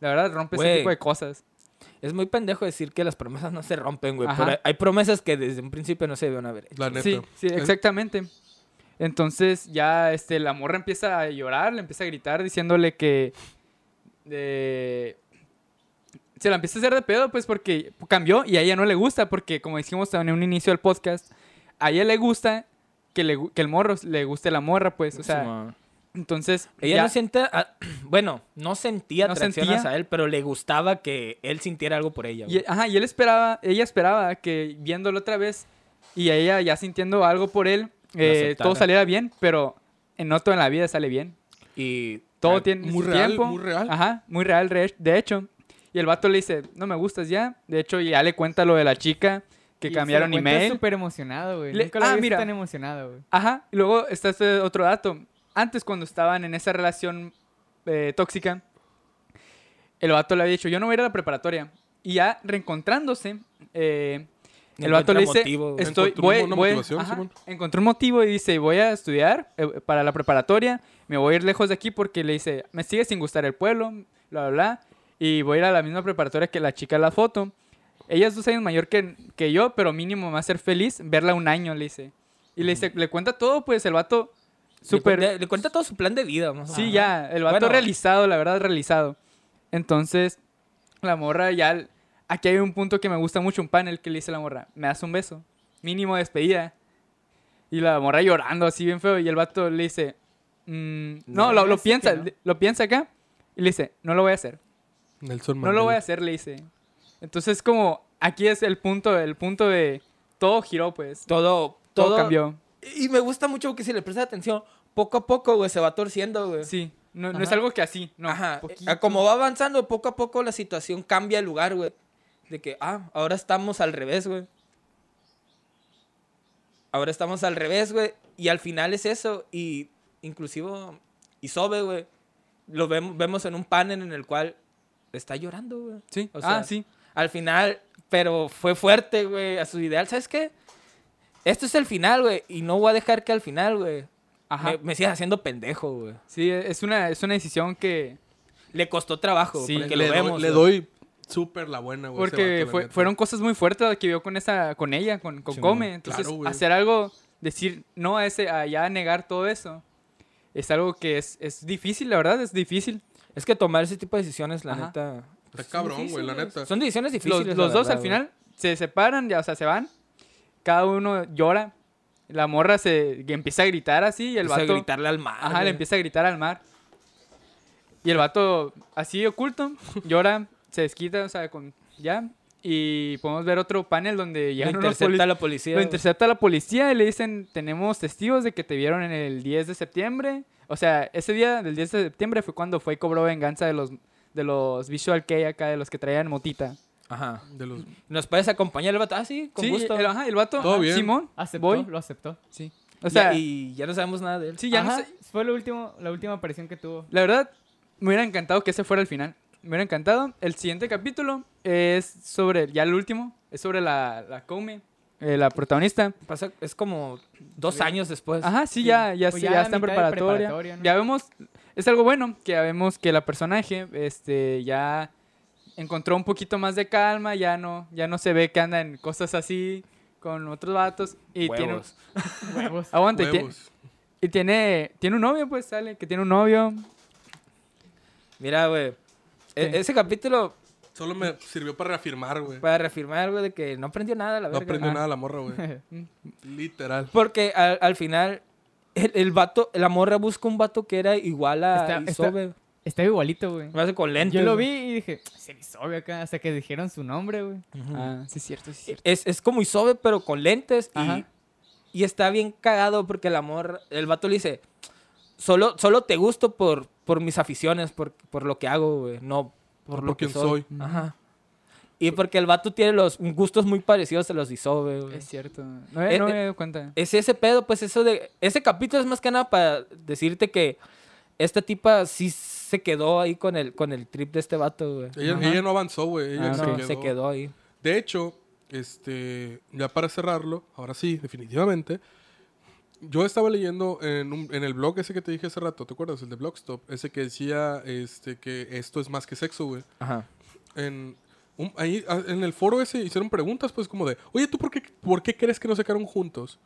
la verdad rompe ese Güey. tipo de cosas. Es muy pendejo decir que las promesas no se rompen, güey. Pero hay- promesas que desde un principio no se deben haber hecho. La neta. Sí, sí, exactamente. Entonces ya este, la morra empieza a llorar, le empieza a gritar diciéndole que... eh, se la empieza a hacer de pedo, pues porque cambió y a ella no le gusta, porque como dijimos en un inicio del podcast, a ella le gusta que, le, que el morro le guste la morra, pues, o sea, Simón. entonces... Ella ya- no siente, ah, <clears throat> bueno, no sentía No atracción sentía. hacia él, pero le gustaba que él sintiera algo por ella. Y, ajá, y él esperaba, ella esperaba que viéndolo otra vez y ella ya sintiendo algo por él, eh, todo saliera bien, pero no todo en la vida sale bien. Y Todo ah, tiene muy su real, tiempo. muy real. Ajá, muy real, re- de hecho. Y el vato le dice, no me gustas ya. De hecho, ya le cuenta lo de la chica, que Y se cambiaron cuenta email. súper emocionado, güey. Le- Nunca lo ah, había visto mira. tan emocionado, güey. Ajá, y luego está este otro dato. Antes, cuando estaban en esa relación eh, tóxica, el vato le había dicho, yo no voy a ir a la preparatoria. Y ya reencontrándose, eh, El vato Encuentra le dice, motivo, estoy, voy, una voy- motivación, ajá, encontró un motivo y dice, voy a estudiar eh, para la preparatoria, me voy a ir lejos de aquí porque le dice, me sigue sin gustar el pueblo, bla, bla, bla, y voy a ir a la misma preparatoria que la chica de la foto. Ella es dos años mayor que, que yo, pero mínimo me va a hacer feliz verla un año, le dice. Y le, dice, le cuenta todo, pues el vato súper... Le, le cuenta todo su plan de vida. vamos a Sí, ver. ya, el vato Bueno. realizado, la verdad, realizado. Entonces, la morra ya... Aquí hay un punto que me gusta mucho, un panel que le dice a la morra, me das un beso, mínimo despedida. Y la morra llorando así bien feo y el vato le dice, "Mm, no, No, lo, piensa, no. lo piensa acá y le dice, no lo voy a hacer, Nelson no lo voy a hacer, le dice. Entonces como, aquí es el punto, el punto de, todo giró pues, Todo, todo, todo, cambió. Y me gusta mucho que si le prestas atención, poco a poco, güey, se va torciendo, güey. Sí, no, no es algo que así, no, Ajá. poquito. Como va avanzando, poco a poco la situación cambia el lugar, güey. De que, ah, ahora estamos al revés, güey. Ahora estamos al revés, güey. Y al final es eso. Y inclusive Isobe, güey. Lo vemos, vemos en un panel en el cual está llorando, güey. Sí, O ah, sea, sí. Al final, pero fue fuerte, güey, a su ideal. ¿Sabes qué? Esto es el final, güey. Y no voy a dejar que al final, güey, me, me sigas haciendo pendejo, güey. Sí, es una, es una decisión que... Le costó trabajo, Sí, porque le, lo vemos. le doy súper la buena, güey. Porque fue- fueron cosas muy fuertes que vio con esa, con ella, con, con Simón, Come. Entonces, claro, hacer algo, decir no a ese, a ya negar todo eso, es algo que es, es difícil, la verdad, es difícil. Es que tomar ese tipo de decisiones, la Ajá. neta. Está son cabrón, güey, difíciles, la neta. Son decisiones Los, difíciles. los dos verdad, al final se separan, ya, o sea, se van. Cada uno llora. La morra se empieza a gritar así y el Empieza a vato gritarle al mar. Ajá, le empieza a gritar al mar. Y el vato, así oculto, <laughs> llora, se desquita, o sea, con ya. Y podemos ver otro panel donde Lo llegan unos intercepta la policía. Lo intercepta la policía y le dicen, tenemos testigos de que te vieron en el 10 de septiembre. O sea, ese día del 10 de septiembre fue cuando fue y cobró venganza de los, de los Visual Kei acá, de los que traían motita. Ajá. De los... ¿Nos puedes acompañar el vato? Ah, sí, con sí, gusto. El, ajá, el vato, Todo ajá, bien. Simón, Aceptó, voy. lo aceptó. Sí. O sea, y ya no sabemos nada de él. sí, ya Ajá, no sé. Fue lo último, la última aparición que tuvo. La verdad, me hubiera encantado que ese fuera el final. Me hubiera encantado. El siguiente capítulo es sobre, ya el último, es sobre la, la Koume, eh, la protagonista. Pasa, es como dos años después. Ajá, sí, ya, ya, Pues sí, ya está en preparatoria. preparatoria, ¿no? Ya vemos, es algo bueno, que ya vemos que la personaje este, ya encontró un poquito más de calma, ya no, ya no se ve que anda en cosas así con otros vatos. Y tiene, <laughs> Huevos. Huevos. aguanta, y tiene, Huevos. y tiene, tiene un novio, pues sale, que tiene un novio. Mira, güey. e- ese capítulo, Solo me sirvió para reafirmar, güey. para reafirmar, güey, de que no aprendió nada, la No verga. aprendió Ah. nada la morra, güey. <laughs> Literal. Porque al, al final, el, el vato, la morra busca un vato que era igual a Isobe. Está igualito, güey. Me hace con lentes. Yo lo vi y dije, se hizo obvio acá, hasta que dijeron su nombre, güey. Ah, sí es cierto, sí es cierto. Es, es como Isobe, pero con lentes. Y, Ajá. y está bien cagado porque el amor, el vato le dice, solo, solo te gusto por, por mis aficiones, por, por lo que hago, güey, no por, Por lo que soy. soy. Ajá. Y porque el vato tiene los gustos muy parecidos a los de Isobe, güey. Es cierto. No, me- Eh, no me eh, he dado cuenta. Es ese pedo, pues eso de... Ese capítulo es más que nada para decirte que esta tipa sí se quedó ahí con el, con el trip de este vato, güey. Ella, no avanzó, güey. Ella Ah, se, No, quedó. se quedó ahí. De hecho, este, ya para cerrarlo, ahora sí, definitivamente. Yo estaba leyendo en, un- en el blog ese que te dije hace rato, ¿te acuerdas? El de Blogstop, ese que decía este, que esto es más que sexo, güey. Ajá. En, ahí, en el foro ese hicieron preguntas, pues como de, oye, ¿tú por qué, por qué crees que no se quedaron juntos?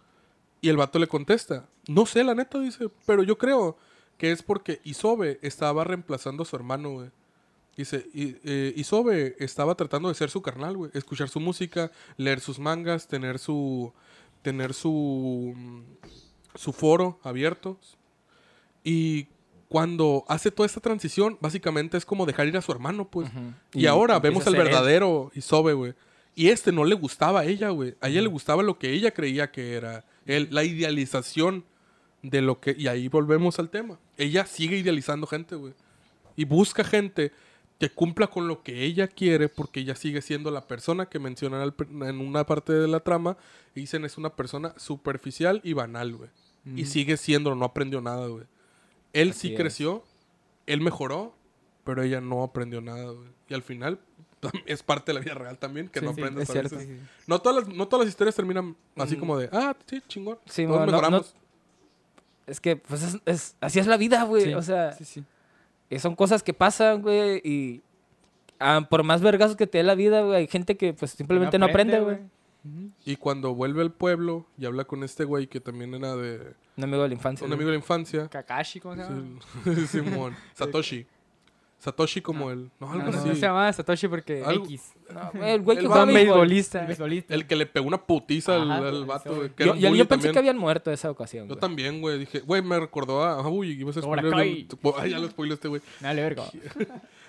Y el vato le contesta, no sé, la neta, dice, pero yo creo que es porque Isobe estaba reemplazando a su hermano. Dice, y, eh, Isobe estaba tratando de ser su carnal, güey. Escuchar su música, leer sus mangas, tener su. tener su. mm, su foro abierto. Y cuando hace toda esta transición, básicamente es como dejar ir a su hermano, pues. Y, Y ahora vemos al ser él. verdadero Isobe, güey. Y este no le gustaba a ella, güey. A ella le gustaba lo que ella creía que era. él, la idealización de lo que... Y ahí volvemos al tema. Ella sigue idealizando gente, güey. Y busca gente que cumpla con lo que ella quiere porque ella sigue siendo la persona que mencionan en una parte de la trama. Y dicen es una persona superficial y banal, güey. Y sigue siendo, no aprendió nada, güey. Él Así sí es. creció, él mejoró, pero ella no aprendió nada, güey. Y al final <laughs> es parte de la vida real también, que Sí, no sí, aprendes es a cierto. veces. No todas, las, no todas las historias terminan así Mm. como de, ah, sí, chingón. Sí, todos no, no- mejoramos. Es que, pues, es, es- así es la vida, güey. Sí, O sea, sí, sí. eh, son cosas que pasan, güey, y ah, por más vergazos que te dé la vida, güey, hay gente que, pues, simplemente no aprende, güey. Y cuando vuelve al pueblo y habla con este güey que también era de Un amigo de la infancia. un amigo de la infancia, Kakashi, ¿cómo se llama? <laughs> Sí, Simón, <laughs> Satoshi. Satoshi como el, no, algo No, no, así. no se llama Satoshi porque... Algo- X. <laughs> El güey que béisbol. beisbolista. El que le pegó una putiza al, Ajá, al vato, que Yo, pensé que habían muerto esa ocasión, Yo güey. también, güey. Dije, güey, me recordó a. Ah, uy, ibas a Cobra spoiler. Ay, ya lo spoiló este güey. Dale, verga.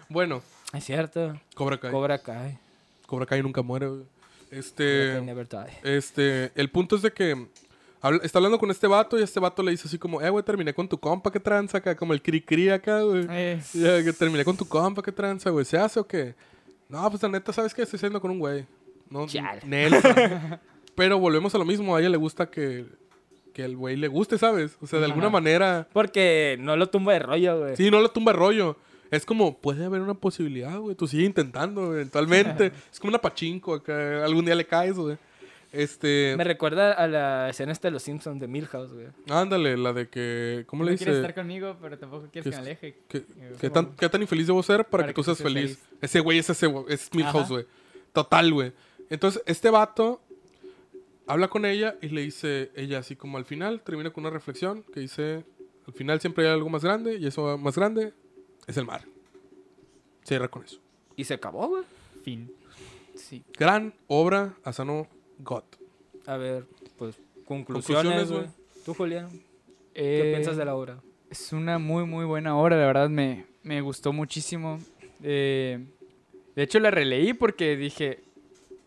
Bueno, Es cierto. Cobra Kai. Cobra, Cobra Kai. Kai nunca muere, güey. Este. Este. El punto es de que. habla- está hablando con este vato y este vato le dice así como, eh, güey, terminé con tu compa, ¿qué tranza acá? Como el cri-cri acá, güey. Eh, Ya, que terminé con tu compa, ¿qué tranza, güey? ¿Se hace o qué? No, pues la neta, ¿sabes qué? Estoy saliendo con un güey. No. Nelson. Pero volvemos a lo mismo. A ella le gusta que, que el güey le guste, ¿sabes? O sea, de alguna manera... Porque no lo tumba de rollo, güey. Sí, no le tumba rollo. Es como, puede haber una posibilidad, güey. Tú sigue intentando, eventualmente. <laughs> es como una pachinko acá. Algún día le caes, güey. Este... Me recuerda a la escena esta de los Simpsons de Milhouse, güey. Ándale, la de que... ¿Cómo no le quieres dice? estar conmigo, pero tampoco quieres que que me aleje. ¿Qué, Eh, qué tan, qué tan infeliz debo ser para, que, tú seas feliz? Ese güey es ese, es Milhouse, güey. Total, güey. Entonces, este vato habla con ella y le dice, ella así como al final, termina con una reflexión que dice, al final siempre hay algo más grande y eso más grande es el mar. Cierra con eso. Y se acabó, güey. Fin. Sí. Gran obra, Asano God. A ver, pues, Conclusiones, güey. Tú, Julián, ¿qué Eh, piensas de la obra? Es una muy, muy buena obra, la verdad me, me gustó muchísimo. Eh, de hecho, la releí porque dije,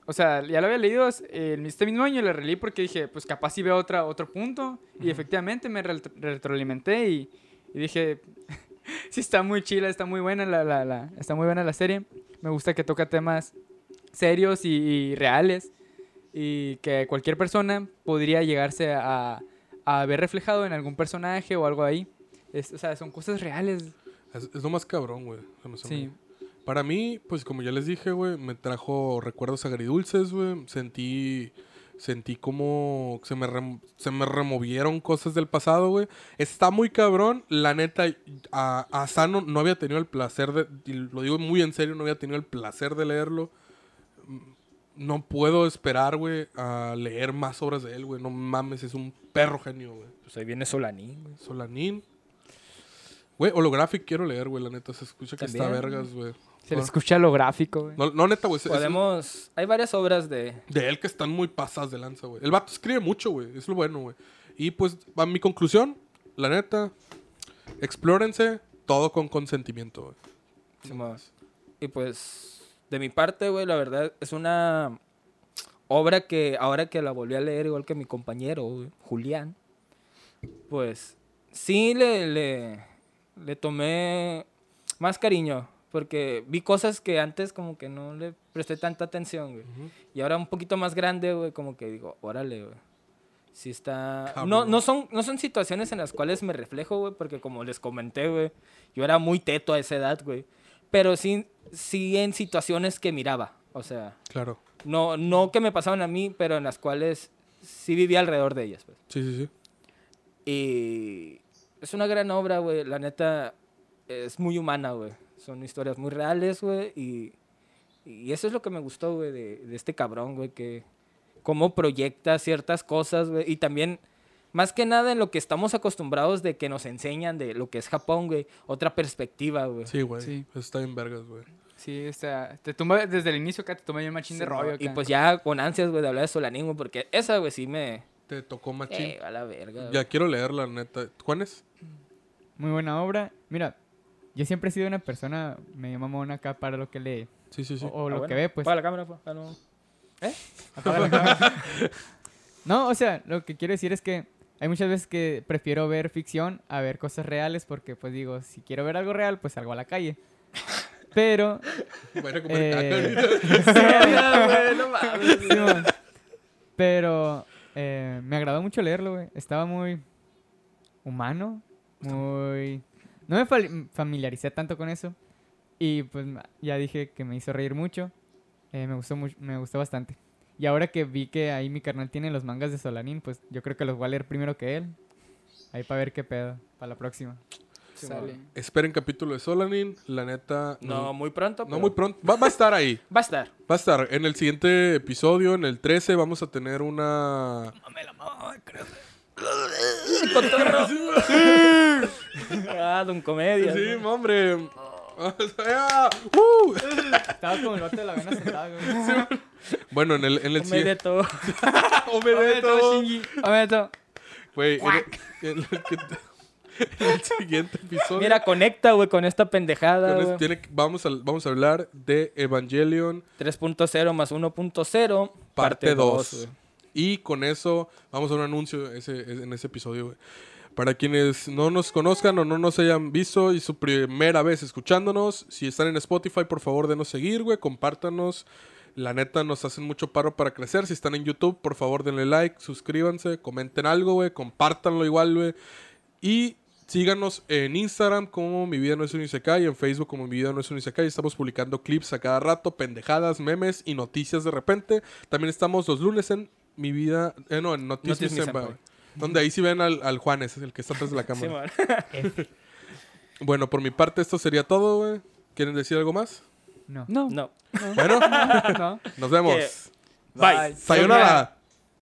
o sea, ya la había leído eh, este mismo año, la releí porque dije, pues capaz si veo otra, otro punto. Y efectivamente me re- retroalimenté y, y dije, <laughs> <laughs> sí está muy chila, está muy buena la, la, la- está muy buena la serie. Me gusta que toca temas serios y, y reales y que cualquier persona podría llegarse a, a ver reflejado en algún personaje o algo ahí. Es- o sea, son cosas reales. Es, es lo más cabrón, güey. Sí. Para mí, pues como ya les dije, güey, me trajo recuerdos agridulces, güey. Sentí, sentí como se me, rem- se me removieron cosas del pasado, güey. Está muy cabrón. La neta, a, a Sano no había tenido el placer de, y lo digo muy en serio, no había tenido el placer de leerlo. Mm, No puedo esperar, güey, a leer más obras de él, güey. No mames, es un perro genio, güey. Pues ahí viene Solanín, güey. Solanín. Güey, Holographic quiero leer, güey, la neta. Se escucha que está vergas, güey. Se le escucha lo gráfico, güey. No, no, neta, güey. es- Podemos... Hay varias obras de... de él que están muy pasadas de lanza, güey. El vato escribe mucho, güey. Es lo bueno, güey. Y pues, a mi conclusión, la neta, explórense todo con consentimiento, güey. Simón. Y pues, de mi parte, güey, la verdad, es una obra que ahora que la volví a leer, igual que mi compañero, güey, Julián, pues sí le, le, le tomé más cariño, porque vi cosas que antes como que no le presté tanta atención, güey. Y ahora un poquito más grande, güey, como que digo, órale, güey. Sí está... No, no, son, no son situaciones en las cuales me reflejo, güey, porque como les comenté, güey, yo era muy teto a esa edad, güey. Pero sí, sí en situaciones que miraba. O sea, Claro. no, no que me pasaban a mí, pero en las cuales sí vivía alrededor de ellas, pues. Sí, sí, sí. Y es una gran obra, güey. La neta es muy humana, güey. Son historias muy reales, güey. Y, y eso es lo que me gustó, güey, de, de este cabrón, güey. Que cómo proyecta ciertas cosas, güey. Y también, más que nada, en lo que estamos acostumbrados de que nos enseñan de lo que es Japón, güey. Otra perspectiva, güey. Sí, güey. Sí. Está en vergas, güey. Sí, o sea, te tumba desde el inicio acá, te toma bien machín de rollo Y acá. pues ya con ansias, güey, de hablar de Solanín, güey. Porque esa, güey, sí me... Te tocó machín. Eh, a la verga. ya quiero leerla, neta. ¿Juanes? Muy buena obra. Mira, yo siempre he sido una persona medio mamona acá para lo que lee. Sí, sí, sí. O, o Ah, lo bueno. que ve, pues. Apaga la cámara, pues. Ah, no. Apaga la cámara. <laughs> No, o sea, lo que quiero decir es que hay muchas veces que prefiero ver ficción a ver cosas reales porque, pues digo, si quiero ver algo real, pues salgo a la calle. Pero, <laughs> comer caca Eh, ahorita. <laughs> güey, no mames. Simón, pero eh, me agradó mucho leerlo, güey. Estaba muy humano, muy... No me fal- familiaricé tanto con eso. Y pues ya dije que me hizo reír mucho. Eh, me gustó mucho, me gustó bastante. Y ahora que vi que ahí mi carnal tiene los mangas de Solanin, pues yo creo que los voy a leer primero que él. Ahí para ver qué pedo, para la próxima. Sale. Esperen capítulo de Solanin. La neta. No, muy pronto. No pero muy pronto. Va, va a estar ahí. <laughs> Va a estar. Va a estar. En el siguiente episodio, en el 13, vamos a tener una. Cotorro. ah, don comedia. Sí, hombre. Ah, ¡Uh! Estaba como el vato de la vena sentado, güey. Bueno, en el, en el todo. <laughs> Omedeto. Omedeto. Güey, en el, <laughs> en el que- en el siguiente episodio. Mira, conecta, güey, con esta pendejada. con tiene vamos, a, vamos a hablar de Evangelion 3.0 más 1.0, parte 2. Y con eso vamos a un anuncio en ese episodio, güey. Para quienes no nos conozcan o no nos hayan visto y su primera vez escuchándonos, si están en Spotify, por favor denos seguir, güey, compártanos. La neta nos hacen mucho paro para crecer. Si están en YouTube, por favor denle like, suscríbanse, comenten algo, güey, compártanlo igual, güey. Y síganos en Instagram como Mi Vida No Es un Isekai, en Facebook como Mi Vida No Es un Isekai. Estamos publicando clips a cada rato, pendejadas, memes y noticias de repente. También estamos los lunes en Mi Vida, eh, no, en Noticias Noticias Senpai. Senpai. Donde ahí sí ven al, al Juanes, el que está atrás de la Sí, cámara. man. <laughs> bueno, por mi parte esto sería todo, güey. ¿Quieren decir algo más? No. No. No. Bueno, <laughs> no. nos vemos. Que- Bye. Sayonara.